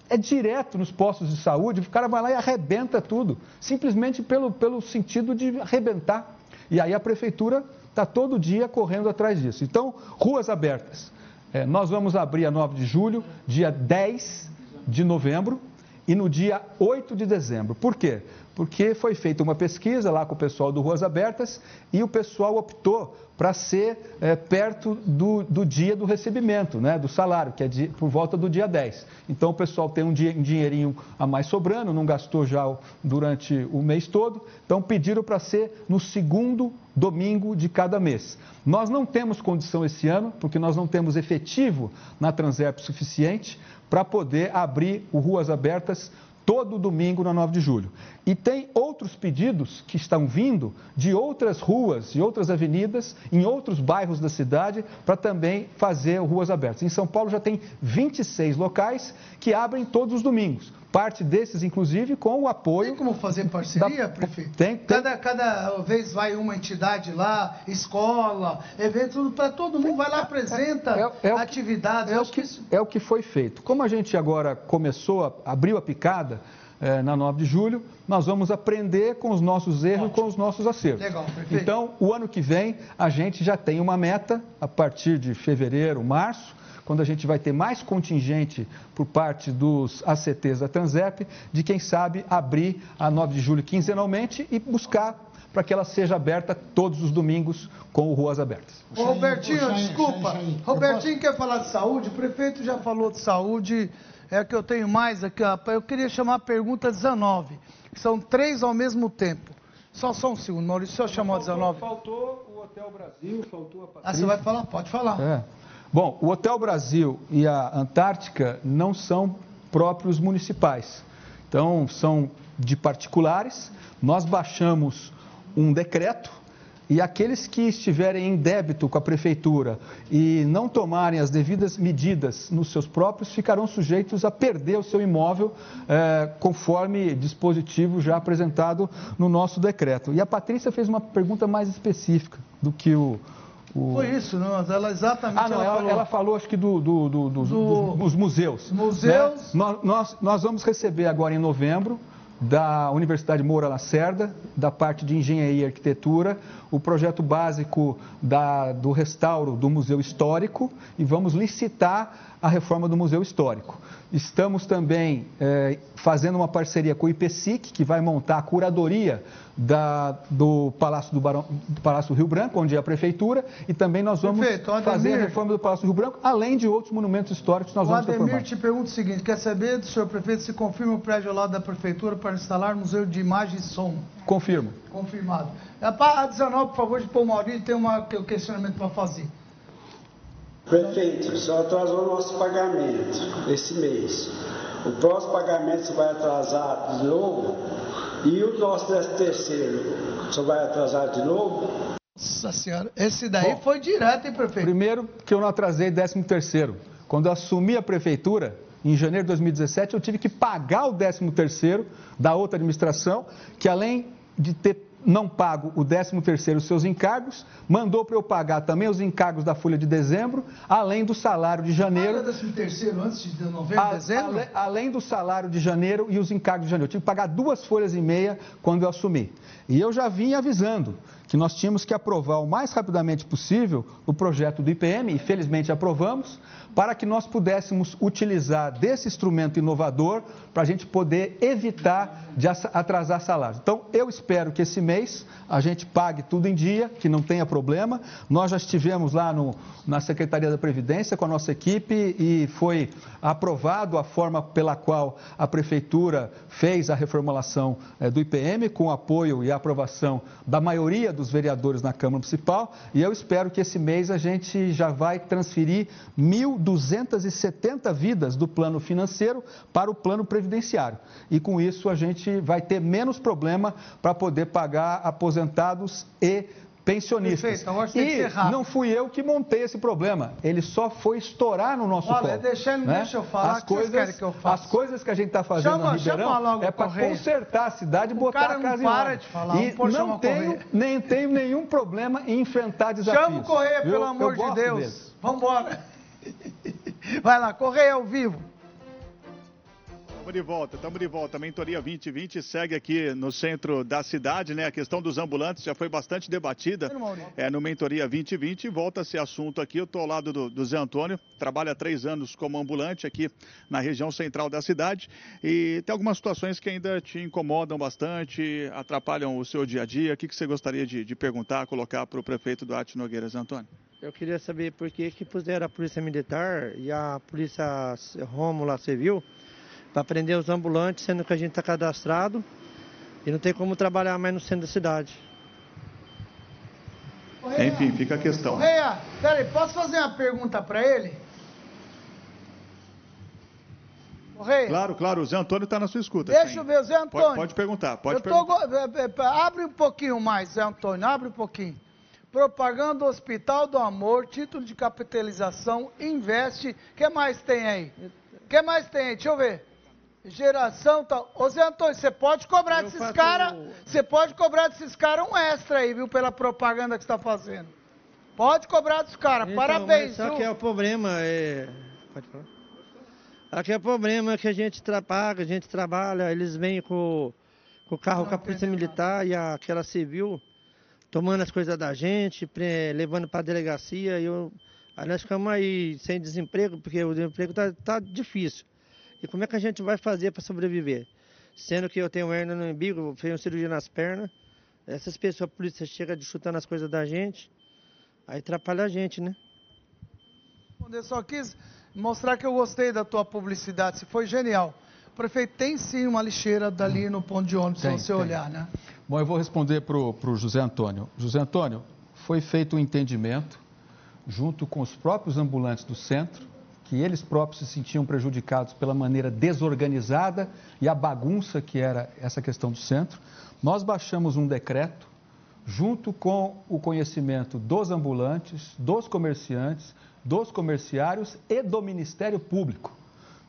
Speaker 4: é direto nos postos de saúde, o cara vai lá e arrebenta tudo, simplesmente pelo, pelo sentido de arrebentar. E aí a prefeitura está todo dia correndo atrás disso. Então, ruas abertas. É, nós vamos abrir a 9 de julho, dia 10 de novembro e no dia 8 de dezembro. Por quê? Porque foi feita uma pesquisa lá com o pessoal do Ruas Abertas e o pessoal optou para ser é, perto do, do, dia do recebimento, né, do salário, que é de, por volta do dia 10. Então o pessoal tem um, dia, um dinheirinho a mais sobrando, não gastou já durante o mês todo, então pediram para ser no segundo domingo de cada mês. Nós não temos condição esse ano, porque nós não temos efetivo na Transerp suficiente para poder abrir o Ruas Abertas todo domingo na 9 de julho. E tem outros pedidos que estão vindo de outras ruas e outras avenidas em outros bairros da cidade para também fazer ruas abertas. Em São Paulo já tem 26 locais que abrem todos os domingos. Parte desses, inclusive, com o apoio.
Speaker 3: Tem como fazer parceria,
Speaker 4: da...
Speaker 3: prefeito?
Speaker 4: Tem, tem.
Speaker 3: Cada, cada vez vai uma entidade lá, escola, evento, para todo mundo vai lá, apresenta
Speaker 4: é, é
Speaker 3: atividades.
Speaker 4: É o, que, isso... é o que foi feito. Como a gente agora começou, abriu a picada, é, na 9 de julho, nós vamos aprender com os nossos erros e com os nossos acertos.
Speaker 3: Legal, perfeito.
Speaker 4: Então, o ano que vem, a gente já tem uma meta, a partir de fevereiro, março, quando a gente vai ter mais contingente por parte dos ACTs da Transep, de quem sabe abrir a 9 de julho quinzenalmente e buscar para que ela seja aberta todos os domingos com o Ruas Abertas.
Speaker 3: Ô, Robertinho, desculpa. Robertinho quer falar de saúde? O prefeito já falou de saúde é a que eu tenho mais aqui. Eu queria chamar a pergunta 19. São três ao mesmo tempo. Só, só um segundo, Maurício, só chamou a 19.
Speaker 7: Faltou o Hotel Brasil, faltou a Patrícia.
Speaker 3: Ah, você vai falar? Pode falar.
Speaker 4: É. Bom, o Hotel Brasil e a Antártica não são próprios municipais. Então, são de particulares. Nós baixamos um decreto e aqueles que estiverem em débito com a prefeitura e não tomarem as devidas medidas nos seus próprios, ficarão sujeitos a perder o seu imóvel, eh, conforme dispositivo já apresentado no nosso decreto. E a Patrícia fez uma pergunta mais específica do que o. o...
Speaker 3: Foi isso, não? Ela exatamente.
Speaker 4: Ah, não, ela, ela, falou... ela falou, acho que do, do, do, dos, do... dos museus.
Speaker 3: Museus.
Speaker 4: Né? Nós, nós, nós vamos receber agora em novembro da Universidade Moura Lacerda, da parte de Engenharia e Arquitetura, o projeto básico da, do restauro do Museu Histórico e vamos licitar a reforma do Museu Histórico. Estamos também é, fazendo uma parceria com o IPSIC, que vai montar a curadoria da, do, Palácio do, Barão, do Palácio Rio Branco, onde é a prefeitura, e também nós vamos
Speaker 3: Perfeito,
Speaker 4: fazer a reforma do Palácio Rio Branco, além de outros monumentos históricos que nós
Speaker 3: o
Speaker 4: vamos
Speaker 3: Ademir
Speaker 4: reformar.
Speaker 3: te pergunta o seguinte, quer saber do senhor prefeito se confirma o prédio ao lado da prefeitura para instalar museu de imagem e som?
Speaker 4: Confirmo.
Speaker 3: Confirmado. A 19, por favor, de Paulo Maurício, tem uma, um questionamento para fazer.
Speaker 25: Prefeito, o senhor atrasou o nosso pagamento esse mês. O próximo pagamento você vai atrasar de novo? E o nosso terceiro, o senhor vai atrasar de novo?
Speaker 3: Nossa senhora, esse daí Bom, foi direto, hein, prefeito?
Speaker 4: Primeiro que eu não atrasei 13 terceiro. Quando eu assumi a prefeitura, em janeiro de 2017, eu tive que pagar o 13 terceiro da outra administração, que além de ter não pago o 13 terceiro os seus encargos, mandou para eu pagar também os encargos da folha de dezembro, além do salário de janeiro.
Speaker 3: Paga 13 terceiro antes de novembro, a, dezembro?
Speaker 4: Ale, além do salário de janeiro e os encargos de janeiro. Eu tive que pagar duas folhas e meia quando eu assumi. E eu já vim avisando que nós tínhamos que aprovar o mais rapidamente possível o projeto do IPM, e felizmente aprovamos, para que nós pudéssemos utilizar desse instrumento inovador para a gente poder evitar de atrasar salários. Então, eu espero que esse mês a gente pague tudo em dia, que não tenha problema. Nós já estivemos lá no, na Secretaria da Previdência com a nossa equipe e foi aprovado a forma pela qual a Prefeitura fez a reformulação é, do IPM, com o apoio e a aprovação da maioria dos vereadores na Câmara Municipal. E eu espero que esse mês a gente já vai transferir 1.270 vidas do plano financeiro para o plano previdenciário. E com isso a gente vai ter menos problema para poder pagar aposentados e pensionistas. Perfeito, então
Speaker 3: agora tem
Speaker 4: e
Speaker 3: que ser rápido.
Speaker 4: não fui eu que montei esse problema. Ele só foi estourar no nosso
Speaker 3: Olha,
Speaker 4: colo.
Speaker 3: Deixa,
Speaker 4: né?
Speaker 3: deixa eu falar
Speaker 4: as coisas,
Speaker 3: que eu faço.
Speaker 4: As coisas que a gente está fazendo
Speaker 3: chama,
Speaker 4: no Ribeirão é para consertar a cidade e botar a casa
Speaker 3: em ordem. De falar,
Speaker 4: e não tenho, nem tenho nenhum problema em enfrentar desafios.
Speaker 3: Chama o Correia, pelo amor de Deus. Vamos embora. Vai lá, Correia ao vivo.
Speaker 16: Estamos de volta, estamos de volta. A mentoria 2020 segue aqui no centro da cidade, né? A questão dos ambulantes já foi bastante debatida é, no Mentoria 2020 e volta esse assunto aqui. Eu estou ao lado do, do Zé Antônio, trabalha há três anos como ambulante aqui na região central da cidade e tem algumas situações que ainda te incomodam bastante, atrapalham o seu dia a dia. O que, que você gostaria de, de perguntar, colocar para o prefeito Duarte Nogueira, Zé Antônio?
Speaker 27: Eu queria saber por que, que puseram a Polícia Militar e a Polícia Rômula Civil para prender os ambulantes, sendo que a gente está cadastrado e não tem como trabalhar mais no centro da cidade.
Speaker 16: Correia, Enfim, fica a questão.
Speaker 3: Correia, peraí, posso fazer uma pergunta para ele?
Speaker 16: Correia. Claro, claro, o Zé Antônio está na sua escuta.
Speaker 3: Deixa eu ver, o Zé Antônio.
Speaker 16: Pode, pode perguntar, pode
Speaker 3: eu
Speaker 16: perguntar.
Speaker 3: Tô, é, é, abre um pouquinho mais, Zé Antônio, abre um pouquinho. Propaganda Hospital do Amor, título de capitalização, investe. O que mais tem aí? O que mais tem aí? Deixa eu ver. Geração tal. Ô Zé Antônio, você pode cobrar eu desses caras. Você pode cobrar desses caras um extra aí, viu, pela propaganda que você está fazendo. Pode cobrar dos caras. Então, Parabéns,
Speaker 27: Só viu? que é o problema, é. Pode falar? Aqui é o problema que a gente paga, a gente trabalha, eles vêm com, com o carro com a polícia militar e a, aquela civil tomando as coisas da gente, levando para a delegacia. Eu, aí nós ficamos aí sem desemprego, porque o desemprego está tá difícil. E como é que a gente vai fazer para sobreviver? Sendo que eu tenho hernia no umbigo, fiz uma cirurgia nas pernas, essas pessoas, a polícia chega chutando as coisas da gente, aí atrapalha a gente, né?
Speaker 3: Eu só quis mostrar que eu gostei da tua publicidade, se foi genial. Prefeito tem sim uma lixeira dali no ponto de ônibus, tem, se você tem. olhar, né?
Speaker 4: Bom, eu vou responder para o José Antônio. José Antônio, foi feito um entendimento junto com os próprios ambulantes do centro, que eles próprios se sentiam prejudicados pela maneira desorganizada e a bagunça que era essa questão do centro. Nós baixamos um decreto, junto com o conhecimento dos ambulantes, dos comerciantes, dos comerciários e do Ministério Público.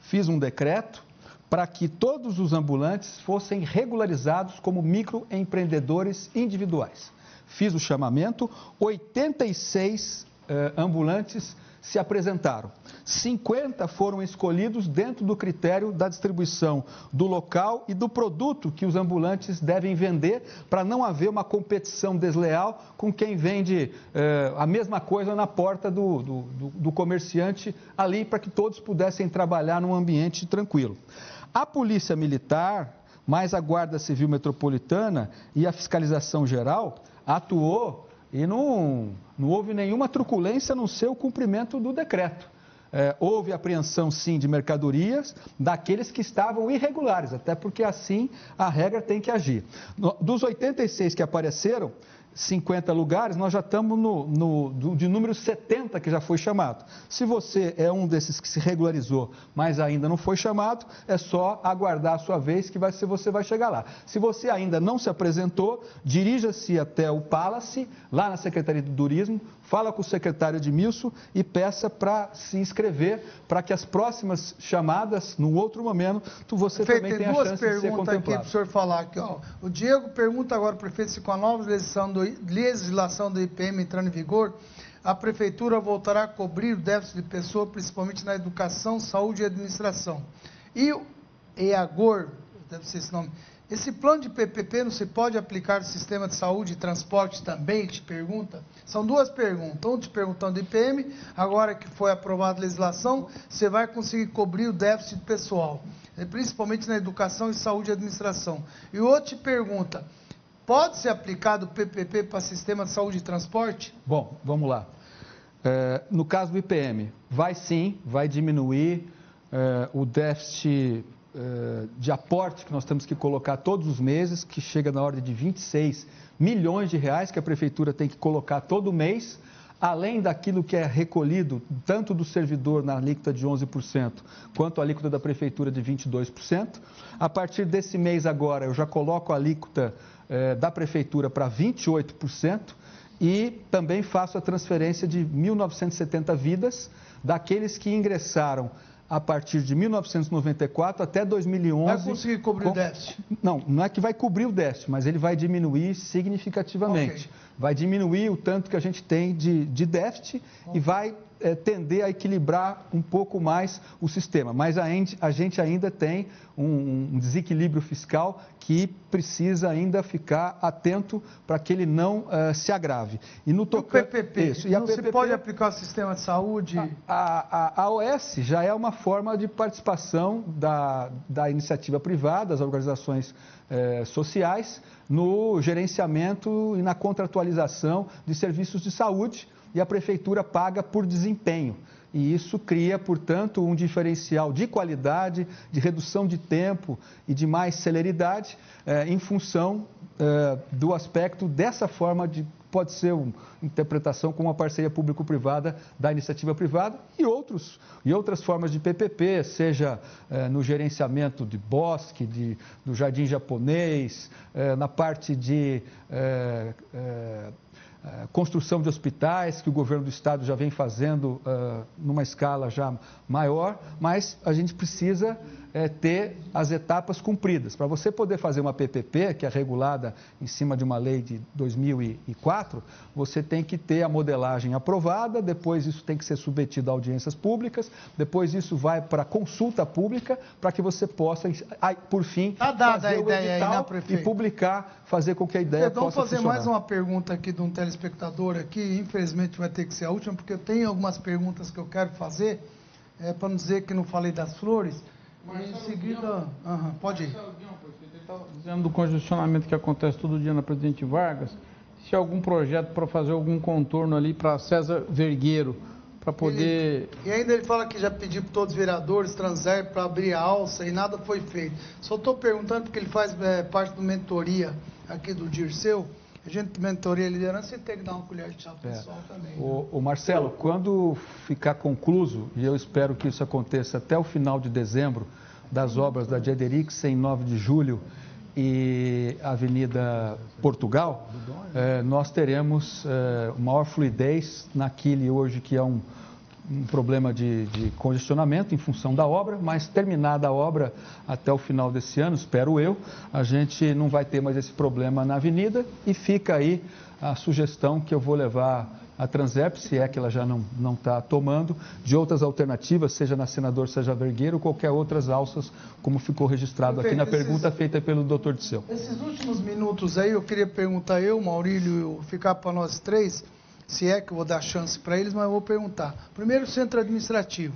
Speaker 4: Fiz um decreto para que todos os ambulantes fossem regularizados como microempreendedores individuais. Fiz o chamamento, 86 eh, ambulantes se apresentaram. 50 foram escolhidos dentro do critério da distribuição do local e do produto que os ambulantes devem vender, para não haver uma competição desleal com quem vende eh, a mesma coisa na porta do, do, do comerciante ali, para que todos pudessem trabalhar num ambiente tranquilo. A Polícia Militar, mais a Guarda Civil Metropolitana e a Fiscalização Geral atuou e não, não houve nenhuma truculência no seu cumprimento do decreto. É, houve apreensão, sim, de mercadorias daqueles que estavam irregulares, até porque assim a regra tem que agir. Dos 86 que apareceram, 50 lugares, nós já estamos no, no, de número 70 que já foi chamado. Se você é um desses que se regularizou, mas ainda não foi chamado, é só aguardar a sua vez que vai ser, você vai chegar lá. Se você ainda não se apresentou, dirija-se até o Palace, lá na Secretaria do Turismo, fala com o secretário Edmilson e peça para se inscrever, para que as próximas chamadas, num outro momento, você
Speaker 3: prefeito,
Speaker 4: também
Speaker 3: tenha
Speaker 4: a chance de ser contemplado.
Speaker 3: duas perguntas aqui para o senhor falar. Aqui, ó. O Diego pergunta agora, prefeito, se com a nova legislação do, legislação do IPM entrando em vigor, a prefeitura voltará a cobrir o déficit de pessoa, principalmente na educação, saúde e administração. E o EAGOR, deve ser esse nome, Esse plano de PPP não se pode aplicar no sistema de saúde e transporte também? Te pergunta. São duas perguntas. Um te perguntando do IPM, agora que foi aprovada a legislação, você vai conseguir cobrir o déficit pessoal, eh, principalmente na educação e saúde e administração. E o outro te pergunta, pode ser aplicado o PPP para sistema de saúde e transporte?
Speaker 4: Bom, vamos lá. É, no caso do IPM, vai sim, vai diminuir é, o déficit de aporte que nós temos que colocar todos os meses, que chega na ordem de 26 milhões de reais que a prefeitura tem que colocar todo mês, além daquilo que é recolhido tanto do servidor na alíquota de 11%, quanto a alíquota da prefeitura de 22%. A partir desse mês agora, eu já coloco a alíquota da prefeitura para 28%. E também faço a transferência de 1.970 vidas daqueles que ingressaram a partir de 1994 até 2011.
Speaker 3: Vai conseguir cobrir com... o déficit?
Speaker 4: Não, não é que vai cobrir o déficit, mas ele vai diminuir significativamente. Okay. Vai diminuir o tanto que a gente tem de, de déficit okay. e vai é, tender a equilibrar um pouco mais o sistema. Mas a gente, a gente ainda tem um, um, desequilíbrio fiscal que precisa ainda ficar atento para que ele não uh, se agrave.
Speaker 3: E no toca... o PPP, isso. E não PPP... se pode aplicar o sistema de saúde?
Speaker 4: A, a, a OS já é uma forma de participação da, da iniciativa privada, das organizações eh, sociais, no gerenciamento e na contratualização de serviços de saúde e a prefeitura paga por desempenho. E isso cria, portanto, um diferencial de qualidade, de redução de tempo e de mais celeridade eh, em função eh, do aspecto dessa forma de pode ser uma interpretação com uma parceria público-privada da iniciativa privada e outros e outras formas de PPP, seja eh, no gerenciamento de bosque, de, do jardim japonês, na parte de eh, construção de hospitais, que o governo do estado já vem fazendo uh, numa escala já maior, mas a gente precisa é, ter as etapas cumpridas. Para você poder fazer uma PPP, que é regulada em cima de uma lei de 2004, você tem que ter a modelagem aprovada, depois isso tem que ser submetido a audiências públicas, depois isso vai para consulta pública, para que você possa, por fim,
Speaker 3: tá fazer o edital aí, né,
Speaker 4: e publicar, fazer com que a ideia
Speaker 3: Perdão,
Speaker 4: possa
Speaker 3: fazer
Speaker 4: funcionar.
Speaker 3: mais uma pergunta aqui de um telespectador aqui, infelizmente vai ter que ser a última, porque eu tenho algumas perguntas que eu quero fazer, é, para não dizer que não falei das flores. Em seguida, uhum, pode ir.
Speaker 7: Tá dizendo do congestionamento que acontece todo dia na Presidente Vargas, se algum projeto para fazer algum contorno ali para César Vergueiro, para poder...
Speaker 3: Ele, e ainda ele fala que já pediu para todos os vereadores, Transer, para abrir a alça e nada foi feito. Só estou perguntando porque ele faz é, parte do mentoria aqui do Dirceu, a gente mentoria liderança e tem que dar uma colher de chá pro é. pessoal também.
Speaker 4: O, né? o, Marcelo, quando ficar concluso, e eu espero que isso aconteça até o final de dezembro, das obras da Diederix em 9 de julho e Avenida Portugal, é, nós teremos é, maior fluidez naquele hoje que é um um problema de, de, congestionamento em função da obra, mas terminada a obra até o final desse ano, espero eu, a gente não vai ter mais esse problema na avenida e fica aí a sugestão que eu vou levar a Transep, se é que ela já não está tomando, de outras alternativas, seja na Senador, seja Vergueiro, ou qualquer outras alças, como ficou registrado aqui na pergunta feita pelo doutor Disseu.
Speaker 3: Esses últimos minutos aí, eu queria perguntar eu, Maurílio, ficar para nós três, se é que eu vou dar chance para eles, mas eu vou perguntar. Primeiro, centro administrativo.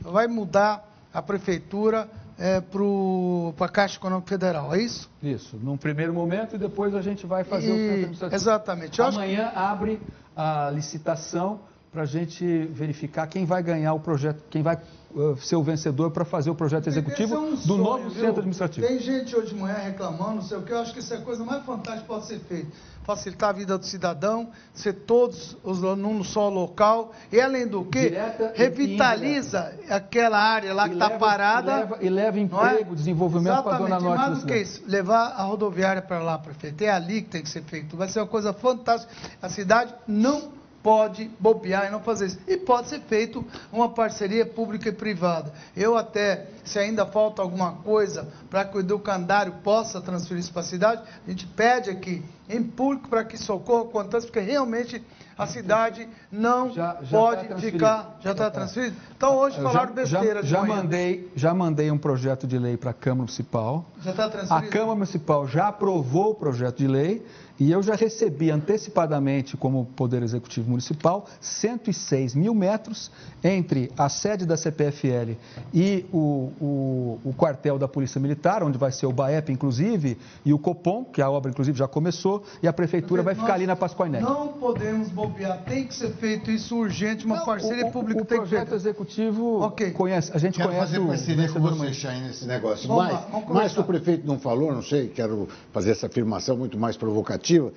Speaker 3: Vai mudar a prefeitura é, para a Caixa Econômica Federal, é isso?
Speaker 4: Isso, num primeiro momento e depois a gente vai fazer e... o centro administrativo.
Speaker 3: Exatamente.
Speaker 4: Eu Amanhã acho... abre a licitação para a gente verificar quem vai ganhar o projeto, quem vai uh, ser o vencedor para fazer o projeto executivo é um do sonho, novo viu? centro administrativo.
Speaker 3: Tem gente hoje de manhã reclamando, não sei o que, eu acho que isso é a coisa mais fantástica que pode ser feita. Facilitar a vida do cidadão, ser todos os num só local, e além do que, Direta revitaliza aquela área lá que está parada.
Speaker 4: E leva, e leva é? emprego, é? desenvolvimento para a Zona Norte.
Speaker 3: Mais do que isso, levar a rodoviária para lá, prefeito. É ali que tem que ser feito. Vai ser uma coisa fantástica. A cidade não pode bobear e não fazer isso. E pode ser feito uma parceria pública e privada. Eu até, se ainda falta alguma coisa para que o educandário possa transferir isso para a cidade, a gente pede aqui em público para que socorra quanto antes, porque realmente a cidade não já, já pode tá ficar. Já está transferido? Então hoje falaram
Speaker 4: já,
Speaker 3: besteira.
Speaker 4: Já, já mandei, já mandei um projeto de lei para a Câmara Municipal.
Speaker 3: Já está transferido?
Speaker 4: A Câmara Municipal já aprovou o projeto de lei e eu já recebi antecipadamente, como Poder Executivo Municipal, 106 mil metros entre a sede da CPFL e o, o, o, quartel da Polícia Militar, onde vai ser o BAEP, inclusive, e o Copom, que a obra, inclusive, já começou, e a Prefeitura vai ficar ali na Pascoinete.
Speaker 3: Não podemos bobear, tem que ser feito isso urgente, uma não, parceria pública
Speaker 4: o
Speaker 3: tem
Speaker 4: que ser. O projeto executivo okay. conhece, a gente
Speaker 5: quero
Speaker 4: conhece
Speaker 5: fazer parceria com você, nesse negócio. Vamos mas, lá, mas o prefeito não falou, não sei, quero fazer essa afirmação muito mais provocativa esportiva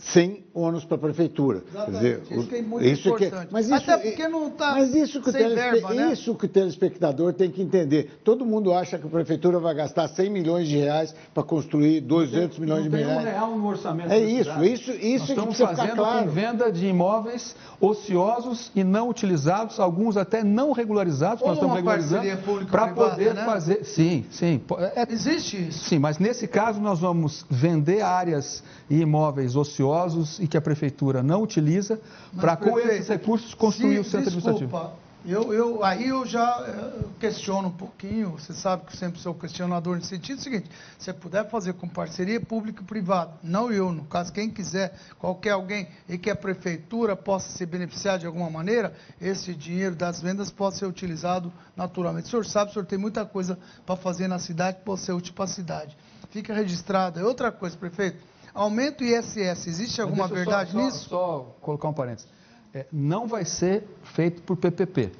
Speaker 5: sem ônus para a prefeitura.
Speaker 3: Quer dizer, isso que é muito isso importante. Que, mas isso, Até porque não está
Speaker 5: Mas isso que, o
Speaker 3: verba, né?
Speaker 5: isso que o telespectador tem que entender. Todo mundo acha que a prefeitura vai gastar 100 milhões de reais para construir 200
Speaker 4: não
Speaker 5: milhões
Speaker 4: não
Speaker 5: de reais.
Speaker 4: Não tem um real no orçamento
Speaker 5: É isso, isso, isso
Speaker 4: Nós estamos fazendo
Speaker 5: claro.
Speaker 4: com venda de imóveis ociosos e não utilizados, alguns até não regularizados,
Speaker 3: Ou
Speaker 4: nós estamos regularizando para poder
Speaker 3: né?
Speaker 4: fazer. Sim, sim.
Speaker 3: É, Existe isso.
Speaker 4: Sim, mas nesse caso nós vamos vender áreas e imóveis ociosos e que a prefeitura não utiliza para, com esses recursos, construir
Speaker 3: se,
Speaker 4: o centro
Speaker 3: desculpa,
Speaker 4: administrativo.
Speaker 3: Eu, eu, aí eu já eh, questiono um pouquinho, você sabe que eu sempre sou questionador no sentido seguinte, se puder fazer com parceria pública e privada, não eu, no caso, quem quiser, qualquer alguém, e que a prefeitura possa se beneficiar de alguma maneira, esse dinheiro das vendas pode ser utilizado naturalmente. O senhor sabe, o senhor tem muita coisa para fazer na cidade que pode ser útil para a cidade. Fica registrado. outra coisa, prefeito, aumento ISS, existe alguma verdade
Speaker 4: só,
Speaker 3: nisso?
Speaker 4: Só, só colocar um parênteses é, não vai ser feito por PPP.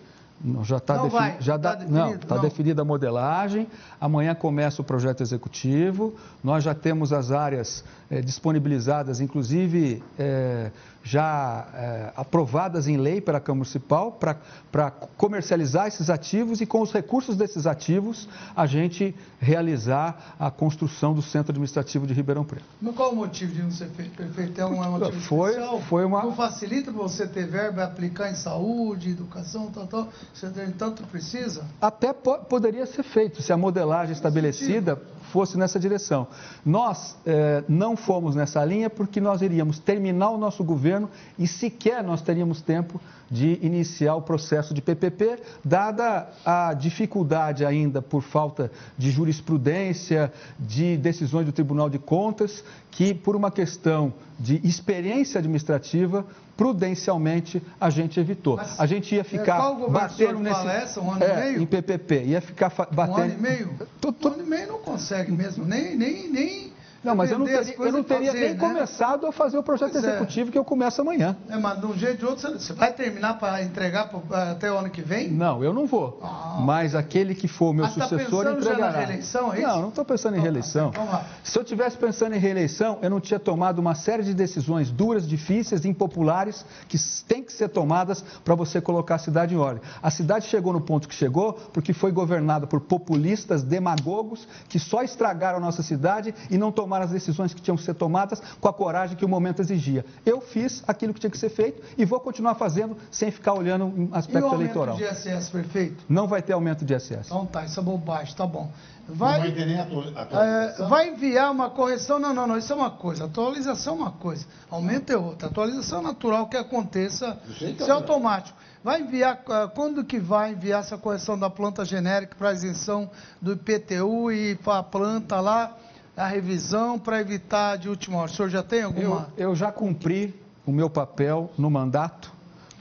Speaker 4: Já está defini já tá definido, não, tá definida a modelagem. Amanhã começa o projeto executivo. Nós já temos as áreas é, disponibilizadas, inclusive é, já é, aprovadas em lei pela Câmara Municipal para comercializar esses ativos e com os recursos desses ativos a gente realizar a construção do Centro Administrativo de Ribeirão Preto.
Speaker 3: Mas qual o motivo de não ser feito, prefeito? É um motivo
Speaker 4: foi,
Speaker 3: especial?
Speaker 4: Foi uma...
Speaker 3: Não facilita para você ter verba e aplicar em saúde, educação, tal, tal, você tanto precisa?
Speaker 4: Até po poderia ser feito, se a modelagem estabelecida fosse nessa direção. Nós eh, não fomos nessa linha porque nós iríamos terminar o nosso governo e sequer nós teríamos tempo de iniciar o processo de PPP, dada a dificuldade ainda por falta de jurisprudência, de decisões do Tribunal de Contas, que por uma questão de experiência administrativa, prudencialmente a gente evitou. Mas, a gente ia ficar
Speaker 3: é,
Speaker 4: batendo nesse
Speaker 3: essa, um ano
Speaker 4: é,
Speaker 3: e meio?
Speaker 4: em PPP, ia ficar batendo. Um
Speaker 3: ano e meio? Um ano e meio não consegue mesmo, nem nem nem
Speaker 4: não, mas eu não teria, eu não teria fazer, nem né? começado a fazer o projeto pois é. executivo é. que eu começo amanhã.
Speaker 3: É, mas de um jeito ou outro, você vai terminar para entregar até o ano que vem?
Speaker 4: Não, eu não vou. Ah. Mas aquele que for o meu ah, sucessor
Speaker 3: tá
Speaker 4: entregará.
Speaker 3: Já na reeleição, é isso?
Speaker 4: Não, não estou pensando em reeleição. Então, Se eu tivesse pensando em reeleição, eu não tinha tomado uma série de decisões duras, difíceis, impopulares, que têm que ser tomadas para você colocar a cidade em ordem. A cidade chegou no ponto que chegou porque foi governada por populistas, demagogos, que só estragaram a nossa cidade e não tomaram as decisões que tinham que ser tomadas com a coragem que o momento exigia. Eu fiz aquilo que tinha que ser feito e vou continuar fazendo sem ficar olhando um aspecto
Speaker 3: e o
Speaker 4: eleitoral.
Speaker 3: de ISS, prefeito?
Speaker 4: Não vai ter aumento de ISS.
Speaker 3: Então tá, isso é bobagem, tá bom. Vai,
Speaker 5: não vai ter nem atualização?
Speaker 3: É, vai enviar uma correção, não, não, não, isso é uma coisa, atualização é uma coisa, aumento é outra. Atualização é natural que aconteça, isso é automático. Vai enviar, ah, quando que vai enviar essa correção da planta genérica para isenção do IPTU e para a planta lá? A revisão para evitar de última hora. O senhor já tem alguma?
Speaker 4: Eu, eu já cumpri o meu papel no mandato,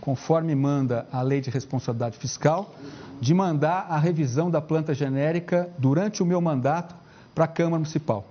Speaker 4: conforme manda a lei de responsabilidade fiscal, de mandar a revisão da planta genérica durante o meu mandato para a Câmara Municipal.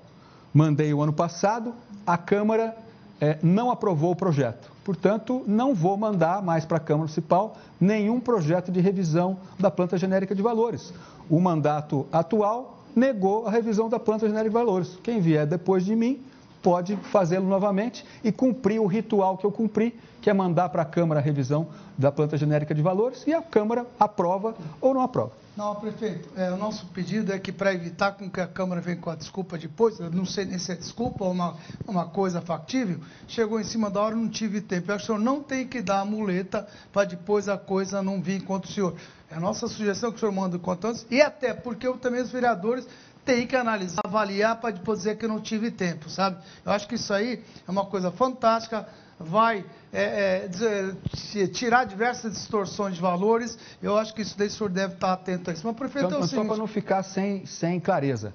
Speaker 4: Mandei o ano passado, a Câmara é, não aprovou o projeto. Portanto, não vou mandar mais para a Câmara Municipal nenhum projeto de revisão da planta genérica de valores. O mandato atual negou a revisão da planta genérica de valores. Quem vier depois de mim pode fazê-lo novamente e cumprir o ritual que eu cumpri, que é mandar para a Câmara a revisão da planta genérica de valores e a Câmara aprova ou não aprova.
Speaker 3: Não, prefeito, é, o nosso pedido é que para evitar com que a Câmara venha com a desculpa depois, eu não sei nem se é desculpa ou uma, uma coisa factível, chegou em cima da hora não tive tempo. Eu acho que o senhor não tem que dar a muleta para depois a coisa não vir contra o senhor. É a nossa sugestão que o senhor manda o quanto antes, e até porque eu, também os vereadores têm que analisar, avaliar para depois dizer que eu não tive tempo, sabe? Eu acho que isso aí é uma coisa fantástica, vai é, é, dizer, tirar diversas distorções de valores. Eu acho que isso daí o senhor deve estar atento a isso. Mas, prefeito,
Speaker 4: então,
Speaker 3: é o
Speaker 4: só
Speaker 3: seguinte...
Speaker 4: para não ficar sem, sem clareza,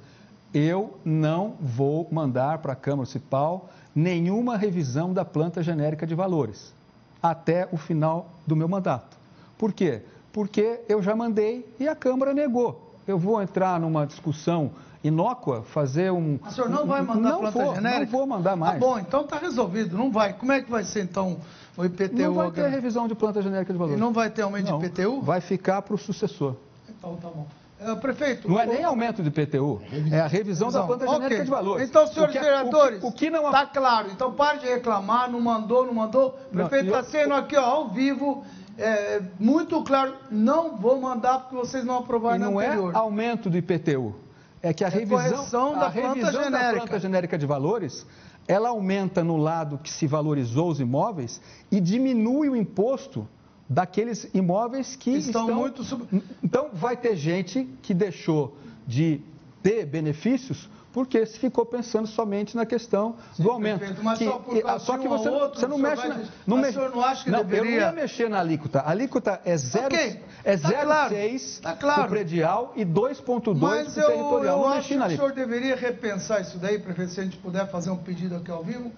Speaker 4: eu não vou mandar para a Câmara Municipal nenhuma revisão da planta genérica de valores até o final do meu mandato. Por quê? Porque eu já mandei e a Câmara negou. Eu vou entrar numa discussão inócua, fazer um.
Speaker 3: O senhor não vai mandar
Speaker 4: não
Speaker 3: planta
Speaker 4: vou,
Speaker 3: genérica?
Speaker 4: Não vou mandar mais.
Speaker 3: Ah, bom, então está resolvido. Não vai. Como é que vai ser então o IPTU?
Speaker 4: Não vai ter revisão de planta genérica de valores.
Speaker 3: E não vai ter aumento
Speaker 4: Não.
Speaker 3: de IPTU?
Speaker 4: Vai ficar para o sucessor.
Speaker 3: Então tá bom. É, prefeito.
Speaker 4: Não é nem aumento de IPTU, é a revisão da planta
Speaker 3: Ok.
Speaker 4: genérica de valores.
Speaker 3: Então, senhores
Speaker 4: O que é-
Speaker 3: vereadores,
Speaker 4: o que, o que não
Speaker 3: tá claro. Então pare de reclamar, não mandou, não mandou. O
Speaker 4: Não,
Speaker 3: prefeito
Speaker 4: eu-
Speaker 3: está sendo aqui, ó, ao vivo, é, muito claro, não vou mandar porque vocês não aprovaram
Speaker 4: E
Speaker 3: no
Speaker 4: não é
Speaker 3: anterior.
Speaker 4: aumento do IPTU. É que a
Speaker 3: É
Speaker 4: revisão,
Speaker 3: da
Speaker 4: a
Speaker 3: planta
Speaker 4: revisão da
Speaker 3: genérica.
Speaker 4: planta genérica de valores, ela aumenta no lado que se valorizou os imóveis e diminui o imposto daqueles imóveis que
Speaker 3: Estão
Speaker 4: estão,
Speaker 3: muito sub-
Speaker 4: Então vai ter gente que deixou de ter benefícios porque se ficou pensando somente na questão do aumento.
Speaker 3: prefeito, mas
Speaker 4: Que-
Speaker 3: só por causa
Speaker 4: só que
Speaker 3: um
Speaker 4: você, não-
Speaker 3: outro,
Speaker 4: você não
Speaker 3: o
Speaker 4: mexe
Speaker 3: vai
Speaker 4: não mexe-
Speaker 3: o senhor não acha que
Speaker 4: não, Eu
Speaker 3: deveria-
Speaker 4: não ia mexer na alíquota. A alíquota é 0,6
Speaker 3: Ok,
Speaker 4: é
Speaker 3: tá claro,
Speaker 4: 0,6
Speaker 3: tá claro.
Speaker 4: predial e 2,2
Speaker 3: Mas
Speaker 4: pro
Speaker 3: eu,
Speaker 4: territorial.
Speaker 3: eu
Speaker 4: não
Speaker 3: acho que
Speaker 4: na
Speaker 3: o senhor deveria repensar isso daí, prefeito, se a gente puder fazer um pedido aqui ao vivo,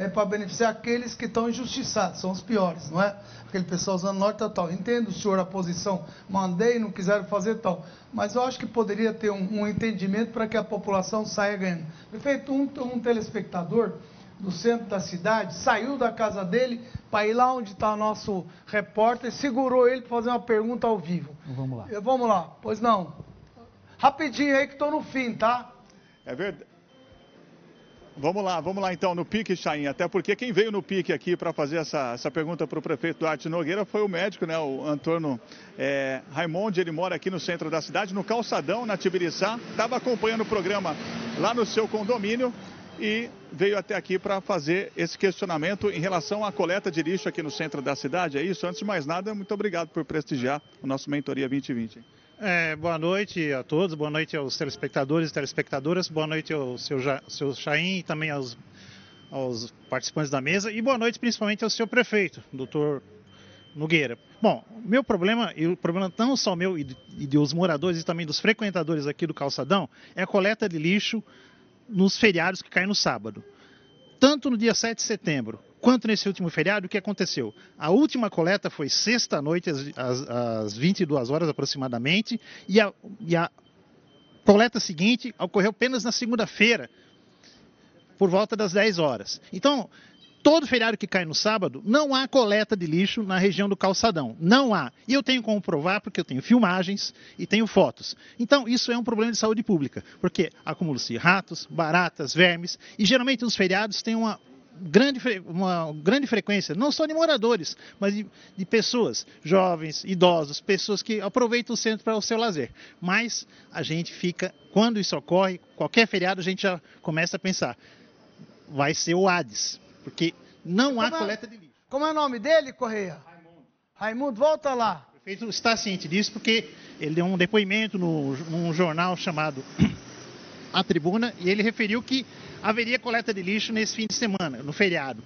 Speaker 3: é para beneficiar aqueles que estão injustiçados, são os piores, não é? Aquele pessoal usando nota tal. Entendo o senhor a posição, mandei, não quiseram fazer tal. Mas eu acho que poderia ter um, um entendimento para que a população saia ganhando. Prefeito, um, um telespectador do centro da cidade saiu da casa dele para ir lá onde está o nosso repórter, segurou ele para fazer uma pergunta ao vivo.
Speaker 4: Vamos lá.
Speaker 3: Vamos lá, pois não. Rapidinho aí que estou no fim, tá?
Speaker 16: É verdade. Vamos lá, vamos lá então no pique, Chain. Até porque quem veio no pique aqui para fazer essa, essa pergunta para o prefeito Duarte Nogueira foi o médico, né? O Antônio é, Raimundi. Ele mora aqui no centro da cidade, no Calçadão, na Tibiriçá. Estava acompanhando o programa lá no seu condomínio e veio até aqui para fazer esse questionamento em relação à coleta de lixo aqui no centro da cidade. É isso? Antes de mais nada, muito obrigado por prestigiar o nosso Mentoria 2020.
Speaker 28: É, boa noite a todos, boa noite aos telespectadores e telespectadoras, boa noite ao seu, Ja- seu Chaim e também aos, aos participantes da mesa e boa noite principalmente ao seu prefeito, doutor Nogueira. Bom, meu problema, e o problema não só meu e dos moradores e também dos frequentadores aqui do Calçadão, é a coleta de lixo nos feriados que caem no sábado. Tanto no dia 7 de setembro quanto nesse último feriado, o que aconteceu? A última coleta foi sexta-noite, às, às, às 22 horas aproximadamente, e a, e a coleta seguinte ocorreu apenas na segunda-feira, por volta das 10 horas. Então, todo feriado que cai no sábado, não há coleta de lixo na região do calçadão. Não há. E eu tenho como provar porque eu tenho filmagens e tenho fotos. Então, isso é um problema de saúde pública, porque acumula-se ratos, baratas, vermes, e geralmente nos feriados tem uma grande, uma grande frequência, não só de moradores, mas de, de pessoas, jovens, idosos, pessoas que aproveitam o centro para o seu lazer. Mas a gente fica, quando isso ocorre, qualquer feriado, a gente já começa a pensar, vai ser o Hades, porque não há
Speaker 3: Como é-
Speaker 28: coleta de lixo.
Speaker 3: Como é o nome dele, Correia? Raimundo. Raimundo, volta lá.
Speaker 28: O prefeito está ciente disso porque ele deu um depoimento no, num jornal chamado A Tribuna e ele referiu que haveria coleta de lixo nesse fim de semana, no feriado.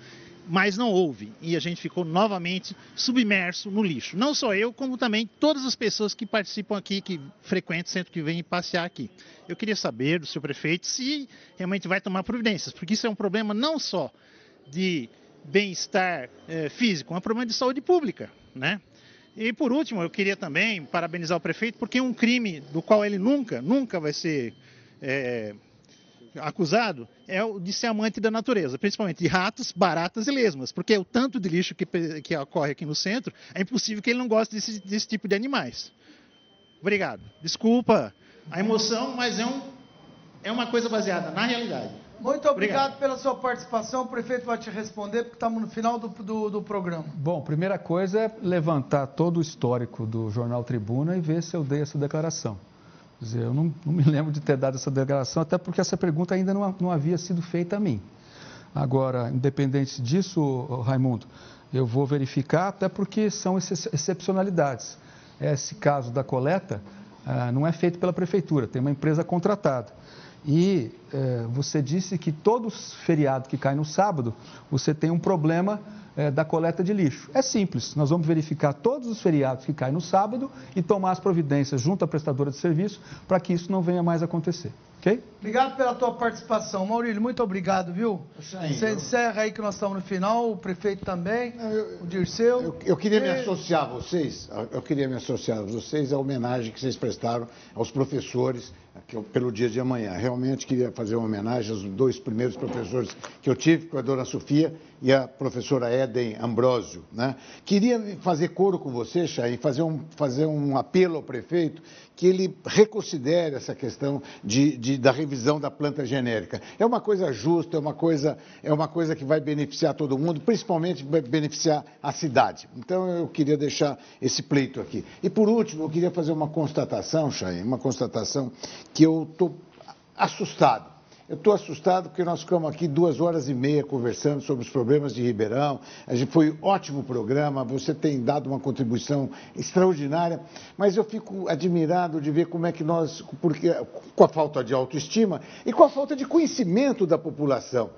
Speaker 28: Mas não houve e a gente ficou novamente submerso no lixo. Não só eu, como também todas as pessoas que participam aqui, que frequentam o centro, que vêm passear aqui. Eu queria saber do seu prefeito se realmente vai tomar providências, porque isso é um problema não só de bem-estar eh, físico, é um problema de saúde pública, né? E por último, eu queria também parabenizar o prefeito porque um crime do qual ele nunca, nunca vai ser eh, acusado é o de ser amante da natureza, principalmente de ratos, baratas e lesmas, porque o tanto de lixo que, que ocorre aqui no centro, é impossível que ele não goste desse, desse tipo de animais. Obrigado. Desculpa a emoção, mas é, um, é uma coisa baseada na realidade.
Speaker 3: Muito obrigado, pela sua participação. O prefeito vai te responder, porque estamos no final do, do, do programa.
Speaker 4: Bom, primeira coisa é levantar todo o histórico do Jornal Tribuna e ver se eu dei essa declaração. Quer dizer, eu não, não me lembro de ter dado essa declaração, até porque essa pergunta ainda não, não havia sido feita a mim. Agora, independente disso, Raimundo, eu vou verificar, até porque são exce- excepcionalidades. esse caso da coleta ah, não é feito pela prefeitura, tem uma empresa contratada. E eh, você disse que todos os feriados que caem no sábado, você tem um problema eh, da coleta de lixo. É simples, nós vamos verificar todos os feriados que caem no sábado e tomar as providências junto à prestadora de serviço para que isso não venha mais acontecer. Ok?
Speaker 3: Obrigado pela tua participação. Maurílio, muito obrigado, viu?
Speaker 5: Chain,
Speaker 3: Você
Speaker 5: eu-
Speaker 3: encerra aí que nós estamos no final, o prefeito também, o Dirceu.
Speaker 5: Eu, eu queria me
Speaker 3: E-
Speaker 5: associar a vocês, eu queria me associar a vocês à homenagem que vocês prestaram aos professores eu- pelo dia de amanhã. Realmente queria fazer uma homenagem aos dois primeiros professores que eu tive, com a dona Sofia e a professora Eden Ambrósio. Né? Queria fazer coro com você, Chay, fazer um, fazer um apelo ao prefeito que ele reconsidere essa questão de, de- da revisão da planta genérica. É uma coisa justa, é uma coisa, é uma coisa que vai beneficiar todo mundo, principalmente vai beneficiar a cidade. Então eu queria deixar esse pleito aqui. E por último, eu queria fazer uma constatação, Chay, uma constatação que eu estou assustado. Eu estou assustado porque nós ficamos aqui duas horas e meia conversando sobre os problemas de Ribeirão. A gente foi um ótimo programa, você tem dado uma contribuição extraordinária, mas eu fico admirado de ver como é que nós, porque, com a falta de autoestima e com a falta de conhecimento da população.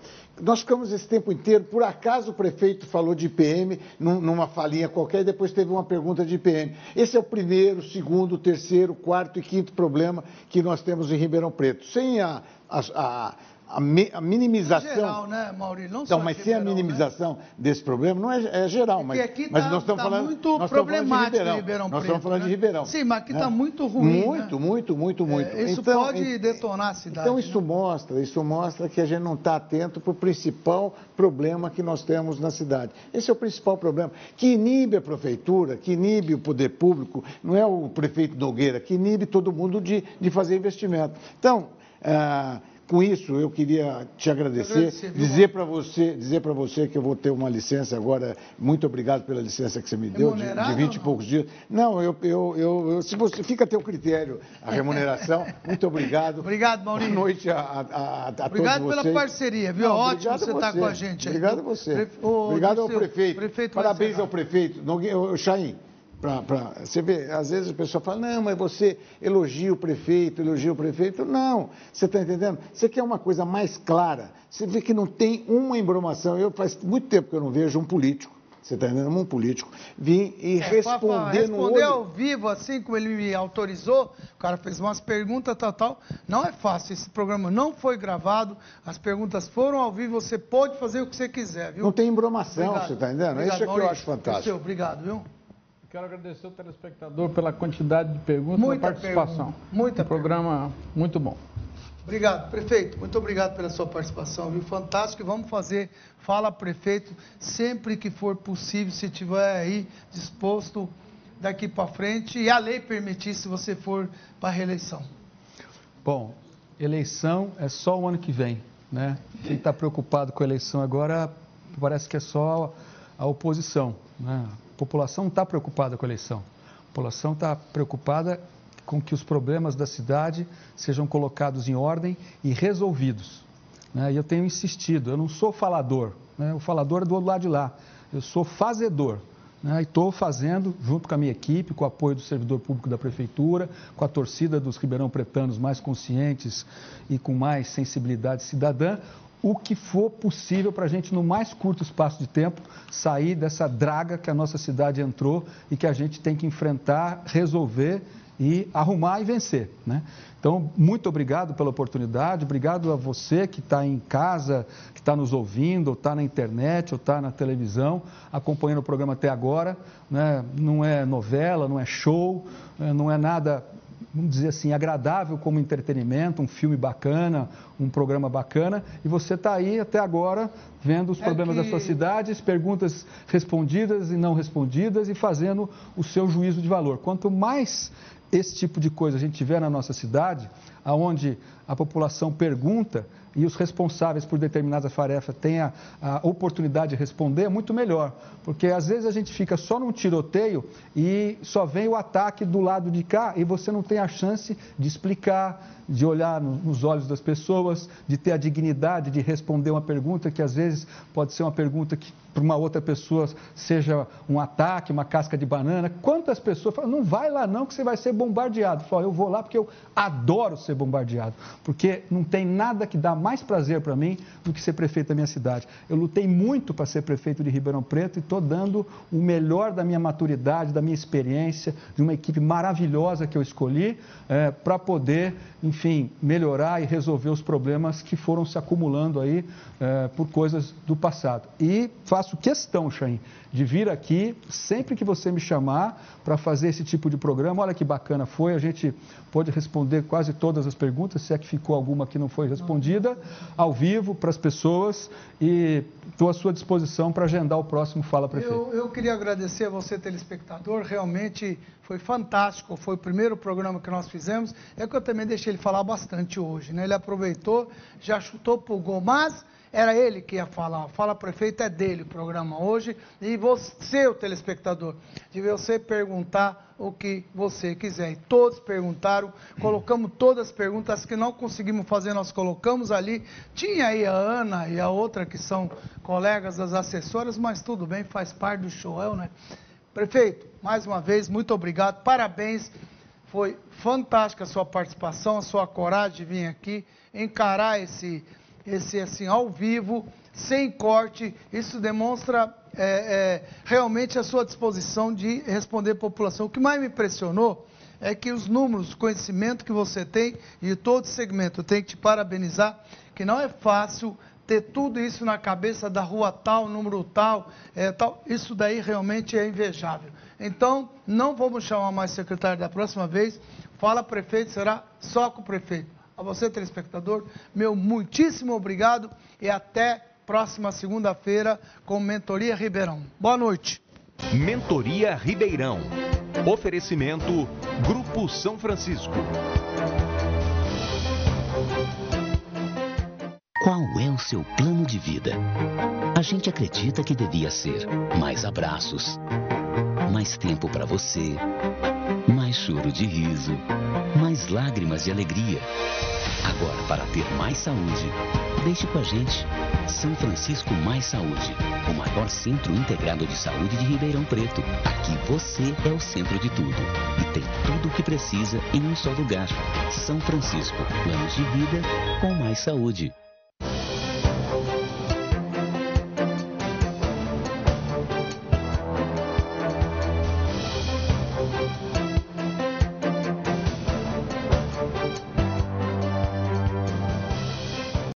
Speaker 5: Nós ficamos esse tempo inteiro, por acaso o prefeito falou de IPM num- numa falinha qualquer e depois teve uma pergunta de IPM. Esse é o primeiro, segundo, terceiro, quarto e quinto problema que nós temos em Ribeirão Preto. Sem a, a, a, a a minimização.
Speaker 3: Geral, né, Maurílio? Não
Speaker 5: Então, mas sem a
Speaker 3: Ribeirão, né?
Speaker 5: minimização desse problema, não é, é geral, mas,
Speaker 3: aqui
Speaker 5: mas
Speaker 3: tá-
Speaker 5: nós estamos
Speaker 3: tá
Speaker 5: falando,
Speaker 3: muito
Speaker 5: nós estamos falando de
Speaker 3: problemático
Speaker 5: Ribeirão.
Speaker 3: Ribeirão
Speaker 5: nós estamos falando
Speaker 3: né?
Speaker 5: de Ribeirão.
Speaker 3: Sim, mas aqui
Speaker 5: né?
Speaker 3: tá muito ruim,
Speaker 5: Muito,
Speaker 3: né?
Speaker 5: muito, muito, muito,
Speaker 3: É, isso
Speaker 5: então,
Speaker 3: pode detonar a cidade.
Speaker 5: então
Speaker 3: né?
Speaker 5: isso mostra, isso mostra que a gente não está atento para o principal problema que nós temos na cidade. Esse é o principal problema, que inibe a prefeitura, que inibe o poder público, não é o prefeito Nogueira, que inibe todo mundo de, de fazer investimento. Então, ah, com isso, eu queria te agradecer, dizer para você, dizer para você que eu vou ter uma licença agora. Muito obrigado pela licença que você me deu de, de 20
Speaker 3: ou
Speaker 5: e poucos dias. Não, eu, eu, eu, eu- se você fica a teu critério a remuneração. Muito obrigado.
Speaker 3: Obrigado, Maurício.
Speaker 5: Boa noite a, a, a, a
Speaker 3: Obrigado
Speaker 5: todos
Speaker 3: pela
Speaker 5: vocês.
Speaker 3: parceria, viu?
Speaker 5: Não,
Speaker 3: Ótimo você estar com a gente aí.
Speaker 5: Obrigado a você. Obrigado ao prefeito.
Speaker 3: prefeito
Speaker 5: Parabéns ao prefeito. Chaim, pra, pra- você vê, às vezes a pessoa fala, não, mas você elogia o prefeito, elogia o prefeito. Não, você está entendendo? Você quer uma coisa mais clara. Você vê que não tem uma embromação. Eu faz muito tempo que eu não vejo um político, você está entendendo? Um político vir e
Speaker 3: É,
Speaker 5: responder no
Speaker 3: responder
Speaker 5: olho.
Speaker 3: ao vivo, assim como ele me autorizou, o cara fez umas perguntas, tal, tal. Não é fácil, esse programa não foi gravado, as perguntas foram ao vivo, você pode fazer o que você quiser, viu?
Speaker 5: Não tem embromação,
Speaker 3: Obrigado.
Speaker 5: você está entendendo?
Speaker 3: Obrigado,
Speaker 5: Isso é que eu acho fantástico.
Speaker 3: Dirceu, obrigado, viu?
Speaker 7: Quero agradecer ao telespectador pela quantidade de perguntas e participação.
Speaker 3: pergunta, muita
Speaker 7: um programa muito bom.
Speaker 3: Obrigado, prefeito. Muito obrigado pela sua participação, viu? Fantástico. E vamos fazer Fala Prefeito sempre que for possível, se tiver aí disposto daqui para frente e a lei permitir, se você for para a reeleição.
Speaker 4: Bom, eleição é só o ano que vem, né? Quem está preocupado com a eleição agora parece que é só a oposição, né? A população não está preocupada com a eleição. A população está preocupada com que os problemas da cidade sejam colocados em ordem e resolvidos. né? E eu tenho insistido, eu não sou falador, né? o falador é do lado de lá, eu sou fazedor. né? E estou fazendo, junto com a minha equipe, com o apoio do servidor público da Prefeitura, com a torcida dos ribeirão pretanos mais conscientes e com mais sensibilidade cidadã, o que for possível para a gente, no mais curto espaço de tempo, sair dessa draga que a nossa cidade entrou e que a gente tem que enfrentar, resolver e arrumar e vencer. Né? Então, muito obrigado pela oportunidade, obrigado a você que está em casa, que está nos ouvindo, ou está na internet, ou está na televisão, acompanhando o programa até agora. Né? Não é novela, não é show, né? não é nada, vamos dizer assim, agradável como entretenimento, um filme bacana, um programa bacana, e você está aí até agora vendo os
Speaker 3: É
Speaker 4: problemas
Speaker 3: que-
Speaker 4: da sua cidade, as perguntas respondidas e não respondidas e fazendo o seu juízo de valor. Quanto mais esse tipo de coisa a gente tiver na nossa cidade, aonde a população pergunta e os responsáveis por determinadas tarefas têm a, a oportunidade de responder, é muito melhor. Porque às vezes a gente fica só num tiroteio e só vem o ataque do lado de cá e você não tem a chance de explicar, de olhar nos olhos das pessoas, de ter a dignidade de responder uma pergunta que às vezes pode ser uma pergunta que para uma outra pessoa seja um ataque, uma casca de banana. Quantas pessoas falam, não vai lá não que você vai ser bombardeado. Falo, eu vou lá porque eu adoro ser bombardeado, porque não tem nada que dá mais prazer para mim do que ser prefeito da minha cidade. Eu lutei muito para ser prefeito de Ribeirão Preto e estou dando o melhor da minha maturidade, da minha experiência, de uma equipe maravilhosa que eu escolhi é, para poder, enfim, melhorar e resolver os problemas que foram se acumulando aí é, por coisas do passado. E faço questão, Chain, de vir aqui sempre que você me chamar para fazer esse tipo de programa. Olha que bacana foi, a gente pôde responder quase todas as perguntas, se é que ficou alguma que não foi respondida, ao vivo para as pessoas e estou à sua disposição para agendar o próximo Fala Prefeito.
Speaker 3: Eu, eu queria agradecer a você, telespectador, realmente foi fantástico, foi o primeiro programa que nós fizemos, é que eu também deixei ele falar bastante hoje, né? ele aproveitou, já chutou para o gol, mas era ele que ia falar. Fala Prefeito é dele o programa hoje. E você, o telespectador, de você perguntar o que você quiser. E todos perguntaram, colocamos todas as perguntas que não conseguimos fazer, nós colocamos ali. Tinha aí a Ana e a outra que são colegas das assessoras, mas tudo bem, faz parte do show, né? Prefeito, mais uma vez, muito obrigado, parabéns. Foi fantástica a sua participação, a sua coragem de vir aqui, encarar esse esse assim ao vivo, sem corte. Isso demonstra é, é, realmente a sua disposição de responder à população. O que mais me impressionou é que os números, o conhecimento que você tem e todo segmento, eu tenho que te parabenizar, que não é fácil ter tudo isso na cabeça da rua tal, número tal, é, tal. Isso daí realmente é invejável. Então, não vamos chamar mais secretário da próxima vez. Fala prefeito, será só com o prefeito. A você, telespectador, meu muitíssimo obrigado e até próxima segunda-feira com Mentoria Ribeirão. Boa noite.
Speaker 29: Mentoria Ribeirão. Oferecimento Grupo São Francisco.
Speaker 30: Qual é o seu plano de vida? A gente acredita que devia ser mais abraços, mais tempo para você, mais choro de riso, mais lágrimas de alegria. Agora, para ter mais saúde, deixe com a gente. São Francisco Mais Saúde, o maior centro integrado de saúde de Ribeirão Preto. Aqui você é o centro de tudo e tem tudo o que precisa em um só lugar. São Francisco, planos de vida com mais saúde.